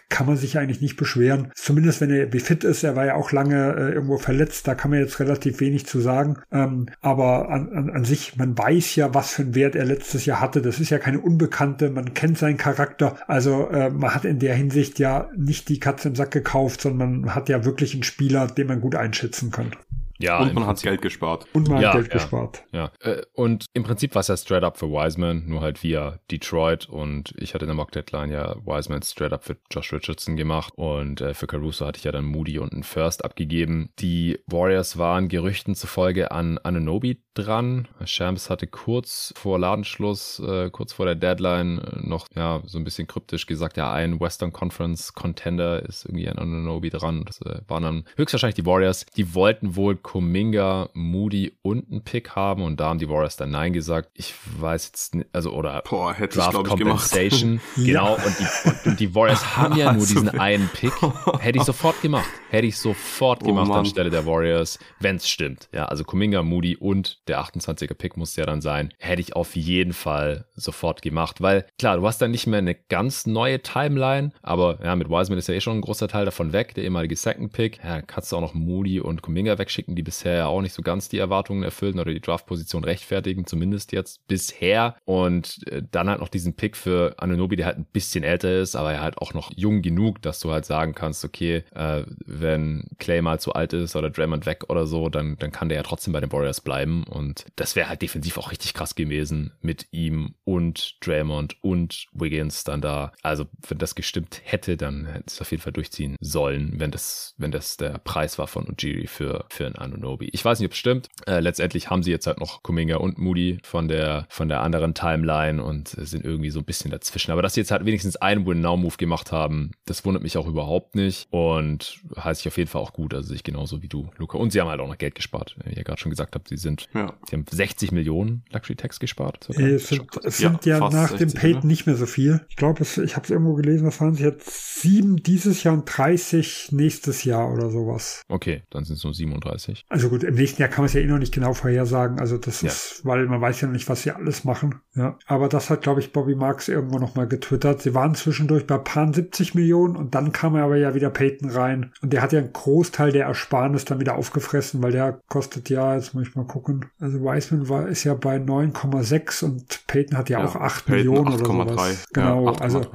kann man sich eigentlich nicht beschweren. Zumindest wenn er wie fit ist. Er war ja auch lange äh, irgendwo verletzt. Da kann man jetzt relativ wenig zu sagen. Ähm, aber an, an, an sich, man weiß ja, was für einen Wert er letztes Jahr hatte. Das ist ja keine Unbekannte. Man kennt seinen Charakter. Also äh, man hat in der Hinsicht ja nicht die Katze im Sack gekauft, sondern man hat ja wirklich einen Spieler, den man gut einschätzen kann. Ja, und man hat Geld gespart. Und man ja, hat Geld ja, gespart. Ja. Äh, und im Prinzip war es ja straight up für Wiseman, nur halt via Detroit. Und ich hatte in der Mock Deadline ja Wiseman straight up für Josh Richardson gemacht. Und äh, für Caruso hatte ich ja dann Moody und einen First abgegeben. Die Warriors waren Gerüchten zufolge an Ananobi dran. Shams hatte kurz vor Ladenschluss, äh, kurz vor der Deadline noch ja so ein bisschen kryptisch gesagt, ja, ein Western Conference Contender ist irgendwie an Ananobi dran. Das waren dann höchstwahrscheinlich die Warriors. Die wollten wohl Kuminga, Moody und einen Pick haben und da haben die Warriors dann Nein gesagt. Ich weiß jetzt nicht, also oder Boah, hätte Draft ich, Compensation. genau, und, die, und, und, die Warriors haben ja nur also diesen einen Pick. Hätte ich sofort gemacht. Hätte ich sofort oh gemacht oh anstelle der Warriors, wenn es stimmt. Ja, also Kuminga, Moody und der 28er Pick muss ja dann sein. Hätte ich auf jeden Fall sofort gemacht, weil klar, du hast dann nicht mehr eine ganz neue Timeline, aber ja, mit Wiseman ist ja eh schon ein großer Teil davon weg, der ehemalige Second Pick. Ja, kannst du auch noch Moody und Kuminga wegschicken, die bisher ja auch nicht so ganz die Erwartungen erfüllen oder die Draftposition rechtfertigen, zumindest jetzt bisher. Und äh, dann halt noch diesen Pick für Anunobi, der halt ein bisschen älter ist, aber er halt auch noch jung genug, dass du halt sagen kannst, okay, äh, wenn Clay mal zu alt ist oder Draymond weg oder so, dann, dann kann der ja trotzdem bei den Warriors bleiben. Und das wäre halt defensiv auch richtig krass gewesen mit ihm und Draymond und Wiggins dann da. Also, wenn das gestimmt hätte, dann hätte es auf jeden Fall durchziehen sollen, wenn das, wenn das der Preis war von Ujiri für, für ein Anunobi. Ich weiß nicht, ob es stimmt. Äh, letztendlich haben sie jetzt halt noch Kuminga und Moody von der, von der anderen Timeline und sind irgendwie so ein bisschen dazwischen. Aber dass sie jetzt halt wenigstens einen Win-Now-Move gemacht haben, das wundert mich auch überhaupt nicht und heißt ich auf jeden Fall auch gut. Also ich genauso wie du, Luca. Und sie haben halt auch noch Geld gespart. Wie ihr gerade schon gesagt habt, sie sind, ja. sie haben 60 Millionen Luxury Tax gespart. Äh, es sind, es sind ja, ja nach 60, dem Paid ne? nicht mehr so viel. Ich glaube, ich habe es irgendwo gelesen, was waren es jetzt? Sieben dieses Jahr und 30 nächstes Jahr oder sowas. Okay, dann sind es nur 37. Also gut, im nächsten Jahr kann man es ja eh noch nicht genau vorhersagen. Also das ja. ist, weil man weiß ja noch nicht, was sie alles machen. Ja. Aber das hat, glaube ich, Bobby Marks irgendwo nochmal getwittert. Sie waren zwischendurch bei paar 70 Millionen und dann kam er aber ja wieder Peyton rein. Und der hat ja einen Großteil der Ersparnis dann wieder aufgefressen, weil der kostet ja, jetzt muss ich mal gucken. Also Wiseman war, ist ja bei 9,6 und Peyton hat ja, ja auch 8 Peyton Millionen 8, oder sowas. 3. Genau, ja, also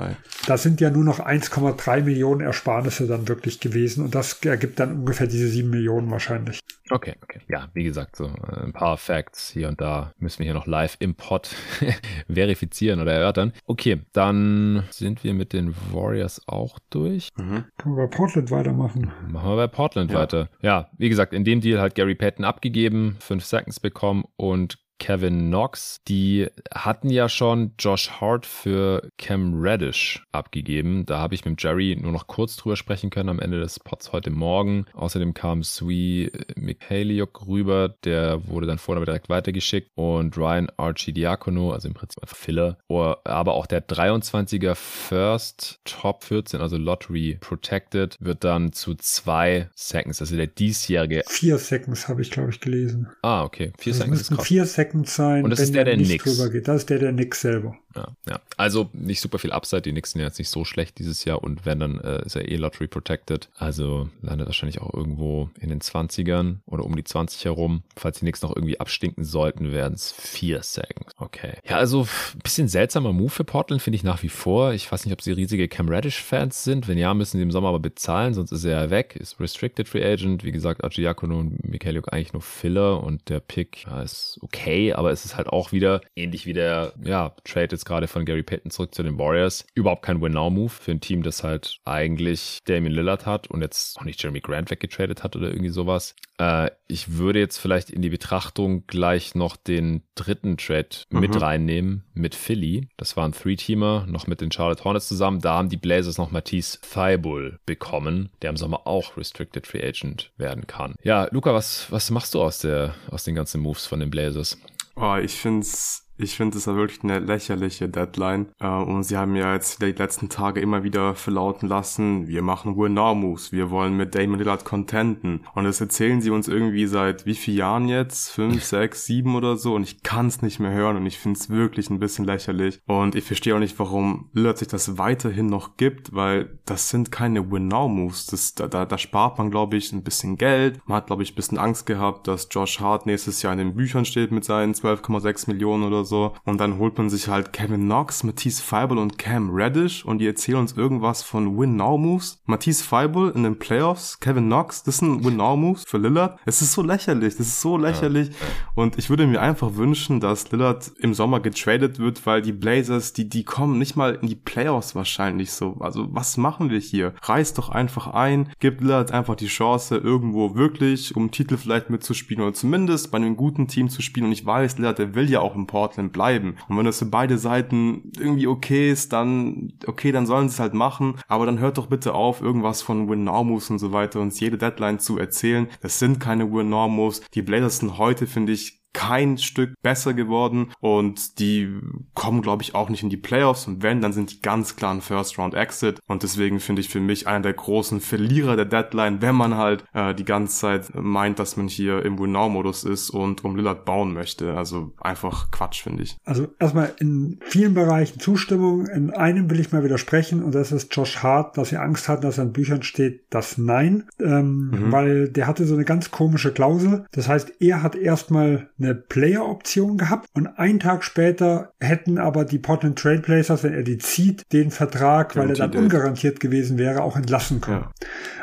da sind ja nur noch 1,3 Millionen Ersparnisse dann wirklich gewesen und das ergibt dann ungefähr diese 7 Millionen wahrscheinlich. Okay, okay. Ja, wie gesagt, so äh, ein paar Facts hier und da müssen wir hier noch live im Pod verifizieren oder erörtern. Okay, dann sind wir mit den Warriors auch durch. Mhm. Können wir bei Portland weitermachen? Machen wir bei Portland ja. weiter. Ja, wie gesagt, in dem Deal hat Gary Patton abgegeben, fünf Seconds bekommen und Kevin Knox. Die hatten ja schon Josh Hart für Cam Reddish abgegeben. Da habe ich mit Jerry nur noch kurz drüber sprechen können am Ende des Pods heute Morgen. Außerdem kam Sui Mikhailiuk rüber, der wurde dann vorne direkt weitergeschickt und Ryan Archidiakono, also im Prinzip einfach Filler, aber auch der 23er First Top 14, also Lottery Protected, wird dann zu zwei Seconds, also der diesjährige. Vier Seconds habe ich, glaube ich, gelesen. Ah, okay. Vier also Seconds. müssten vier Seconds sein, und das ist der, der, drüber geht. Das ist der, der Nix selber. Ja, ja. Also nicht super viel Upside. Die Knicks sind jetzt nicht so schlecht dieses Jahr und wenn, dann äh, ist er eh Lottery Protected. Also landet wahrscheinlich auch irgendwo in den 20ern oder um die 20 herum. Falls die Knicks noch irgendwie abstinken sollten, werden es vier Seconds. Okay. Ja, also ein bisschen seltsamer Move für Portland finde ich nach wie vor. Ich weiß nicht, ob sie riesige Cam Reddish-Fans sind. Wenn ja, müssen sie im Sommer aber bezahlen, sonst ist er ja weg. Ist Restricted Free Agent. Wie gesagt, Archidiakono und Mikhailiuk eigentlich nur Filler und der Pick ja, ist okay, aber es ist halt auch wieder ähnlich wie der ja, Trade jetzt gerade von Gary Payton zurück zu den Warriors. Überhaupt kein Win-Now-Move für ein Team, das halt eigentlich Damian Lillard hat und jetzt auch nicht Jeremy Grant weggetradet hat oder irgendwie sowas. Äh, ich würde jetzt vielleicht in die Betrachtung gleich noch den dritten Trade mhm. mit reinnehmen mit Philly. Das war ein Three-Teamer, noch mit den Charlotte Hornets zusammen. Da haben die Blazers noch Matisse Thibault bekommen, der im Sommer auch Restricted Free Agent werden kann. Ja, Luca, was, was machst du aus, der, aus den ganzen Moves von den Blazers? Oh, ich finde es ich finde es ja wirklich eine lächerliche Deadline. Äh, und sie haben ja jetzt die letzten Tage immer wieder verlauten lassen, wir machen Win-Now-Moves, wir wollen mit Damon Lillard contenten. Und das erzählen sie uns irgendwie seit wie vielen Jahren jetzt? Fünf, sechs, sieben oder so. Und ich kann es nicht mehr hören und ich finde es wirklich ein bisschen lächerlich. Und ich verstehe auch nicht, warum Lillard sich das weiterhin noch gibt, weil das sind keine Win-Now-Moves. Da, da, da spart man, glaube ich, ein bisschen Geld. Man hat, glaube ich, ein bisschen Angst gehabt, dass Josh Hart nächstes Jahr in den Büchern steht mit seinen 12,6 Millionen oder so so. Und dann holt man sich halt Kevin Knox, Matisse Feibel und Cam Reddish und die erzählen uns irgendwas von Win-Now-Moves. Matisse Feibel in den Playoffs, Kevin Knox, das sind Win-Now-Moves für Lillard. Es ist so lächerlich, das ist so lächerlich. Ja. Und ich würde mir einfach wünschen, dass Lillard im Sommer getradet wird, weil die Blazers, die, die kommen nicht mal in die Playoffs wahrscheinlich so. Also was machen wir hier? Reiß doch einfach ein, gib Lillard einfach die Chance, irgendwo wirklich um Titel vielleicht mitzuspielen oder zumindest bei einem guten Team zu spielen. Und ich weiß, Lillard, der will ja auch im Portland Portland bleiben. Und wenn das für beide Seiten irgendwie okay ist, dann okay, dann sollen sie es halt machen. Aber dann hört doch bitte auf, irgendwas von Win-Now-Moves und so weiter uns jede Deadline zu erzählen. Das sind keine Win-Now-Moves. Die Blazers sind heute, finde ich, kein Stück besser geworden und die kommen, glaube ich, auch nicht in die Playoffs und wenn, dann sind die ganz klar ein First-Round-Exit und deswegen finde ich für mich einer der großen Verlierer der Deadline, wenn man halt äh, die ganze Zeit meint, dass man hier im Win-Now-Modus ist und um Lillard bauen möchte. Also einfach Quatsch, finde ich. Also erstmal in vielen Bereichen Zustimmung. In einem will ich mal widersprechen und das ist Josh Hart, dass er Angst hat, dass er in Büchern steht, das Nein, ähm, mhm. weil der hatte so eine ganz komische Klausel. Das heißt, er hat erstmal eine Player-Option gehabt und einen Tag später hätten aber die Portland Trailblazers, wenn er die zieht, den Vertrag, weil er dann ungarantiert gewesen wäre, auch entlassen können. Ja.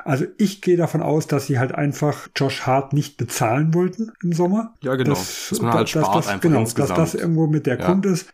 Also ich gehe davon aus, dass sie halt einfach Josh Hart nicht bezahlen wollten im Sommer. Ja, genau. Das, dass man halt spart das, einfach genau, insgesamt. dass das irgendwo mit der ja. Grund ist.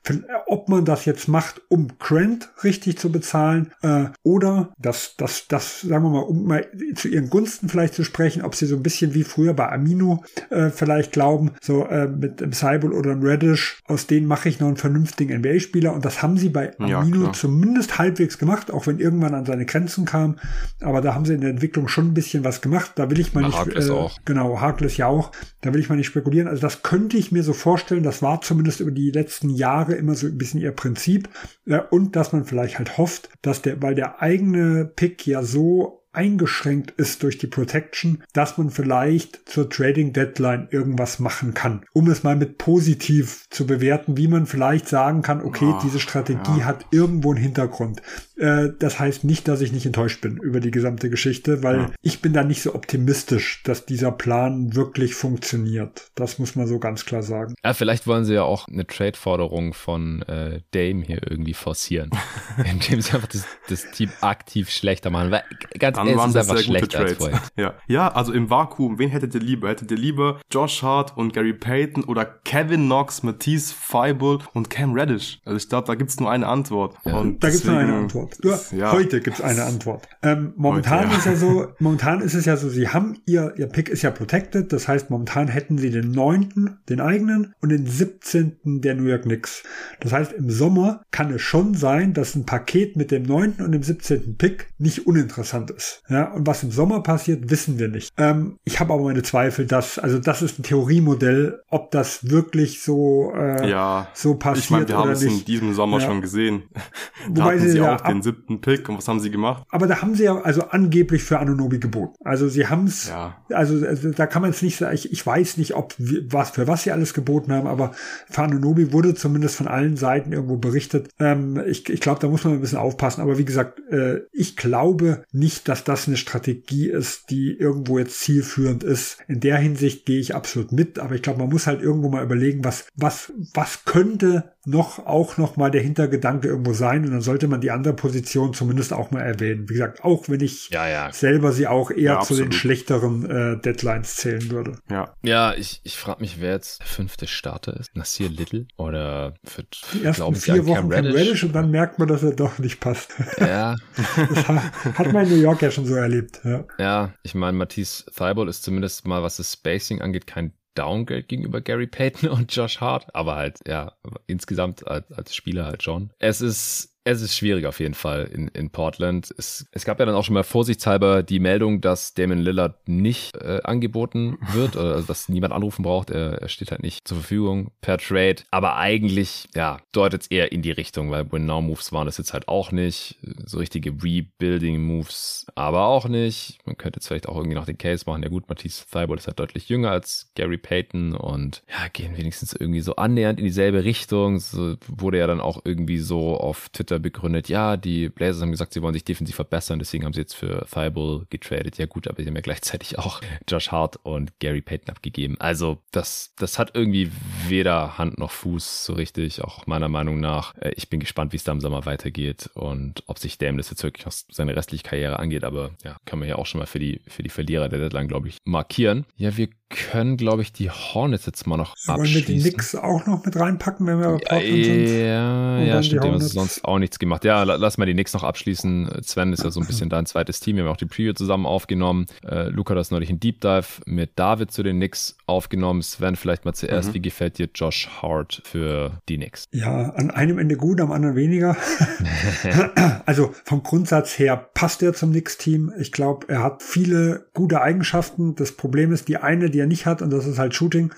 Ob man das jetzt macht, um Grant richtig zu bezahlen äh, oder dass das, das, sagen wir mal, um mal zu ihren Gunsten vielleicht zu sprechen, ob sie so ein bisschen wie früher bei Amino äh, vielleicht glauben, so äh, mit einem Seibel oder einem Reddish, aus denen mache ich noch einen vernünftigen NBA-Spieler und das haben sie bei Amino ja, zumindest halbwegs gemacht, auch wenn irgendwann an seine Grenzen kam, aber da haben sie in der Entwicklung schon ein bisschen was gemacht, da will ich mal Na, nicht, Harkless äh, auch. genau, Harkless ja auch, da will ich mal nicht spekulieren, also das könnte ich mir so vorstellen, das war zumindest über die letzten Jahre immer so ein bisschen ihr Prinzip. Äh, und dass man vielleicht halt hofft, dass der, weil der eigene Pick ja so eingeschränkt ist durch die Protection, dass man vielleicht zur Trading Deadline irgendwas machen kann. Um es mal mit positiv zu bewerten, wie man vielleicht sagen kann, okay, oh, diese Strategie ja. hat irgendwo einen Hintergrund. Äh, das heißt nicht, dass ich nicht enttäuscht bin über die gesamte Geschichte, weil ja. ich bin da nicht so optimistisch, dass dieser Plan wirklich funktioniert. Das muss man so ganz klar sagen. Ja, vielleicht wollen sie ja auch eine Trade-Forderung von äh, Dame hier irgendwie forcieren, indem sie einfach das, das Team aktiv schlechter machen. Weil, ganz dann es waren ist das einfach sehr gute schlechter als Trades. Ja. ja, also im Vakuum, wen hättet ihr lieber? Hättet ihr lieber Josh Hart und Gary Payton oder Kevin Knox, Matisse Feibel und Cam Reddish? Also ich glaube, da gibt's nur eine Antwort. Ja. Und da gibt's nur eine deswegen- Antwort. Nur ja. Heute gibt's eine Antwort. Ähm, momentan Heute, ja. ist ja so, momentan ist es ja so, sie haben ihr, ihr Pick ist ja protected, das heißt, momentan hätten sie den neunten, den eigenen, und den 17. der New York Knicks. Das heißt, im Sommer kann es schon sein, dass ein Paket mit dem neunten und dem 17. Pick nicht uninteressant ist. Ja, und was im Sommer passiert, wissen wir nicht. Ähm, ich habe aber meine Zweifel, dass, also das ist ein Theoriemodell, ob das wirklich so, äh, Ja, so passiert ich meine, wir haben es in diesem Sommer Ja. schon gesehen. Wobei da hatten sie ja auch den siebten Pick und was haben sie gemacht? Aber da haben sie ja also angeblich für Anunobi geboten. Also sie haben es, Ja. also, also da kann man es nicht sagen, ich, ich weiß nicht, ob was für was sie alles geboten haben, aber für Anunobi wurde zumindest von allen Seiten irgendwo berichtet. Ähm, ich ich glaube, da muss man ein bisschen aufpassen. Aber wie gesagt, äh, ich glaube nicht, dass das eine Strategie ist, die irgendwo jetzt zielführend ist. In der Hinsicht gehe ich absolut mit, aber ich glaube, man muss halt irgendwo mal überlegen, was, was, was könnte noch auch noch mal der Hintergedanke irgendwo sein und dann sollte man die andere Position zumindest auch mal erwähnen. Wie gesagt, auch wenn ich Ja, ja. selber sie auch eher Ja, zu den schlechteren äh, Deadlines zählen würde. Ja. Ja, ich, ich frage mich, wer jetzt der fünfte Starter ist. Nasir Little oder für, Die ersten glauben Sie vier an Wochen Cam Cam Reddish? Reddish und dann merkt man, dass er doch nicht passt. Ja, Das ha- hat man in New York ja schon so erlebt. Ja. ja. Ich meine, Matisse Thibault ist zumindest mal, was das Spacing angeht, kein Downgrade gegenüber Gary Payton und Josh Hart, aber halt, ja, insgesamt als, als Spieler halt schon. Es ist es ist schwierig auf jeden Fall in, in Portland. Es, es gab ja dann auch schon mal vorsichtshalber die Meldung, dass Damon Lillard nicht äh, angeboten wird, oder also dass niemand anrufen braucht. Er, er steht halt nicht zur Verfügung per Trade. Aber eigentlich, ja, deutet es eher in die Richtung, weil Win-Now-Moves waren das jetzt halt auch nicht. So richtige Rebuilding-Moves aber auch nicht. Man könnte jetzt vielleicht auch irgendwie noch den Case machen. Ja gut, Matisse Thibault ist halt deutlich jünger als Gary Payton und ja, gehen wenigstens irgendwie so annähernd in dieselbe Richtung. So wurde ja dann auch irgendwie so auf Twitter begründet, ja, die Blazers haben gesagt, sie wollen sich defensiv verbessern, deswegen haben sie jetzt für Thibault getradet. Ja gut, aber sie haben ja gleichzeitig auch Josh Hart und Gary Payton abgegeben. Also das, das hat irgendwie weder Hand noch Fuß so richtig, auch meiner Meinung nach. Äh, Ich bin gespannt, wie es da im Sommer weitergeht und ob sich Dame das jetzt wirklich noch seine restliche Karriere angeht, aber ja, kann man ja auch schon mal für die, für die Verlierer der Deadline, glaube ich, markieren. Ja, wir können, glaube ich, die Hornets jetzt mal noch Wollen wir die abschließen. Knicks auch noch mit reinpacken, wenn wir bei Ja, Portland sind? ja, ja stimmt, die haben sonst auch nichts gemacht. Ja, la- lass mal die Knicks noch abschließen. Sven ist ja so ein bisschen dein zweites Team. Wir haben auch die Preview zusammen aufgenommen. Äh, Luca hat das neulich ein Deep Dive mit David zu den Knicks aufgenommen. Sven, vielleicht mal zuerst, Mhm. wie gefällt dir Josh Hart für die Knicks? Ja, an einem Ende gut, am anderen weniger. also vom Grundsatz her passt er zum Knicks-Team. Ich glaube, er hat viele gute Eigenschaften. Das Problem ist die eine, die er nicht hat, und das ist halt Shooting.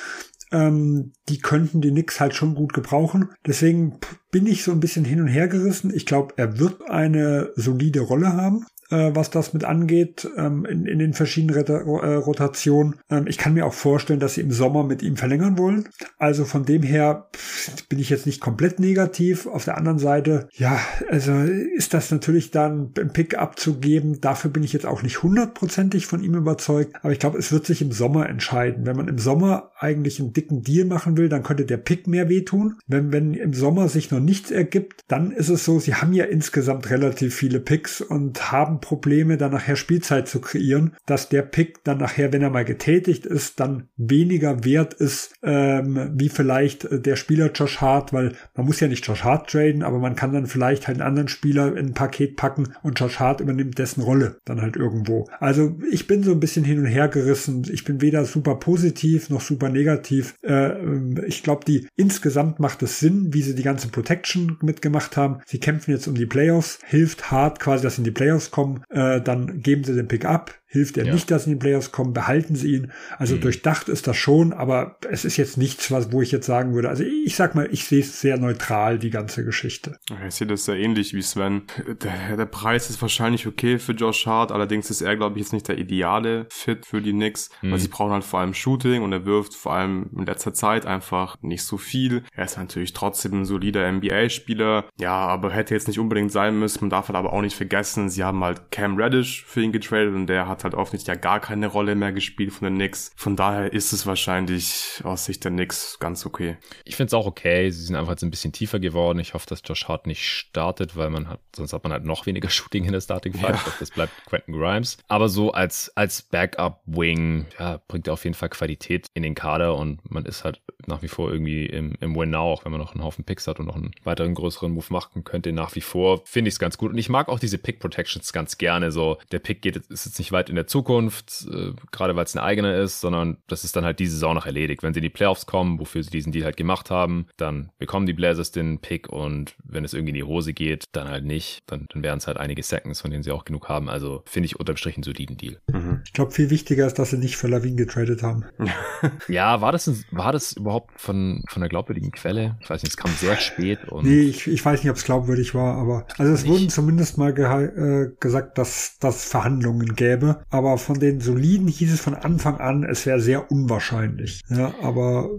Ähm, die könnten die Knicks halt schon gut gebrauchen. Deswegen bin ich so ein bisschen hin und her gerissen. Ich glaube, er wird eine solide Rolle haben äh, was das mit angeht, ähm, in, in den verschiedenen Rota äh, Rotationen. Ähm, ich kann mir auch vorstellen, dass sie im Sommer mit ihm verlängern wollen. Also von dem her pff, bin ich jetzt nicht komplett negativ. Auf der anderen Seite, ja, also ist das natürlich dann ein Pick abzugeben. Dafür bin ich jetzt auch nicht hundertprozentig von ihm überzeugt. Aber ich glaube, es wird sich im Sommer entscheiden. Wenn man im Sommer eigentlich einen dicken Deal machen will, dann könnte der Pick mehr wehtun. Wenn, wenn im Sommer sich noch nichts ergibt, dann ist es so, sie haben ja insgesamt relativ viele Picks und haben Probleme, dann nachher Spielzeit zu kreieren, dass der Pick dann nachher, wenn er mal getätigt ist, dann weniger wert ist, ähm, wie vielleicht äh, der Spieler Josh Hart, weil man muss ja nicht Josh Hart traden, aber man kann dann vielleicht halt einen anderen Spieler in ein Paket packen und Josh Hart übernimmt dessen Rolle dann halt irgendwo. Also ich bin so ein bisschen hin und her gerissen. Ich bin weder super positiv noch super negativ. Äh, ähm, ich glaube, die insgesamt macht es Sinn, wie sie die ganze Protection mitgemacht haben. Sie kämpfen jetzt um die Playoffs, hilft Hart quasi, dass sie in die Playoffs kommen. Äh, dann geben sie den Pick ab. Hilft er Ja. nicht, dass sie in die Playoffs kommen, behalten sie ihn. Also Mhm. durchdacht ist das schon, aber es ist jetzt nichts, was, wo ich jetzt sagen würde. Also ich sag mal, ich sehe es sehr neutral, die ganze Geschichte. Ich sehe das sehr ähnlich wie Sven. Der, der Preis ist wahrscheinlich okay für Josh Hart, allerdings ist er, glaube ich, jetzt nicht der ideale Fit für die Knicks, Mhm. weil sie brauchen halt vor allem Shooting und er wirft vor allem in letzter Zeit einfach nicht so viel. Er ist natürlich trotzdem ein solider NBA-Spieler, ja, aber hätte jetzt nicht unbedingt sein müssen. Man darf halt aber auch nicht vergessen, sie haben halt Cam Reddish für ihn getradet und der hat hat halt offensichtlich ja gar keine Rolle mehr gespielt von den Knicks. Von daher ist es wahrscheinlich aus Sicht der Knicks ganz okay. Ich finde es auch okay. Sie sind einfach jetzt ein bisschen tiefer geworden. Ich hoffe, dass Josh Hart nicht startet, weil man hat, sonst hat man halt noch weniger Shooting in der Starting Five. Ja. Ich glaube, das bleibt Quentin Grimes. Aber so als, als Backup-Wing, ja, bringt er auf jeden Fall Qualität in den Kader und man ist halt nach wie vor irgendwie im, im Win Now, auch wenn man noch einen Haufen Picks hat und noch einen weiteren größeren Move machen könnte. Nach wie vor finde ich es ganz gut. Und ich mag auch diese Pick Protections ganz gerne. So, der Pick geht, ist jetzt nicht weit in der Zukunft, äh, gerade weil es ein eigener ist, sondern das ist dann halt diese Saison noch erledigt. Wenn sie in die Playoffs kommen, wofür sie diesen Deal halt gemacht haben, dann bekommen die Blazers den Pick und wenn es irgendwie in die Hose geht, dann halt nicht. Dann, dann wären es halt einige Seconds, von denen sie auch genug haben. Also finde ich unterm Strich einen soliden Deal. Mhm. Ich glaube, viel wichtiger ist, dass sie nicht für Lawin getradet haben. ja, war das, war das überhaupt von, von einer glaubwürdigen Quelle? Ich weiß nicht, es kam sehr spät. Und nee, ich, ich weiß nicht, ob es glaubwürdig war, aber also es wurden zumindest mal äh, gesagt, dass das Verhandlungen gäbe, aber von den Soliden hieß es von Anfang an, es wäre sehr unwahrscheinlich. Ja, aber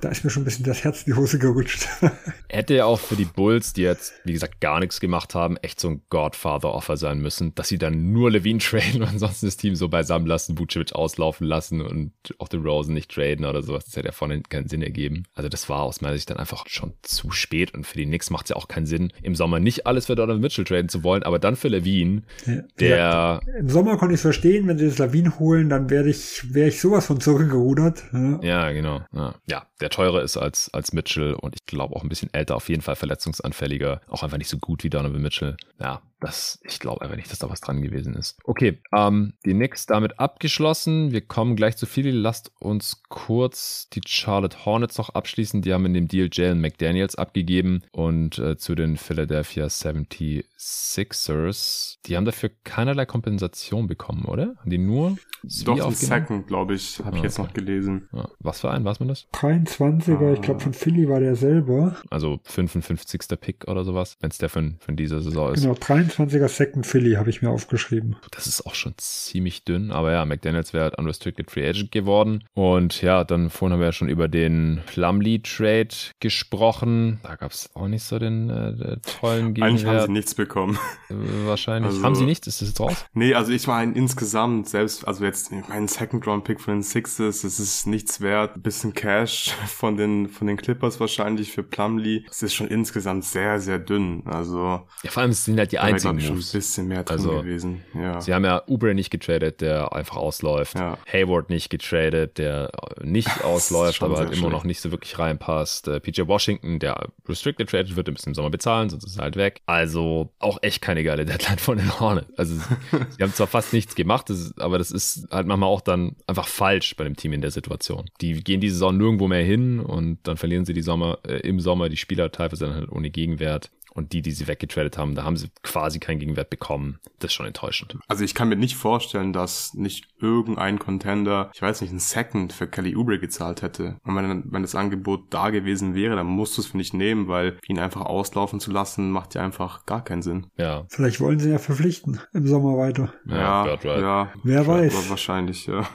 da ist mir schon ein bisschen das Herz in die Hose gerutscht. Hätte ja auch für die Bulls, die jetzt, wie gesagt, gar nichts gemacht haben, echt so ein Godfather-Offer sein müssen, dass sie dann nur Levine traden und ansonsten das Team so beisammen lassen, Vucevic auslaufen lassen und auch den Rosen nicht traden oder sowas. Das hätte ja vorne keinen Sinn ergeben. Also das war aus meiner Sicht dann einfach schon zu spät und für die Knicks macht es ja auch keinen Sinn, im Sommer nicht alles für Donovan Mitchell traden zu wollen, aber dann für Levine, ja, der... Ja, Im Sommer konnte ich es verstehen, wenn sie das Levine holen, dann werde ich, wäre ich sowas von zurückgerudert. Ja, ja genau. Ja. ja, der teurer ist als, als Mitchell und ich glaube auch ein bisschen älter, auf jeden Fall verletzungsanfälliger, auch einfach nicht so gut wie Donovan Mitchell. Ja, das, ich glaube einfach nicht, dass da was dran gewesen ist. Okay, ähm, die Knicks damit abgeschlossen. Wir kommen gleich zu Philly. Lasst uns kurz die Charlotte Hornets noch abschließen. Die haben in dem Deal Jalen McDaniels abgegeben und äh, zu den Philadelphia 76ers. Die haben dafür keinerlei Kompensation bekommen, oder? Haben die nur doch, ein Second, glaube ich, habe ich ah, jetzt noch gelesen. Ja. Was für ein, weiß man das? 23er, ah. ich glaube von Philly war der selber. Also 55. Pick oder sowas, wenn es der von, von dieser Saison ist. Genau, 23er Second Philly habe ich mir aufgeschrieben. Das ist auch schon ziemlich dünn, aber ja, McDaniels wäre halt Unrestricted Free Agent geworden. Und ja, dann vorhin haben wir ja schon über den Plumlee Trade gesprochen. Da gab es auch nicht so den äh, tollen Gegenwert. Eigentlich haben sie nichts bekommen. Wahrscheinlich. Also, haben sie nichts? Ist das jetzt raus? Nee, also ich meine insgesamt, selbst, also jetzt mein Second Round Pick von den Sixers, das ist nichts wert. Ein bisschen Cash von den, von den Clippers wahrscheinlich für Plumlee. Es ist schon insgesamt sehr, sehr dünn. Also. Ja, vor allem sind halt die einzigen Moves. schon ein bisschen mehr drin also, gewesen. Ja. Sie haben ja Ubre nicht getradet, der einfach ausläuft. Ja. Hayward nicht getradet, der nicht ausläuft, aber halt immer schlecht. noch nicht so wirklich reinpasst. Äh, PJ Washington, der restricted traded wird, im Sommer bezahlen, sonst ist er halt weg. Also auch echt keine geile Deadline von den Hornets. Also sie haben zwar fast nichts gemacht, das ist, aber das ist halt manchmal auch dann einfach falsch bei dem Team in der Situation. Die gehen die Saison nirgendwo mehr hin und dann verlieren sie die Sommer, äh, im Sommer die Spieler teilweise dann halt ohne Gegenwert. Und die, die sie weggetradet haben, da haben sie quasi keinen Gegenwert bekommen. Das ist schon enttäuschend. Also ich kann mir nicht vorstellen, dass nicht irgendein Contender, ich weiß nicht, ein Second für Kelly Oubre gezahlt hätte. Und wenn, wenn das Angebot da gewesen wäre, dann musst du es, finde ich, nehmen, weil ihn einfach auslaufen zu lassen, macht ja einfach gar keinen Sinn. Ja. Vielleicht wollen sie ja verpflichten im Sommer weiter. Ja, ja, ja wer weiß. Wahrscheinlich, ja.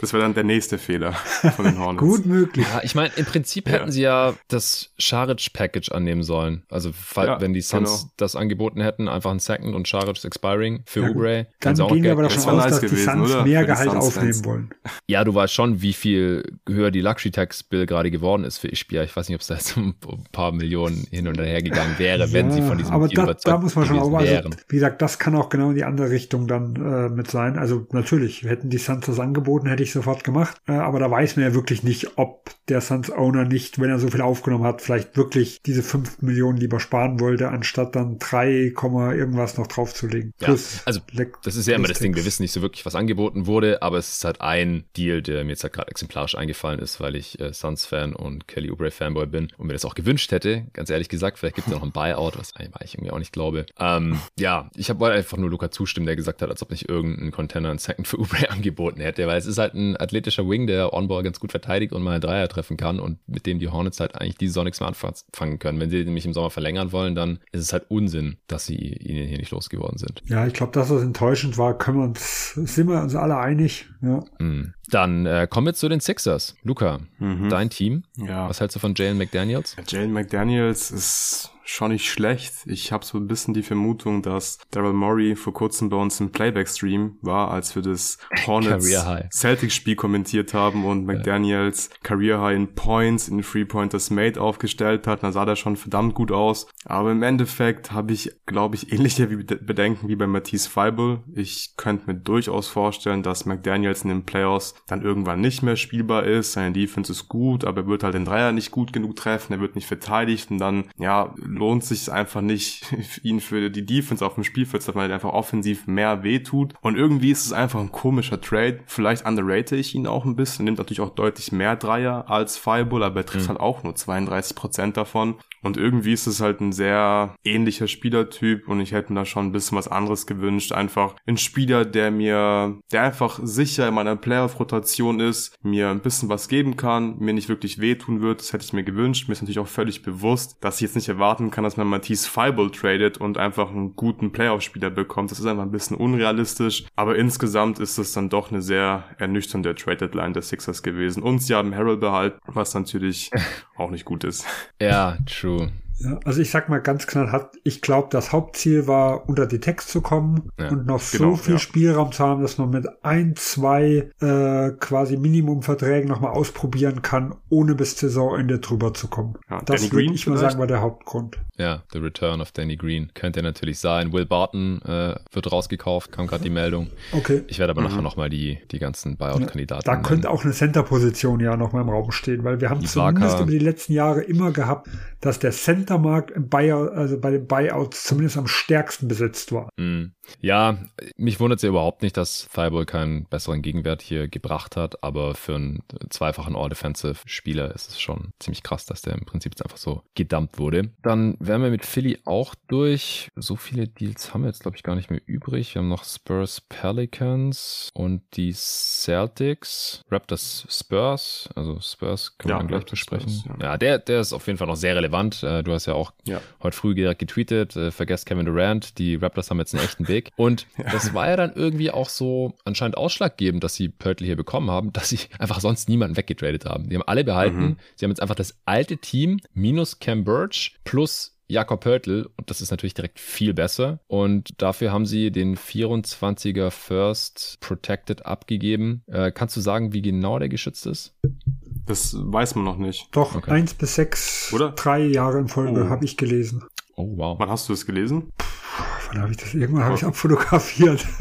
Das wäre dann der nächste Fehler von den Hornets. Gut möglich. Ja, ich meine, im Prinzip hätten sie ja das Scharic-Package annehmen sollen. Also, ja, wenn die Suns genau. das angeboten hätten, einfach ein Second und Scharic Expiring für ja, Ubre. Dann gehen wir aber davon aus, nice dass gewesen, die Suns oder? mehr Gehalt aufnehmen wollen. Ja, du weißt schon, wie viel höher die Luxury Tax Bill gerade geworden ist für Ishbia. Ich weiß nicht, ob es da jetzt ein paar Millionen hin und her gegangen wäre, ja, wenn sie von diesem aber Deal da, da muss man schon auch, also, wie gesagt, das kann auch genau in die andere Richtung dann äh, mit sein. Also natürlich, hätten die Suns das angeboten, hätte ich sofort gemacht. Äh, aber da weiß man ja wirklich nicht, ob der Suns Owner nicht, wenn er so viel aufgenommen hat, vielleicht wirklich diese 5 Millionen lieber sparen wollte, anstatt dann 3, irgendwas noch draufzulegen. Ja, Plus, also das ist ja immer das Ding. Wir wissen nicht so wirklich, was angeboten wurde, aber es ist halt ein Deal, der mir jetzt halt gerade exemplarisch eingefallen ist, weil ich äh, Suns-Fan und Kelly Oubre-Fanboy bin und mir das auch gewünscht hätte. Ganz ehrlich gesagt, vielleicht gibt es noch ein Buyout, was ich irgendwie auch nicht glaube. Ähm, ja, ich habe einfach nur Luca zustimmen, der gesagt hat, als ob nicht irgendein Container ein Second für Oubre angeboten hätte, weil es ist halt ein athletischer Wing, der On-Ball ganz gut verteidigt und mal einen Dreier treffen kann und mit dem die Hornets halt eigentlich die Sonics mehr anfangen können. Wenn sie nämlich im Sommer verlängern wollen, dann ist es halt Unsinn, dass sie ihnen hier nicht losgeworden sind. Ja, ich glaube, dass das enttäuschend war, können wir uns, sind wir uns alle einig. Ja. Mm. Dann äh, kommen wir zu den Sixers. Luca, mhm. dein Team. Ja. Was hältst du von Jalen McDaniels? Jalen McDaniels ist schon nicht schlecht. Ich habe so ein bisschen die Vermutung, dass Daryl Morey vor kurzem bei uns im Playback-Stream war, als wir das Hornets Celtics-Spiel kommentiert haben und McDaniels Career High in Points in Three-Pointers Made aufgestellt hat. Da sah der schon verdammt gut aus. Aber im Endeffekt habe ich, glaube ich, ähnliche Bedenken wie bei Matisse Feibel. Ich könnte mir durchaus vorstellen, dass McDaniels in den Playoffs dann irgendwann nicht mehr spielbar ist. Seine Defense ist gut, aber er wird halt den Dreier nicht gut genug treffen. Er wird nicht verteidigt und dann, ja, lohnt sich einfach nicht, ihn für die Defense auf dem Spielfeld zu weil er einfach offensiv mehr wehtut. Und irgendwie ist es einfach ein komischer Trade. Vielleicht underrate ich ihn auch ein bisschen. Nimmt natürlich auch deutlich mehr Dreier als Fireball, aber er trifft mhm. halt auch nur 32 Prozent davon. Und irgendwie ist es halt ein sehr ähnlicher Spielertyp und ich hätte mir da schon ein bisschen was anderes gewünscht. Einfach ein Spieler, der mir, der einfach sicher in meiner Playoff-Rotation ist, mir ein bisschen was geben kann, mir nicht wirklich wehtun wird. Das hätte ich mir gewünscht. Mir ist natürlich auch völlig bewusst, dass ich jetzt nicht erwarten kann, dass man Matisse Feibel tradet und einfach einen guten Playoff-Spieler bekommt. Das ist einfach ein bisschen unrealistisch. Aber insgesamt ist es dann doch eine sehr ernüchternde Trade-Deadline der Sixers gewesen. Und sie haben Harold behalten, was natürlich auch nicht gut ist. Ja, true. True. Ja, also ich sag mal ganz knallhart, ich glaube, das Hauptziel war, unter die Text zu kommen ja, und noch genau, so viel ja. Spielraum zu haben, dass man mit ein, zwei äh, quasi Minimumverträgen nochmal ausprobieren kann, ohne bis Saisonende drüber zu kommen. Ja, das würde ich mal sagen, war der Hauptgrund. Ja, the return of Danny Green könnte natürlich sein. Will Barton äh, wird rausgekauft, kam gerade die Meldung. Okay. Ich werde aber mhm. nachher nochmal die, die ganzen Buyout-Kandidaten. da könnte auch eine Center-Position ja nochmal im Raum stehen, weil wir haben zumindest über die letzten Jahre immer gehabt, dass der Centermarkt im Buyout, also bei den Buyouts zumindest am stärksten besetzt war. Mm. Ja, mich wundert es ja überhaupt nicht, dass Thibault keinen besseren Gegenwert hier gebracht hat, aber für einen zweifachen All-Defensive-Spieler ist es schon ziemlich krass, dass der im Prinzip jetzt einfach so gedumpt wurde. Dann wären wir mit Philly auch durch. So viele Deals haben wir jetzt, glaube ich, gar nicht mehr übrig. Wir haben noch Spurs Pelicans und die Celtics, Raptors Spurs, also Spurs können ja, wir gleich besprechen. Spurs, ja. ja, der, der ist auf jeden Fall noch sehr relevant. Äh, du hast ja auch ja. heute früh getweetet, äh, vergesst Kevin Durant, die Raptors haben jetzt einen echten Weg. Und das war ja dann irgendwie auch so anscheinend ausschlaggebend, dass sie Pörtl hier bekommen haben, dass sie einfach sonst niemanden weggetradet haben. Die haben alle behalten. Mhm. Sie haben jetzt einfach das alte Team minus Cam Birch plus Jakob Pörtl und das ist natürlich direkt viel besser. Und dafür haben sie den 24er First Protected abgegeben. Äh, kannst du sagen, wie genau der geschützt ist? Das weiß man noch nicht. Doch, okay. eins bis sechs, Oder? drei Jahre in Folge oh. habe ich gelesen. Oh, wow. Wann hast du es gelesen? Wann habe ich das? Irgendwann habe ich abfotografiert.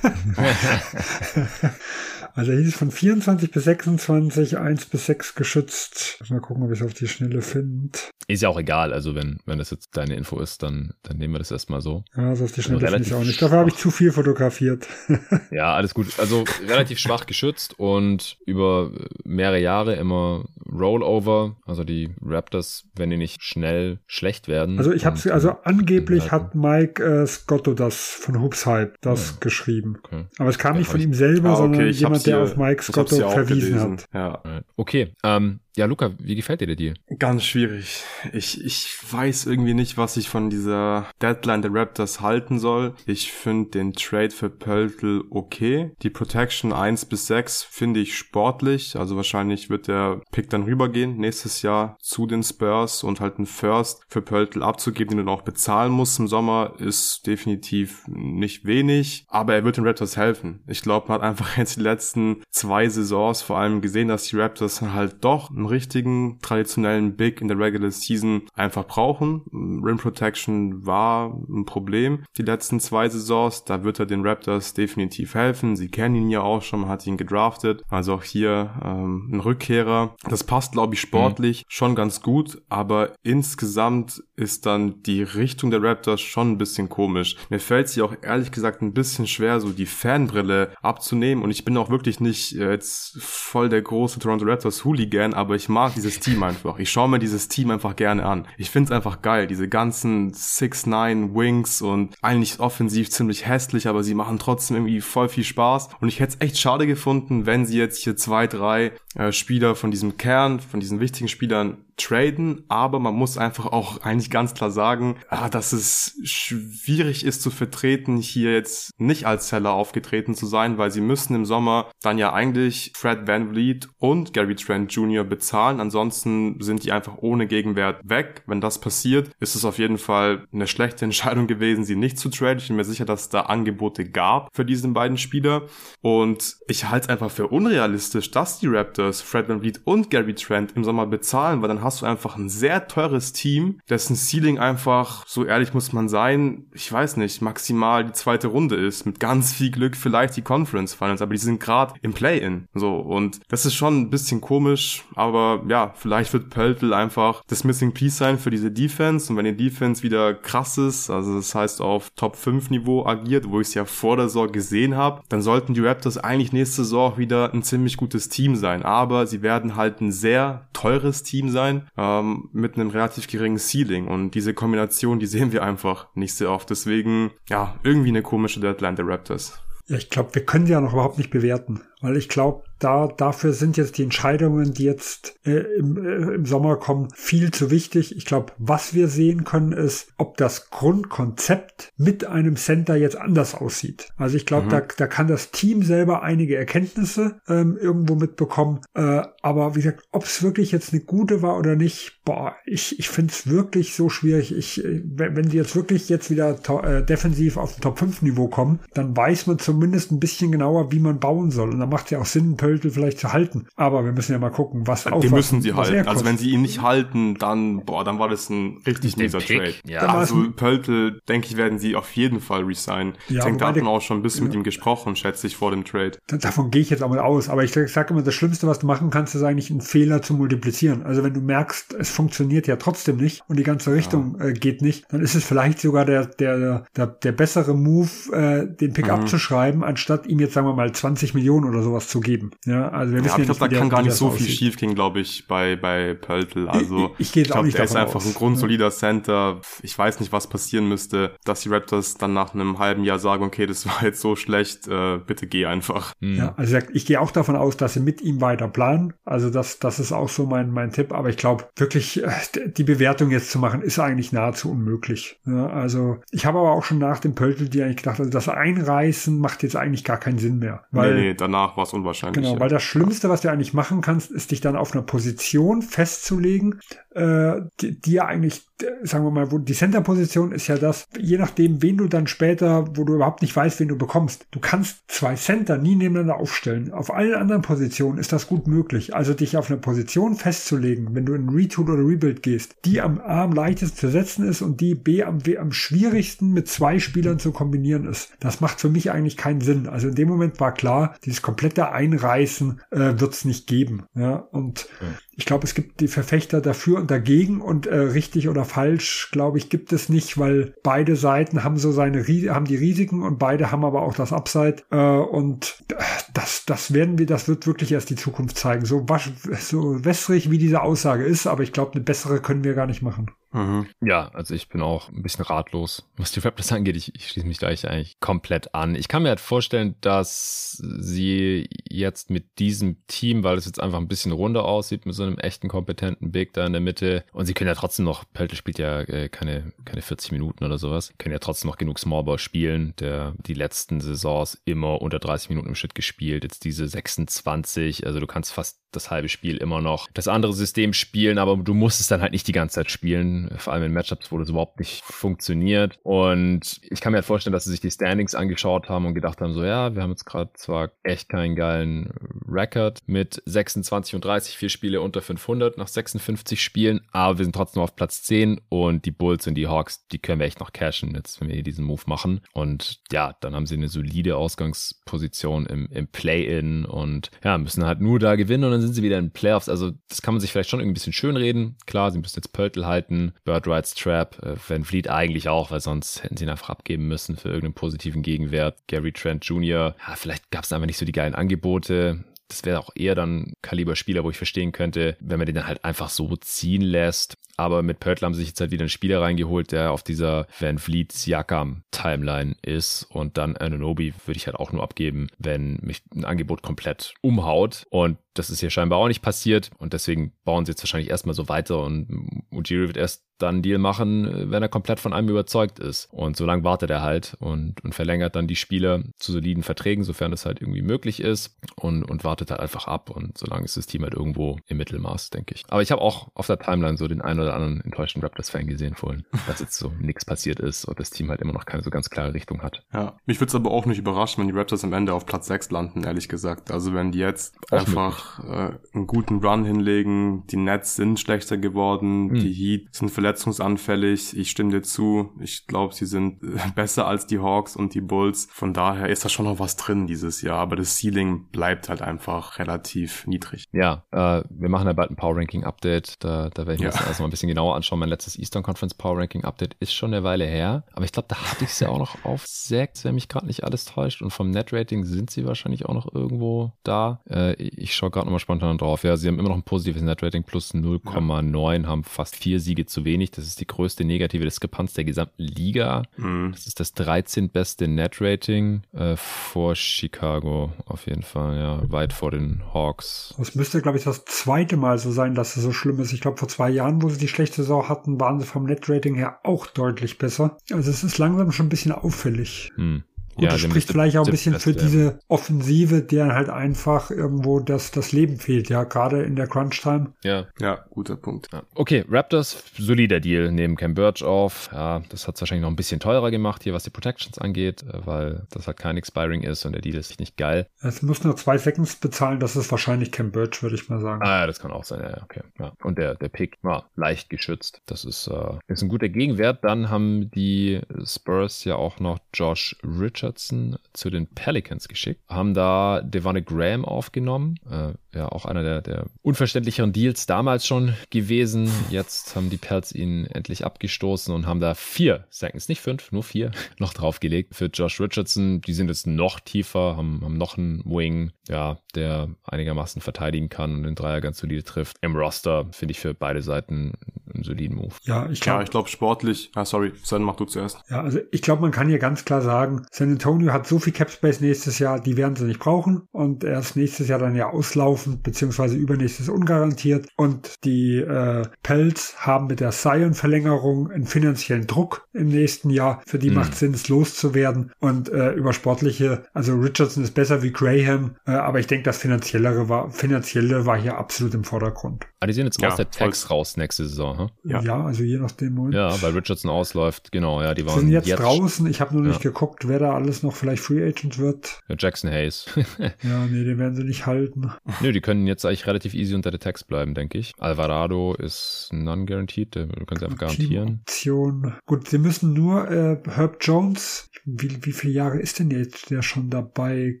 Also hieß von 24 bis 26, 1 bis 6 geschützt. Mal gucken, ob ich es auf die Schnelle finde. Ist ja auch egal, also wenn, wenn das jetzt deine Info ist, dann, dann nehmen wir das erstmal so. Ja, also auf die Schnelle finde ich auch nicht. Dafür habe ich zu viel fotografiert. ja, alles gut. Also relativ schwach geschützt und über mehrere Jahre immer Rollover. Also die Raptors, wenn die nicht schnell schlecht werden. Also ich habe also angeblich hat Mike äh, Scotto das von Hoops Hype das ja. geschrieben. Okay. Aber es kam ja, nicht von ihm selber, ah, okay. sondern jemand, der auf Mike Scotto verwiesen hat. Ja. Okay, ähm, ja, Luca, wie gefällt dir der Deal? Ganz schwierig. Ich, ich weiß irgendwie nicht, was ich von dieser Deadline der Raptors halten soll. Ich finde den Trade für Pöltl okay. Die Protection 1 bis 6 finde ich sportlich. Also wahrscheinlich wird der Pick dann rübergehen nächstes Jahr zu den Spurs und halt einen First für Pöltl abzugeben, den du auch bezahlen musst im Sommer, ist definitiv nicht wenig. Aber er wird den Raptors helfen. Ich glaube, man hat einfach jetzt die letzten zwei Saisons vor allem gesehen, dass die Raptors halt doch einen richtigen traditionellen Big in der Regular Season einfach brauchen. Rim Protection war ein Problem die letzten zwei Saisons. Da wird er den Raptors definitiv helfen. Sie kennen ihn ja auch schon, man hat ihn gedraftet. Also auch hier ähm, ein Rückkehrer. Das passt, glaube ich, sportlich mhm. schon ganz gut, aber insgesamt ist dann die Richtung der Raptors schon ein bisschen komisch. Mir fällt sie auch ehrlich gesagt ein bisschen schwer, so die Fanbrille abzunehmen und ich bin auch wirklich nicht äh, jetzt voll der große Toronto Raptors Hooligan, aber aber ich mag dieses Team einfach. Ich schaue mir dieses Team einfach gerne an. Ich finde es einfach geil, diese ganzen 6-9 Wings und eigentlich offensiv ziemlich hässlich, aber sie machen trotzdem irgendwie voll viel Spaß. Und ich hätte es echt schade gefunden, wenn sie jetzt hier zwei, drei äh, Spieler von diesem Kern, von diesen wichtigen Spielern traden, aber man muss einfach auch eigentlich ganz klar sagen, ah, dass es schwierig ist zu vertreten, hier jetzt nicht als Seller aufgetreten zu sein, weil sie müssen im Sommer dann ja eigentlich Fred Van Vliet und Gary Trent Jr. bezahlen. Ansonsten sind die einfach ohne Gegenwert weg. Wenn das passiert, ist es auf jeden Fall eine schlechte Entscheidung gewesen, sie nicht zu traden. Ich bin mir sicher, dass es da Angebote gab für diese beiden Spieler. Und ich halte es einfach für unrealistisch, dass die Raptors Fred Van Vliet und Gary Trent im Sommer bezahlen, weil dann hast du einfach ein sehr teures Team, dessen Ceiling einfach, so ehrlich muss man sein, ich weiß nicht, maximal die zweite Runde ist. Mit ganz viel Glück vielleicht die Conference Finals, aber die sind gerade im Play-In. So, und das ist schon ein bisschen komisch, aber ja, vielleicht wird Pöltl einfach das Missing Piece sein für diese Defense und wenn die Defense wieder krass ist, also das heißt auf Top 5 Niveau agiert, wo ich es ja vor der Saison gesehen habe, dann sollten die Raptors eigentlich nächste Saison wieder ein ziemlich gutes Team sein, aber sie werden halt ein sehr teures Team sein, ähm, mit einem relativ geringen Ceiling. Und diese Kombination, die sehen wir einfach nicht sehr oft, deswegen ja, irgendwie eine komische Deadline der Raptors. Ja, ich glaube, wir können sie ja noch überhaupt nicht bewerten, weil ich glaube, da, dafür sind jetzt die Entscheidungen, die jetzt äh, im, äh, im Sommer kommen, viel zu wichtig. Ich glaube, was wir sehen können, ist, ob das Grundkonzept mit einem Center jetzt anders aussieht. Also ich glaube, mhm. da, da kann das Team selber einige Erkenntnisse ähm, irgendwo mitbekommen. Äh, aber wie gesagt, ob es wirklich jetzt eine gute war oder nicht, boah, ich, ich finde es wirklich so schwierig. Ich, äh, wenn sie jetzt wirklich jetzt wieder äh, defensiv auf ein Top 5 Niveau kommen, dann weiß man zumindest ein bisschen genauer, wie man bauen soll. Und dann macht es ja auch Sinn, Pöltl vielleicht zu halten. Aber wir müssen ja mal gucken, was auch. Die müssen sie halten. Also wenn sie ihn nicht halten, dann, boah, dann war das ein richtig mieser Trade. Ja. Also Pöltl, denke ich, werden sie auf jeden Fall resignen. Ja, ich denke, da hat man auch schon ein bisschen ja. mit ihm gesprochen, schätze ich, vor dem Trade. Davon gehe ich jetzt auch mal aus. Aber ich sage immer, das Schlimmste, was du machen kannst, ist eigentlich einen Fehler zu multiplizieren. Also wenn du merkst, es funktioniert ja trotzdem nicht und die ganze Richtung ja. äh, geht nicht, dann ist es vielleicht sogar der, der, der, der bessere Move, äh, den Pick mhm. abzuschreiben, anstatt ihm jetzt, sagen wir mal, 20 Millionen oder sowas zu geben. Ja, also wir wissen ja, ich glaube, da kann gar nicht so viel schief gehen, glaube ich, bei, bei Pöltl. Also ich, ich, ich glaube, der ist einfach aus. ein grundsolider Center. Ich weiß nicht, was passieren müsste, dass die Raptors dann nach einem halben Jahr sagen, okay, das war jetzt so schlecht, äh, bitte geh einfach. Mhm. Ja, also ich gehe auch davon aus, dass sie mit ihm weiter planen. Also das, das ist auch so mein, mein Tipp. Aber ich glaube, wirklich äh, die Bewertung jetzt zu machen, ist eigentlich nahezu unmöglich. Ja, also ich habe aber auch schon nach dem Pöltl die eigentlich gedacht, also das Einreißen macht jetzt eigentlich gar keinen Sinn mehr. Weil, nee, nee, danach war es unwahrscheinlich. Genau, weil das Schlimmste, was du eigentlich machen kannst, ist dich dann auf einer Position festzulegen, äh, die, die ja eigentlich, sagen wir mal, wo die Center-Position ist ja das, je nachdem, wen du dann später, wo du überhaupt nicht weißt, wen du bekommst. Du kannst zwei Center nie nebeneinander aufstellen. Auf allen anderen Positionen ist das gut möglich. Also dich auf eine Position festzulegen, wenn du in Retool oder Rebuild gehst, die am A am leichtesten zu setzen ist und die B am, B am schwierigsten mit zwei Spielern zu kombinieren ist. Das macht für mich eigentlich keinen Sinn. Also in dem Moment war klar, dieses komplette Einreißen äh, wird es nicht geben. Ja, und ja. ich glaube, es gibt die Verfechter dafür und dagegen und äh, richtig oder falsch, glaube ich, gibt es nicht, weil beide Seiten haben so seine haben die Risiken und beide haben aber auch das Upside äh, und das das werden wir, das wird wirklich erst die Zukunft zeigen. So was so wässrig wie diese Aussage ist, aber ich glaube, eine bessere können wir gar nicht machen. Mhm. Ja, also ich bin auch ein bisschen ratlos, was die Raptors angeht. Ich, ich schließe mich da eigentlich komplett an. Ich kann mir halt vorstellen, dass sie jetzt mit diesem Team, weil es jetzt einfach ein bisschen runder aussieht, mit so einem echten kompetenten Big da in der Mitte, und sie können ja trotzdem noch, Pöltl spielt ja äh, keine, keine 40 Minuten oder sowas, können ja trotzdem noch genug Smallball spielen, der die letzten Saisons immer unter 30 Minuten im Schritt gespielt, jetzt diese 26, also du kannst fast das halbe Spiel immer noch das andere System spielen, aber du musst es dann halt nicht die ganze Zeit spielen, vor allem in Matchups, wo das überhaupt nicht funktioniert. Und ich kann mir halt vorstellen, dass sie sich die Standings angeschaut haben und gedacht haben, so ja, wir haben jetzt gerade zwar echt keinen geilen Record mit 26 und 30, vier Spiele unter 500 nach 56 Spielen, aber wir sind trotzdem auf Platz 10 und die Bulls und die Hawks, die können wir echt noch cashen jetzt, wenn wir diesen Move machen. Und ja, dann haben sie eine solide Ausgangsposition im, im Play-In und ja, müssen halt nur da gewinnen und dann sind sie wieder in Playoffs. Also das kann man sich vielleicht schon irgendwie ein bisschen schön reden. Klar, sie müssen jetzt Pöltl halten, Bird Rides Trap, äh, Van Fleet eigentlich auch, weil sonst hätten sie ihn einfach abgeben müssen für irgendeinen positiven Gegenwert. Gary Trent Jr., ja, vielleicht gab es einfach nicht so die geilen Angebote das wäre auch eher dann Kaliber Spieler, wo ich verstehen könnte, wenn man den dann halt einfach so ziehen lässt. Aber mit Pörtler haben sie sich jetzt halt wieder einen Spieler reingeholt, der auf dieser Van Vliet Siakam Timeline ist. Und dann Ananobi würde ich halt auch nur abgeben, wenn mich ein Angebot komplett umhaut. Und das ist hier scheinbar auch nicht passiert. Und deswegen bauen sie jetzt wahrscheinlich erstmal so weiter und Ujiri wird erst dann einen Deal machen, wenn er komplett von einem überzeugt ist. Und so lange wartet er halt und, und verlängert dann die Spieler zu soliden Verträgen, sofern das halt irgendwie möglich ist und, und wartet halt einfach ab. Und solange ist das Team halt irgendwo im Mittelmaß, denke ich. Aber ich habe auch auf der Timeline so den einen oder anderen enttäuschten Raptors-Fan gesehen vorhin, dass jetzt so nichts passiert ist und das Team halt immer noch keine so ganz klare Richtung hat. Ja, mich würde es aber auch nicht überraschen, wenn die Raptors am Ende auf Platz 6 landen, ehrlich gesagt. Also wenn die jetzt auch einfach äh, einen guten Run hinlegen, die Nets sind schlechter geworden, hm. die Heat sind verletzungsanfällig, ich stimme dir zu. Ich glaube, sie sind besser als die Hawks und die Bulls. Von daher ist da schon noch was drin dieses Jahr, aber das Ceiling bleibt halt einfach relativ niedrig. Ja, äh, wir machen ja bald ein Power Ranking Update. Da, da werde ich ja. das erstmal ein bisschen genauer anschauen. Mein letztes Eastern Conference Power Ranking Update ist schon eine Weile her, aber ich glaube, da hatte ich es ja auch noch auf 6, wenn mich gerade nicht alles täuscht. Und vom Net Rating sind sie wahrscheinlich auch noch irgendwo da. Äh, ich schaue gerade nochmal spontan drauf. Ja, sie haben immer noch ein positives Net Rating plus 0,9, ja. haben fast vier Siege zu wenig. Das ist die größte negative Diskrepanz der gesamten Liga. Mhm. Das ist das 13. beste Net-Rating äh, vor Chicago auf jeden Fall, ja, weit vor den Hawks. Das müsste, glaube ich, das zweite Mal so sein, dass es so schlimm ist. Ich glaube, vor zwei Jahren, wo sie die schlechte Saison hatten, waren sie vom Net-Rating her auch deutlich besser. Also es ist langsam schon ein bisschen auffällig. Mhm. Gut, ja, das spricht vielleicht auch ein bisschen für diese Offensive, deren halt einfach irgendwo das, das Leben fehlt, ja, gerade in der Crunch-Time. Ja. Ja, guter Punkt. Ja. Okay, Raptors, solider Deal, nehmen Cam Birch auf. Ja, das hat es wahrscheinlich noch ein bisschen teurer gemacht hier, was die Protections angeht, äh, weil das halt kein Expiring ist und der Deal ist nicht geil. Es muss nur zwei Seconds bezahlen, das ist wahrscheinlich Cam Birch, würde ich mal sagen. Ah, ja, das kann auch sein, ja, okay. Ja. Und der, der Pick war leicht geschützt. Das ist, äh, ist ein guter Gegenwert. Dann haben die Spurs ja auch noch Josh Richards Richardson zu den Pelicans geschickt, haben da Devonne Graham aufgenommen, äh, ja auch einer der, der unverständlicheren Deals damals schon gewesen. Jetzt haben die Pelts ihn endlich abgestoßen und haben da vier Seconds, nicht fünf, nur vier, noch draufgelegt für Josh Richardson. Die sind jetzt noch tiefer, haben, haben noch einen Wing, ja, der einigermaßen verteidigen kann und den Dreier ganz solide trifft. Im Roster finde ich für beide Seiten einen soliden Move. Ja, ich glaube, ja, ich glaube sportlich. Ah, sorry, Sven, mach du zuerst. Ja, also ich glaube, man kann hier ganz klar sagen, San Antonio hat so viel Cap Space nächstes Jahr, die werden sie nicht brauchen und erst nächstes Jahr dann ja auslaufen, beziehungsweise übernächstes ungarantiert und die äh, Pelz haben mit der Zion-Verlängerung einen finanziellen Druck im nächsten Jahr. Für die mhm. macht Sinn, es loszuwerden und äh, über sportliche, also Richardson ist besser wie Graham, äh, aber ich denke, das finanziellere war, finanzielle war hier absolut im Vordergrund. Ah, die sind jetzt ja, aus der Tax raus nächste Saison, hm? ja. ja, also je nachdem. Moment. Ja, weil Richardson ausläuft, genau, ja, die waren sind jetzt, jetzt draußen. Ich habe nur nicht ja. geguckt, wer da alles noch vielleicht Free Agent wird. Ja, Jackson Hayes. ja, nee, den werden sie nicht halten. Nö, die können jetzt eigentlich relativ easy unter der Tax bleiben, denke ich. Alvarado ist non-guaranteed, du kannst einfach garantieren. Option. Gut, sie müssen nur äh, Herb Jones, wie, wie viele Jahre ist denn jetzt der schon dabei?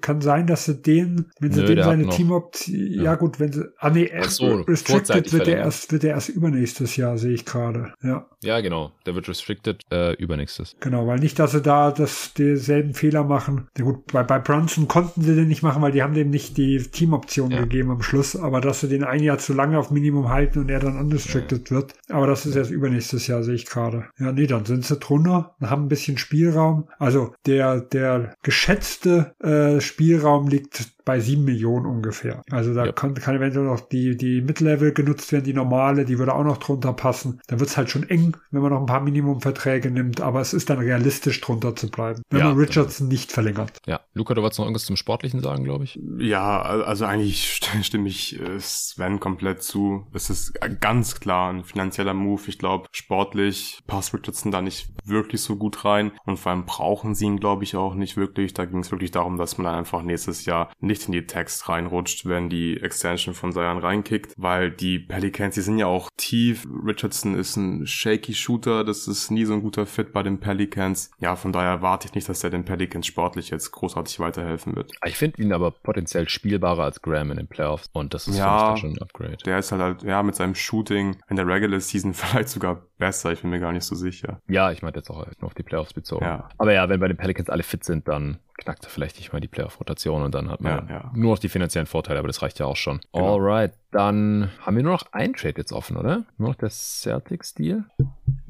Kann sein, dass sie den, wenn sie Nö, dem seine Teamoption, ja. ja. gut, wenn sie, ah nee, Ach so, restricted wird er erst, wird er erst übernächstes Jahr, sehe ich gerade, ja. Ja, genau, der wird restricted äh, übernächstes. Genau, weil nicht, dass sie da das, denselben Fehler machen. Ja gut, bei, bei Brunson konnten sie den nicht machen, weil die haben dem nicht die Teamoption ja. gegeben am Schluss, aber dass sie den ein Jahr zu lange auf Minimum halten und er dann unrestricted ja. wird, aber das ist erst übernächstes Jahr, sehe ich gerade. Ja, nee, dann sind sie drunter, haben ein bisschen Spielraum. Also der, der geschätzte äh, äh, Spielraum liegt bei sieben Millionen ungefähr. Also da ja. kann, kann eventuell noch die, die Mid-Level genutzt werden, die normale, die würde auch noch drunter passen. Da wird es halt schon eng, wenn man noch ein paar Minimumverträge nimmt, aber es ist dann realistisch drunter zu bleiben, wenn ja, man Richardson nicht verlängert. Ja, Luca, du wolltest noch irgendwas zum Sportlichen sagen, glaube ich? Ja, also eigentlich stimme ich äh, Sven komplett zu. Es ist ganz klar ein finanzieller Move. Ich glaube, sportlich passt Richardson da nicht wirklich so gut rein und vor allem brauchen sie ihn, glaube ich, auch nicht wirklich. Da ging es wirklich darum, dass man einfach nächstes Jahr nicht nicht in die Text reinrutscht, wenn die Extension von Zion reinkickt, weil die Pelicans, die sind ja auch tief. Richardson ist ein shaky Shooter, das ist nie so ein guter Fit bei den Pelicans. Ja, von daher erwarte ich nicht, dass er den Pelicans sportlich jetzt großartig weiterhelfen wird. Ich finde ihn aber potenziell spielbarer als Graham in den Playoffs und das ist ja, schon ein Upgrade. Der ist halt, halt, ja, mit seinem Shooting in der Regular Season vielleicht sogar besser, ich bin mir gar nicht so sicher. Ja, ich meinte jetzt auch nur auf die Playoffs bezogen. Ja. Aber ja, wenn bei den Pelicans alle fit sind, dann knackt er vielleicht nicht mal die Playoff-Rotation und dann hat man ja, ja. nur noch die finanziellen Vorteile, aber das reicht ja auch schon. Genau. Alright, dann haben wir nur noch einen Trade jetzt offen, oder? Nur noch der Celtics-Deal.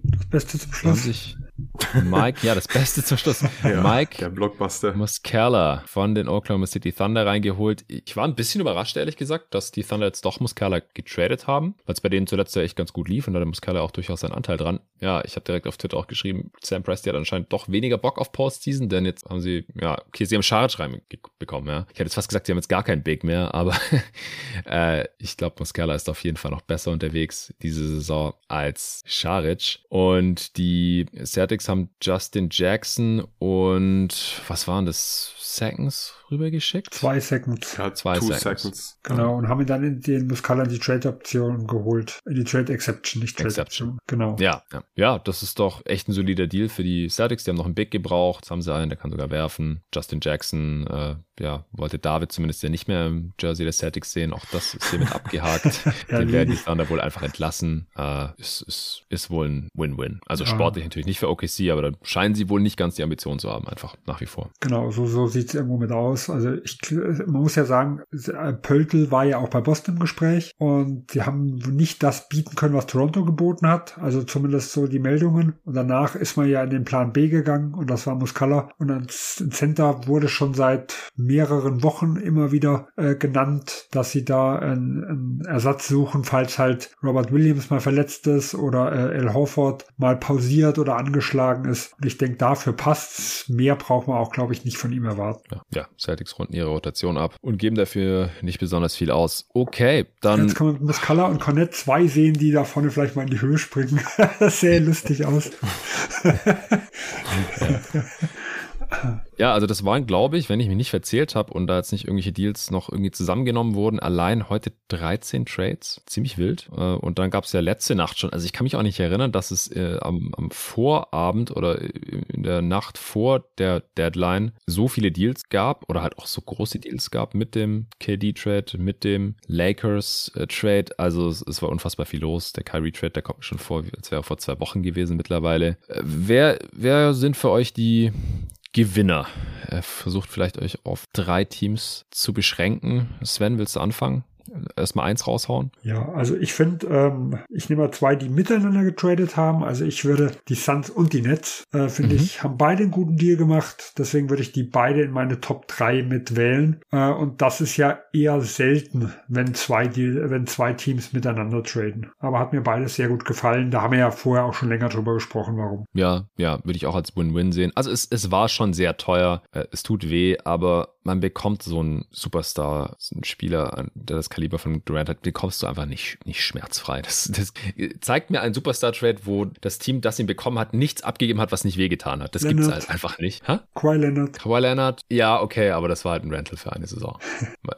Das Beste zum Schluss. Mike, ja, das Beste zum Schluss. Ja, Mike, der Blockbuster. Muscala von den Oklahoma City Thunder reingeholt. Ich war ein bisschen überrascht, ehrlich gesagt, dass die Thunder jetzt doch Muscala getradet haben, weil es bei denen zuletzt ja echt ganz gut lief und da hat Muscala auch durchaus seinen Anteil dran. Ja, ich habe direkt auf Twitter auch geschrieben, Sam Presti hat anscheinend doch weniger Bock auf Postseason, denn jetzt haben sie, ja, okay, sie haben Scharic reinbekommen, ja. Ich hätte jetzt fast gesagt, sie haben jetzt gar keinen Big mehr, aber äh, ich glaube, Muscala ist auf jeden Fall noch besser unterwegs diese Saison als Scharic. Und die Celtics haben Justin Jackson und was waren das? Seconds rübergeschickt? Zwei Seconds. Ja, zwei Seconds. Seconds. Genau, und haben ihn dann in den Muscala die Trade-Option geholt. In die Trade-Exception, nicht Trade-Option. Genau. Ja, ja, ja. das ist doch echt ein solider Deal für die Celtics. Die haben noch einen Big gebraucht. Jetzt haben sie einen, der kann sogar werfen. Justin Jackson, äh, ja, wollte David zumindest ja nicht mehr im Jersey der Celtics sehen. Auch das ist hiermit abgehakt. ja, Den werden die Thunder wohl einfach entlassen. Äh, ist, ist, ist wohl ein Win-Win. Also ja. sportlich natürlich nicht für OKC, aber da scheinen sie wohl nicht ganz die Ambition zu haben, einfach nach wie vor. Genau, so, so sieht es irgendwo mit aus. Also ich, man muss ja sagen, Pöltl war ja auch bei Boston im Gespräch und sie haben nicht das bieten können, was Toronto geboten hat. Also zumindest so die Meldungen. Und danach ist man ja in den Plan B gegangen und das war Muscala. Und als Center wurde schon seit mehreren Wochen immer wieder äh, genannt, dass sie da einen, einen, Ersatz suchen, falls halt Robert Williams mal verletzt ist oder äh, El Horford mal pausiert oder angeschlagen ist. Und ich denke, dafür passt's. Mehr braucht man auch, glaube ich, nicht von ihm erwarten. Ja, ja, Celtics runden ihre Rotation ab und geben dafür nicht besonders viel aus. Okay, dann. Jetzt kann man Muscala und Cornett zwei sehen, die da vorne vielleicht mal in die Höhe springen. das sähe lustig aus. ja. Ja, also das waren, glaube ich, wenn ich mich nicht verzählt habe und da jetzt nicht irgendwelche Deals noch irgendwie zusammengenommen wurden, allein heute 13 Trades. Ziemlich wild. Äh, und dann gab es ja letzte Nacht schon, also ich kann mich auch nicht erinnern, dass es äh, am, am Vorabend oder in der Nacht vor der Deadline so viele Deals gab oder halt auch so große Deals gab mit dem KD-Trade, mit dem Lakers-Trade. Also es, es, war unfassbar viel los. Der Kyrie-Trade, der kommt mir schon vor, als wäre vor zwei Wochen gewesen mittlerweile. Äh, wer, wer sind für euch die Gewinner. Er versucht vielleicht euch auf drei Teams zu beschränken. Sven, willst du anfangen? Erstmal eins raushauen? Ja, also ich finde, ähm, ich nehme mal zwei, die miteinander getradet haben. Also ich würde die Suns und die Nets, äh, finde mhm. ich, haben beide einen guten Deal gemacht. Deswegen würde ich die beide in meine Top 3 mitwählen. Äh, und das ist ja eher selten, wenn zwei, Deal, wenn zwei Teams miteinander traden. Aber hat mir beides sehr gut gefallen. Da haben wir ja vorher auch schon länger drüber gesprochen, warum. Ja, ja, würde ich auch als Win-Win sehen. Also es, es war schon sehr teuer. Äh, es tut weh, aber man bekommt so einen Superstar, so einen Spieler, der das Kaliber von Durant hat, bekommst du einfach nicht, nicht schmerzfrei. Das, das zeigt mir einen Superstar-Trade, wo das Team, das ihn bekommen hat, nichts abgegeben hat, was nicht wehgetan hat. Das gibt es halt einfach nicht. Ha? Kawhi Leonard. Kawhi Leonard, ja, okay, aber das war halt ein Rental für eine Saison.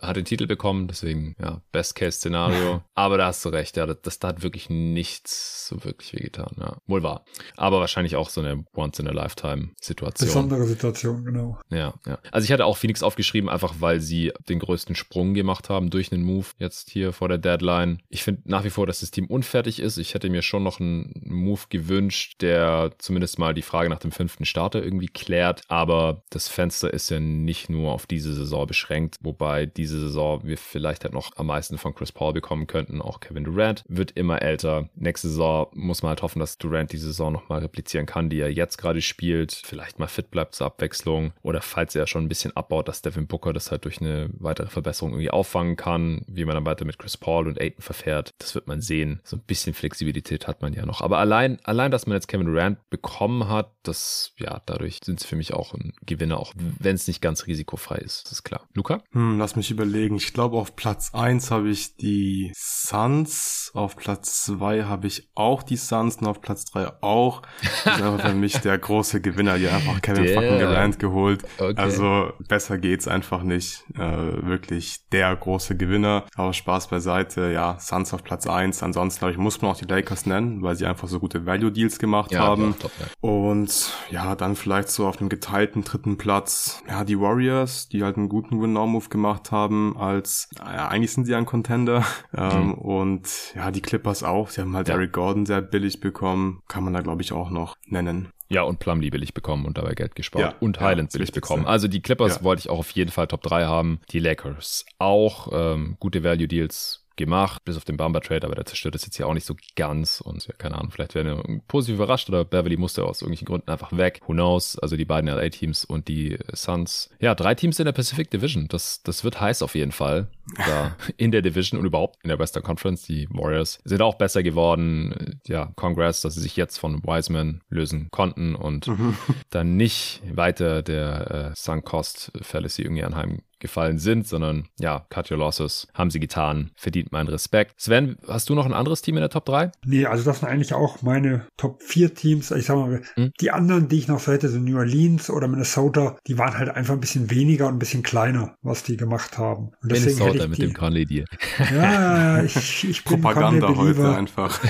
hat den Titel bekommen, deswegen, ja, Best-Case-Szenario. aber da hast du recht, ja, das, das da hat wirklich nichts so wirklich wehgetan, ja. Wohl wahr. Aber wahrscheinlich auch so eine Once-in-a-Lifetime-Situation. Besondere Situation, genau. Ja, ja. Also ich hatte auch Phoenix auf aufgeschrieben, einfach weil sie den größten Sprung gemacht haben durch einen Move jetzt hier vor der Deadline. Ich finde nach wie vor, dass das Team unfertig ist. Ich hätte mir schon noch einen Move gewünscht, der zumindest mal die Frage nach dem fünften Starter irgendwie klärt. Aber das Fenster ist ja nicht nur auf diese Saison beschränkt, wobei diese Saison wir vielleicht halt noch am meisten von Chris Paul bekommen könnten. Auch Kevin Durant wird immer älter. Nächste Saison muss man halt hoffen, dass Durant die Saison nochmal replizieren kann, die er jetzt gerade spielt. Vielleicht mal fit bleibt zur Abwechslung. Oder falls er schon ein bisschen abbaut, dass Devin Booker das halt durch eine weitere Verbesserung irgendwie auffangen kann, wie man dann weiter mit Chris Paul und Aiton verfährt. Das wird man sehen. So ein bisschen Flexibilität hat man ja noch. Aber allein, allein, dass man jetzt Kevin Durant bekommen hat, das, ja, dadurch sind sie für mich auch ein Gewinner, auch wenn es nicht ganz risikofrei ist. Das ist klar. Luca? Hm, lass mich überlegen. Ich glaube, auf Platz 1 habe ich die Suns, auf Platz 2 habe ich auch die Suns und auf Platz 3 auch. Das ist einfach für mich der große Gewinner, die einfach Kevin yeah. fucking Durant geholt. Okay. Also besser geht's einfach nicht. Äh, wirklich der große Gewinner. Aber Spaß beiseite, ja, Suns auf Platz eins. Ansonsten, glaube ich, muss man auch die Lakers nennen, weil sie einfach so gute Value-Deals gemacht ja, haben. Top, ja. Und ja, dann vielleicht so auf dem geteilten dritten Platz, ja, die Warriors, die halt einen guten Win-Now-Move gemacht haben, als, ja, eigentlich sind sie ein Contender. Ähm, mhm. Und ja, die Clippers auch. Sie haben halt ja. Eric Gordon sehr billig bekommen. Kann man da, glaube ich, auch noch nennen. Ja, und Plumlee billig bekommen und dabei Geld gespart. Ja, und Highland ja, billig bekommen. Also die Clippers ja. wollte ich auch auf jeden Fall Top 3 haben. Die Lakers auch. Ähm, gute Value Deals gemacht, bis auf den Bumper Trade, aber der zerstört das jetzt hier auch nicht so ganz und ja, keine Ahnung, vielleicht werden wir positiv überrascht oder Beverly musste aus irgendwelchen Gründen einfach weg. Who knows? Also die beiden LA Teams und die Suns. Ja, drei Teams in der Pacific Division. Das, das wird heiß auf jeden Fall. Da in der Division und überhaupt in der Western Conference. Die Warriors sind auch besser geworden. Ja, Congress, dass sie sich jetzt von Wiseman lösen konnten und mhm. dann nicht weiter der äh, Sunk Cost Fallacy irgendwie anheim gefallen sind, sondern ja, cut your losses, haben sie getan, verdient meinen Respekt. Sven, hast du noch ein anderes Team in der Top 3? Nee, also das sind eigentlich auch meine Top 4 Teams. Ich sag mal, hm? die anderen, die ich noch so hätte, so New Orleans oder Minnesota, die waren halt einfach ein bisschen weniger und ein bisschen kleiner, was die gemacht haben. Und deswegen Minnesota mit die, dem Conley Deal. Ja, ich, ich bin Propaganda heute einfach.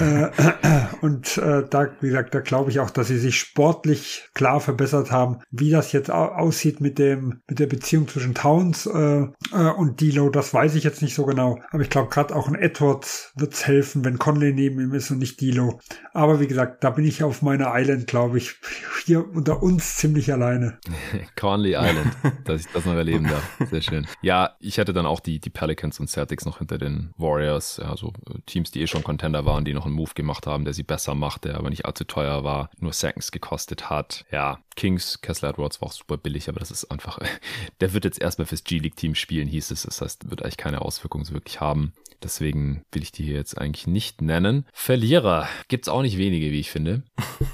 Äh, und äh, da, wie gesagt, da glaube ich auch, dass sie sich sportlich klar verbessert haben. Wie das jetzt aussieht mit dem, mit der Beziehung zwischen Towns äh, äh, und Dilo, das weiß ich jetzt nicht so genau. Aber ich glaube, gerade auch ein Edwards wird's helfen, wenn Conley neben ihm ist und nicht Dilo. Aber wie gesagt, da bin ich auf meiner Island, glaube ich, hier unter uns ziemlich alleine. Conley Island, dass ich das noch erleben darf. Sehr schön. Ja, ich hätte dann auch die, die Pelicans und Celtics noch hinter den Warriors. Ja, so äh, Teams, die eh schon Contender waren, die noch einen Move gemacht haben, der sie besser macht, der aber nicht allzu teuer war, nur Seconds gekostet hat. Ja, Kings, Kessler Edwards war auch super billig, aber das ist einfach, der wird jetzt erstmal fürs G-League-Team spielen, hieß es. Das heißt, wird eigentlich keine Auswirkungen wirklich haben. Deswegen will ich die hier jetzt eigentlich nicht nennen. Verlierer gibt's auch nicht wenige, wie ich finde.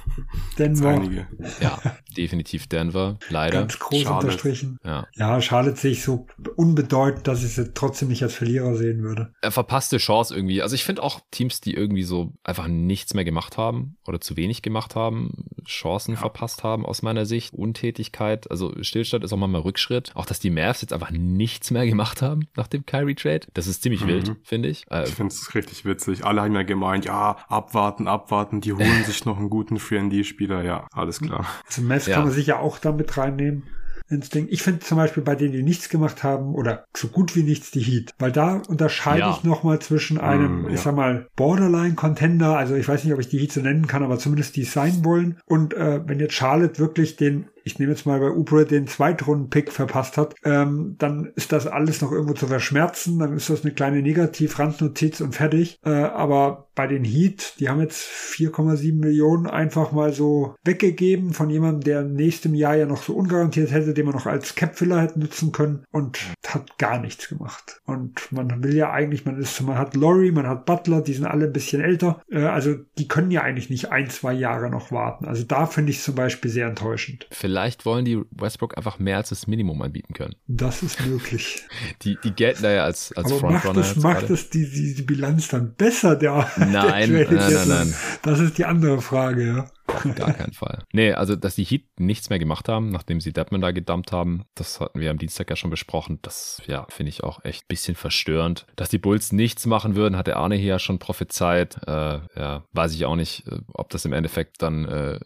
Denver. Ja, definitiv Denver. Leider. Ganz groß Charlotte. unterstrichen. Ja. ja, Charlotte sehe ich so unbedeutend, dass ich sie trotzdem nicht als Verlierer sehen würde. Er verpasste Chance irgendwie. Also ich finde auch Teams, die irgendwie so einfach nichts mehr gemacht haben oder zu wenig gemacht haben, Chancen ja. verpasst haben aus meiner Sicht. Untätigkeit, also Stillstand ist auch mal Rückschritt. Auch, dass die Mavs jetzt einfach nichts mehr gemacht haben nach dem Kyrie-Trade. Das ist ziemlich mhm. wild, finde ich. Äh, ich finde es richtig witzig. Alle haben ja gemeint, ja, abwarten, abwarten, die holen sich noch einen guten 3D-Spieler. Ja, alles klar. Also Mavs ja. kann man sicher auch damit reinnehmen ins Ding. Ich finde zum Beispiel bei denen, die nichts gemacht haben oder so gut wie nichts, die Heat. Weil da unterscheide ja. ich nochmal zwischen einem, mm, ja. ich sag mal, Borderline-Contender, also ich weiß nicht, ob ich die Heat so nennen kann, aber zumindest die sein wollen. Und äh, wenn jetzt Charlotte wirklich den ich nehme jetzt mal bei Ubre den Zweitrunden-Pick verpasst hat, ähm, dann ist das alles noch irgendwo zu verschmerzen. Dann ist das eine kleine Negativ-Randnotiz und fertig. Äh, aber bei den Heat, die haben jetzt 4,7 Millionen einfach mal so weggegeben von jemandem, der nächstem Jahr ja noch so ungarantiert hätte, den man noch als Cap-Filler hätte nutzen können und hat gar nichts gemacht. Und man will ja eigentlich, man ist, man hat Laurie, man hat Butler, die sind alle ein bisschen älter. Äh, also die können ja eigentlich nicht ein, zwei Jahre noch warten. Also da finde ich es zum Beispiel sehr enttäuschend. Vielleicht vielleicht wollen die Westbrook einfach mehr als das Minimum anbieten können. Das ist möglich. Die, die gelten da ja als, als Aber Frontrunner. Macht es, macht es die, die, die Bilanz dann besser, der, nein, der nein, nein, nein. Das ist die andere Frage, ja. Gar keinen Fall. Nee, also, dass die Heat nichts mehr gemacht haben, nachdem sie Deadman da gedumpt haben, das hatten wir am Dienstag ja schon besprochen. Das, ja, finde ich auch echt ein bisschen verstörend. Dass die Bulls nichts machen würden, hat der Arne hier ja schon prophezeit. Äh, ja, weiß ich auch nicht, äh, ob das im Endeffekt dann äh,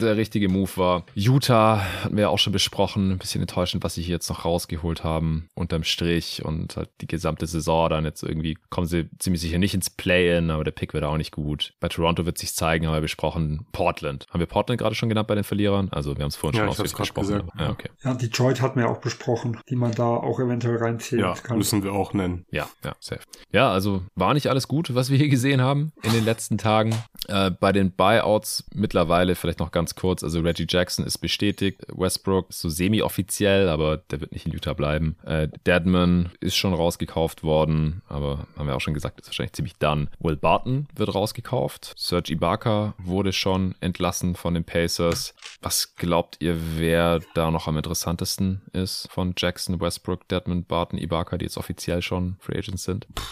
der richtige Move war. Utah hatten wir ja auch schon besprochen. Ein bisschen enttäuschend, was sie hier jetzt noch rausgeholt haben, unterm Strich und halt die gesamte Saison dann jetzt irgendwie kommen sie ziemlich sicher nicht ins Play-In, aber der Pick wird auch nicht gut. Bei Toronto wird sich zeigen, haben wir besprochen. Portland Portland. Haben wir Portland gerade schon genannt bei den Verlierern? Also wir haben es vorhin ja, schon ausgesprochen. Ja, okay. ja, Detroit hatten wir auch besprochen, die man da auch eventuell reinziehen ja, kann. müssen wir auch nennen. Ja, ja, safe. Ja, also war nicht alles gut, was wir hier gesehen haben in den letzten Tagen. Äh, bei den Buyouts mittlerweile vielleicht noch ganz kurz. Also Reggie Jackson ist bestätigt. Westbrook ist so semi-offiziell, aber der wird nicht in Utah bleiben. Äh, Deadman ist schon rausgekauft worden, aber haben wir auch schon gesagt, ist wahrscheinlich ziemlich done. Will Barton wird rausgekauft. Serge Ibaka wurde schon entlassen von den Pacers. Was glaubt ihr, wer da noch am interessantesten ist von Jackson, Westbrook, Deadman, Barton, Ibaka, die jetzt offiziell schon Free Agents sind? Puh,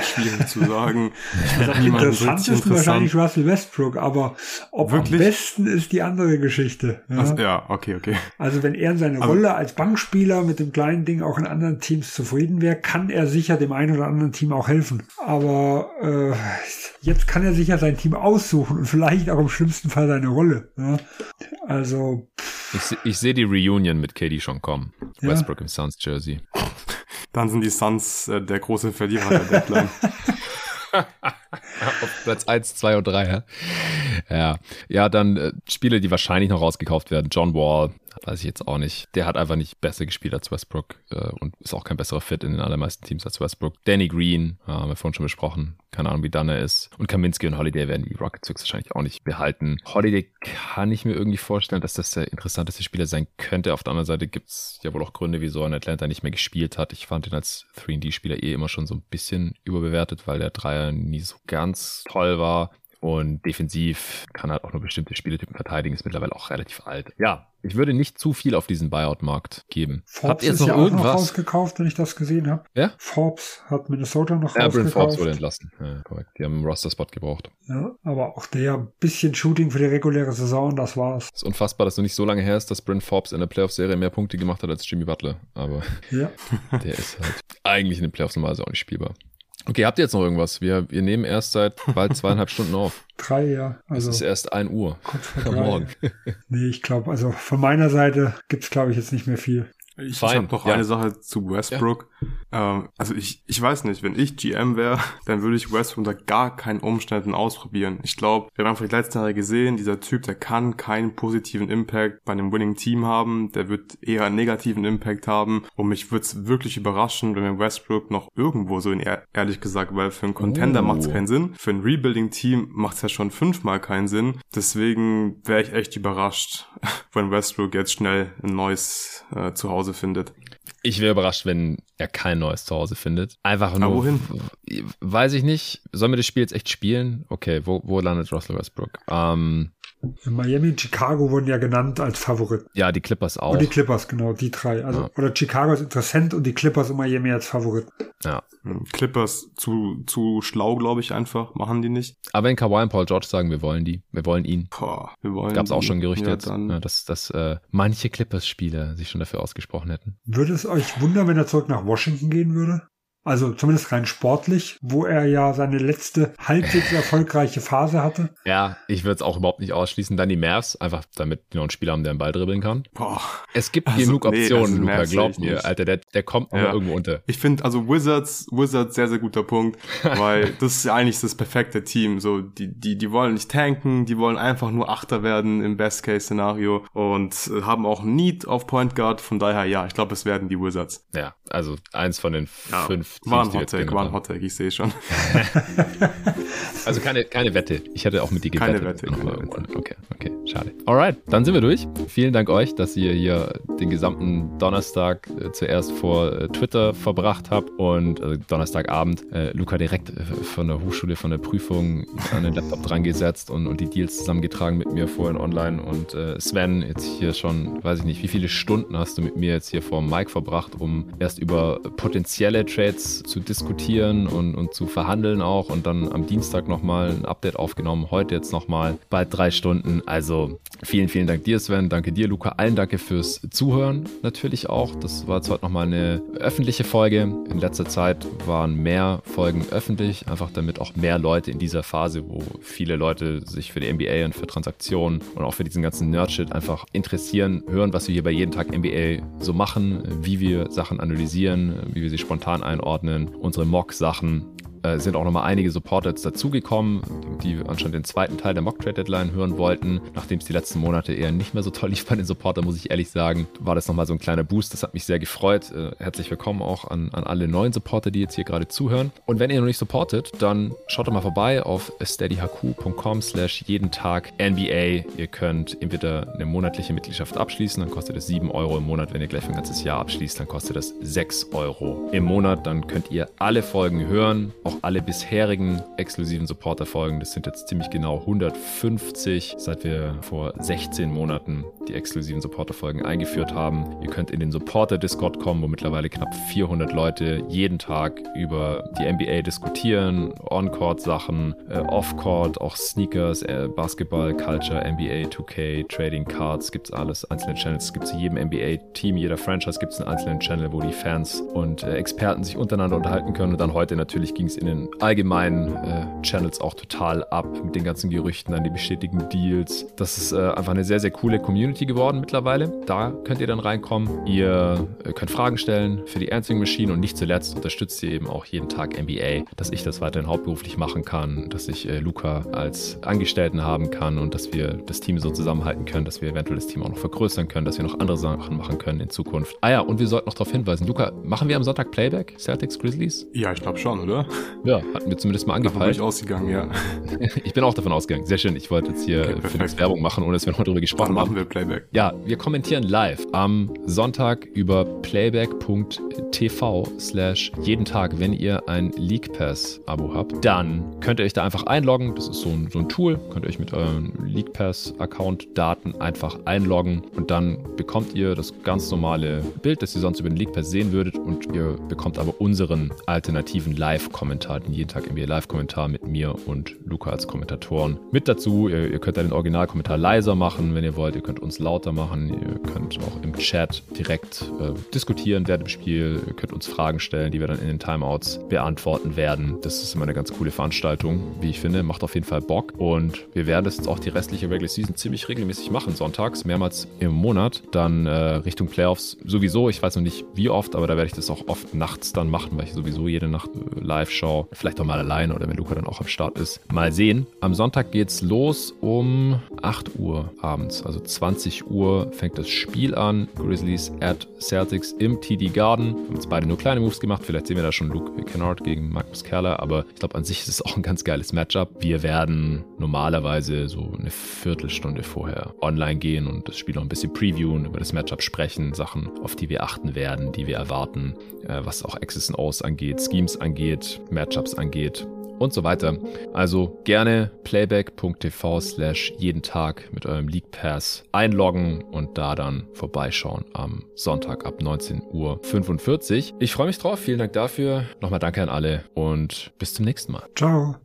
schwierig zu sagen. Am interessantesten wahrscheinlich Russell Westbrook, aber ob Wirklich? am besten ist die andere Geschichte. Ja? Also, ja, okay, okay. Also wenn er in seiner also, Rolle als Bankspieler mit dem kleinen Ding auch in anderen Teams zufrieden wäre, kann er sicher dem einen oder anderen Team auch helfen. Aber äh, jetzt kann er sicher sein Team aussuchen und vielleicht auch im schlimmsten Fall seine Rolle. Ja? Also. Ich, ich sehe die Reunion mit Katie schon kommen. Ja? Westbrook im Suns Jersey. Dann sind die Suns äh, der große Verlierer der Deadline. Auf Platz 1, 2 und 3, ja. Ja, ja dann äh, Spiele, die wahrscheinlich noch rausgekauft werden. John Wall, weiß ich jetzt auch nicht. Der hat einfach nicht besser gespielt als Westbrook äh, und ist auch kein besserer Fit in den allermeisten Teams als Westbrook. Danny Green, äh, haben wir vorhin schon besprochen. Keine Ahnung, wie dann er ist. Und Kaminski und Holiday werden die Rockets höchstwahrscheinlich auch nicht behalten. Holiday kann ich mir irgendwie vorstellen, dass das der interessanteste Spieler sein könnte. Auf der anderen Seite gibt es ja wohl auch Gründe, wieso er in Atlanta nicht mehr gespielt hat. Ich fand ihn als 3D-Spieler eh immer schon so ein bisschen überbewertet, weil der Dreier nie so ganz toll war. Und defensiv kann halt auch nur bestimmte Spieletypen verteidigen, ist mittlerweile auch relativ alt. Ja, ich würde nicht zu viel auf diesen Buyout-Markt geben. Forbes Habt ihr jetzt noch ja irgendwas? Auch noch rausgekauft, wenn ich das gesehen habe. Ja? Forbes hat Minnesota noch ja, rausgekauft. Forbes wurde entlassen. Ja, korrekt. Die haben einen Roster-Spot gebraucht. Ja, aber auch der bisschen Shooting für die reguläre Saison, das war's. Es ist unfassbar, dass du nicht so lange her ist, dass Brent Forbes in der Playoff-Serie mehr Punkte gemacht hat als Jimmy Butler. Aber ja. der ist halt eigentlich in den Playoffs normalerweise auch nicht spielbar. Okay, habt ihr jetzt noch irgendwas? Wir, wir nehmen erst seit bald zweieinhalb Stunden auf. Drei, ja. Also es ist erst ein Uhr am Morgen. nee, ich glaube, also von meiner Seite gibt's glaube ich, jetzt nicht mehr viel. Ich, ich habe noch ja. eine Sache zu Westbrook. Ja. Ähm, also ich, ich weiß nicht, wenn ich GM wäre, dann würde ich Westbrook unter gar keinen Umständen ausprobieren. Ich glaube, wir haben einfach die letzten Jahre gesehen, dieser Typ, der kann keinen positiven Impact bei einem Winning Team haben, der wird eher einen negativen Impact haben. Und mich würde es wirklich überraschen, wenn wir Westbrook noch irgendwo so in ehrlich gesagt, weil für einen Contender oh. macht es keinen Sinn. Für ein Rebuilding-Team macht es ja schon fünfmal keinen Sinn. Deswegen wäre ich echt überrascht, wenn Westbrook jetzt schnell ein neues äh, Zuhause findet. Ich wäre überrascht, wenn er kein neues Zuhause findet. Einfach nur. Aber wohin? Weiß ich nicht. Sollen wir das Spiel jetzt echt spielen? Okay, wo, wo landet Russell Westbrook? Ähm, Miami und Chicago wurden ja genannt als Favorit. Ja, die Clippers auch. Und die Clippers, genau, die drei. Also, ja. oder Chicago ist Interessent und die Clippers und Miami als Favorit. Ja. Hm, Clippers zu, zu schlau, glaube ich, einfach. Machen die nicht. Aber wenn Kawhi und Paul George sagen, wir wollen die, wir wollen ihn. Boah, wir wollen Gab es auch schon Gerüchte ja, jetzt, ja, dass, dass äh, manche Clippers-Spieler sich schon dafür ausgesprochen hätten. Würde es euch wundern, wenn er zurück nach Washington gehen würde? Also zumindest rein sportlich, wo er ja seine letzte halbwegs erfolgreiche Phase hatte. Ja, ich würde es auch überhaupt nicht ausschließen. Dann die Mavs, einfach damit die noch einen Spieler haben, der einen Ball dribbeln kann. Boah. Es gibt also, genug Optionen, nee, also Luca, glaub mir, Alter, der, der kommt ja. irgendwo unter. Ich finde, also Wizards, Wizards sehr, sehr guter Punkt, weil das ist ja eigentlich das perfekte Team. So, die, die, die wollen nicht tanken, die wollen einfach nur Achter werden im Best-Case-Szenario und haben auch Need auf Point Guard. Von daher, ja, ich glaube, es werden die Wizards. Ja, also eins von den ja. fünf war ein Hottake, war ein Hottake, ich sehe schon. also keine, keine Wette. Ich hätte auch mit dir gewettet. Keine Wette. Keine Wette. Okay, okay, schade. Alright, dann sind wir durch. Vielen Dank euch, dass ihr hier den gesamten Donnerstag äh, zuerst vor äh, Twitter verbracht habt und äh, Donnerstagabend äh, Luca direkt äh, von der Hochschule, von der Prüfung an den Laptop dran gesetzt und, und die Deals zusammengetragen mit mir vorhin online und äh, Sven jetzt hier schon, weiß ich nicht, wie viele Stunden hast du mit mir jetzt hier vor Mic verbracht, um erst über potenzielle Trades zu diskutieren und, und zu verhandeln auch und dann am Dienstag nochmal ein Update aufgenommen, heute jetzt nochmal bald drei Stunden. Also vielen, vielen Dank dir, Sven, danke dir, Luca, allen danke fürs Zuhören natürlich auch. Das war jetzt heute nochmal eine öffentliche Folge. In letzter Zeit waren mehr Folgen öffentlich, einfach damit auch mehr Leute in dieser Phase, wo viele Leute sich für die NBA und für Transaktionen und auch für diesen ganzen Nerdshit einfach interessieren, hören, was wir hier bei jeden Tag NBA so machen, wie wir Sachen analysieren, wie wir sie spontan einordnen unsere Mock-Sachen äh, sind auch nochmal einige Supporter jetzt dazugekommen, die anscheinend den zweiten Teil der Mock Trade Deadline hören wollten. Nachdem es die letzten Monate eher nicht mehr so toll lief bei den Supportern, muss ich ehrlich sagen, war das nochmal so ein kleiner Boost. Das hat mich sehr gefreut. Äh, herzlich willkommen auch an, an alle neuen Supporter, die jetzt hier gerade zuhören. Und wenn ihr noch nicht supportet, dann schaut doch mal vorbei auf steadyhq.com slash jeden Tag NBA. Ihr könnt entweder eine monatliche Mitgliedschaft abschließen, dann kostet es 7 Euro im Monat. Wenn ihr gleich für ein ganzes Jahr abschließt, dann kostet das 6 Euro im Monat. Dann könnt ihr alle Folgen hören, auch alle bisherigen exklusiven Supporter-Folgen. Das sind jetzt ziemlich genau 150, seit wir vor 16 Monaten die exklusiven Supporter-Folgen eingeführt haben. Ihr könnt in den Supporter-Discord kommen, wo mittlerweile knapp 400 Leute jeden Tag über die NBA diskutieren, On-Court-Sachen, äh, Off-Court, auch Sneakers, äh, Basketball, Culture, NBA, 2K, Trading Cards, gibt's alles, einzelne Channels, gibt es zu jedem NBA-Team, jeder Franchise gibt es einen einzelnen Channel, wo die Fans und äh, Experten sich untereinander unterhalten können. Und dann heute natürlich ging es in den allgemeinen äh, Channels auch total ab mit den ganzen Gerüchten an die bestätigten Deals. Das ist äh, einfach eine sehr, sehr coole Community geworden mittlerweile. Da könnt ihr dann reinkommen. Ihr äh, könnt Fragen stellen für die Answering Machine und nicht zuletzt unterstützt ihr eben auch jeden Tag NBA, dass ich das weiterhin hauptberuflich machen kann, dass ich äh, Luca als Angestellten haben kann und dass wir das Team so zusammenhalten können, dass wir eventuell das Team auch noch vergrößern können, dass wir noch andere Sachen machen können in Zukunft. Ah ja, und wir sollten noch darauf hinweisen, Luca, machen wir am Sonntag Playback, Celtics Grizzlies? Ja, ich glaube schon, oder? Ja, hatten wir zumindest mal angepeilt. Davon bin ich ausgegangen, ja. ich bin auch davon ausgegangen. Sehr schön. Ich wollte jetzt hier okay, für nichts Werbung machen, ohne dass wir noch darüber gesprochen Dann haben. machen wir Playback. Ja, wir kommentieren live am Sonntag über playback.tv slash jeden Tag, wenn ihr ein League Pass Abo habt. Dann könnt ihr euch da einfach einloggen. Das ist so ein, so ein Tool. Könnt ihr euch mit euren League Pass Account Daten einfach einloggen und dann bekommt ihr das ganz normale Bild, das ihr sonst über den League Pass sehen würdet und ihr bekommt aber unseren alternativen Live-Kommentar, den jeden Tag NBA Live-Kommentar mit mir und Luca als Kommentatoren mit dazu. Ihr, ihr könnt da den Originalkommentar leiser machen, wenn ihr wollt. Ihr könnt uns lauter machen. Ihr könnt auch im Chat direkt äh, diskutieren während dem Spiel. Ihr könnt uns Fragen stellen, die wir dann in den Timeouts beantworten werden. Das ist immer eine ganz coole Veranstaltung, wie ich finde. Macht auf jeden Fall Bock. Und wir werden das jetzt auch die restliche Regular Season ziemlich regelmäßig machen, sonntags, mehrmals im Monat. Dann äh, Richtung Playoffs sowieso. Ich weiß noch nicht wie oft, aber da werde ich das auch oft nachts dann machen, weil ich sowieso jede Nacht äh, live schaue. Vielleicht auch mal allein oder wenn Luca dann auch am Start ist. Mal sehen. Am Sonntag geht's los um 8 Uhr abends. Also 20 Uhr fängt das Spiel an. Grizzlies at Celtics im TD Garden. Wir haben jetzt beide nur kleine Moves gemacht. Vielleicht sehen wir da schon Luke Kennard gegen Marcus Kerler. Aber ich glaube, an sich ist es auch ein ganz geiles Matchup. Wir werden normalerweise so eine Viertelstunde vorher online gehen und das Spiel noch ein bisschen previewen, über das Matchup sprechen, Sachen, auf die wir achten werden, die wir erwarten, was auch X's und O's angeht, Schemes angeht, Matchups angeht und so weiter. Also gerne playback.tv slash jeden Tag mit eurem League Pass einloggen und da dann vorbeischauen am Sonntag ab 19.45 Uhr. Ich freue mich drauf. Vielen Dank dafür. Nochmal danke an alle und bis zum nächsten Mal. Ciao.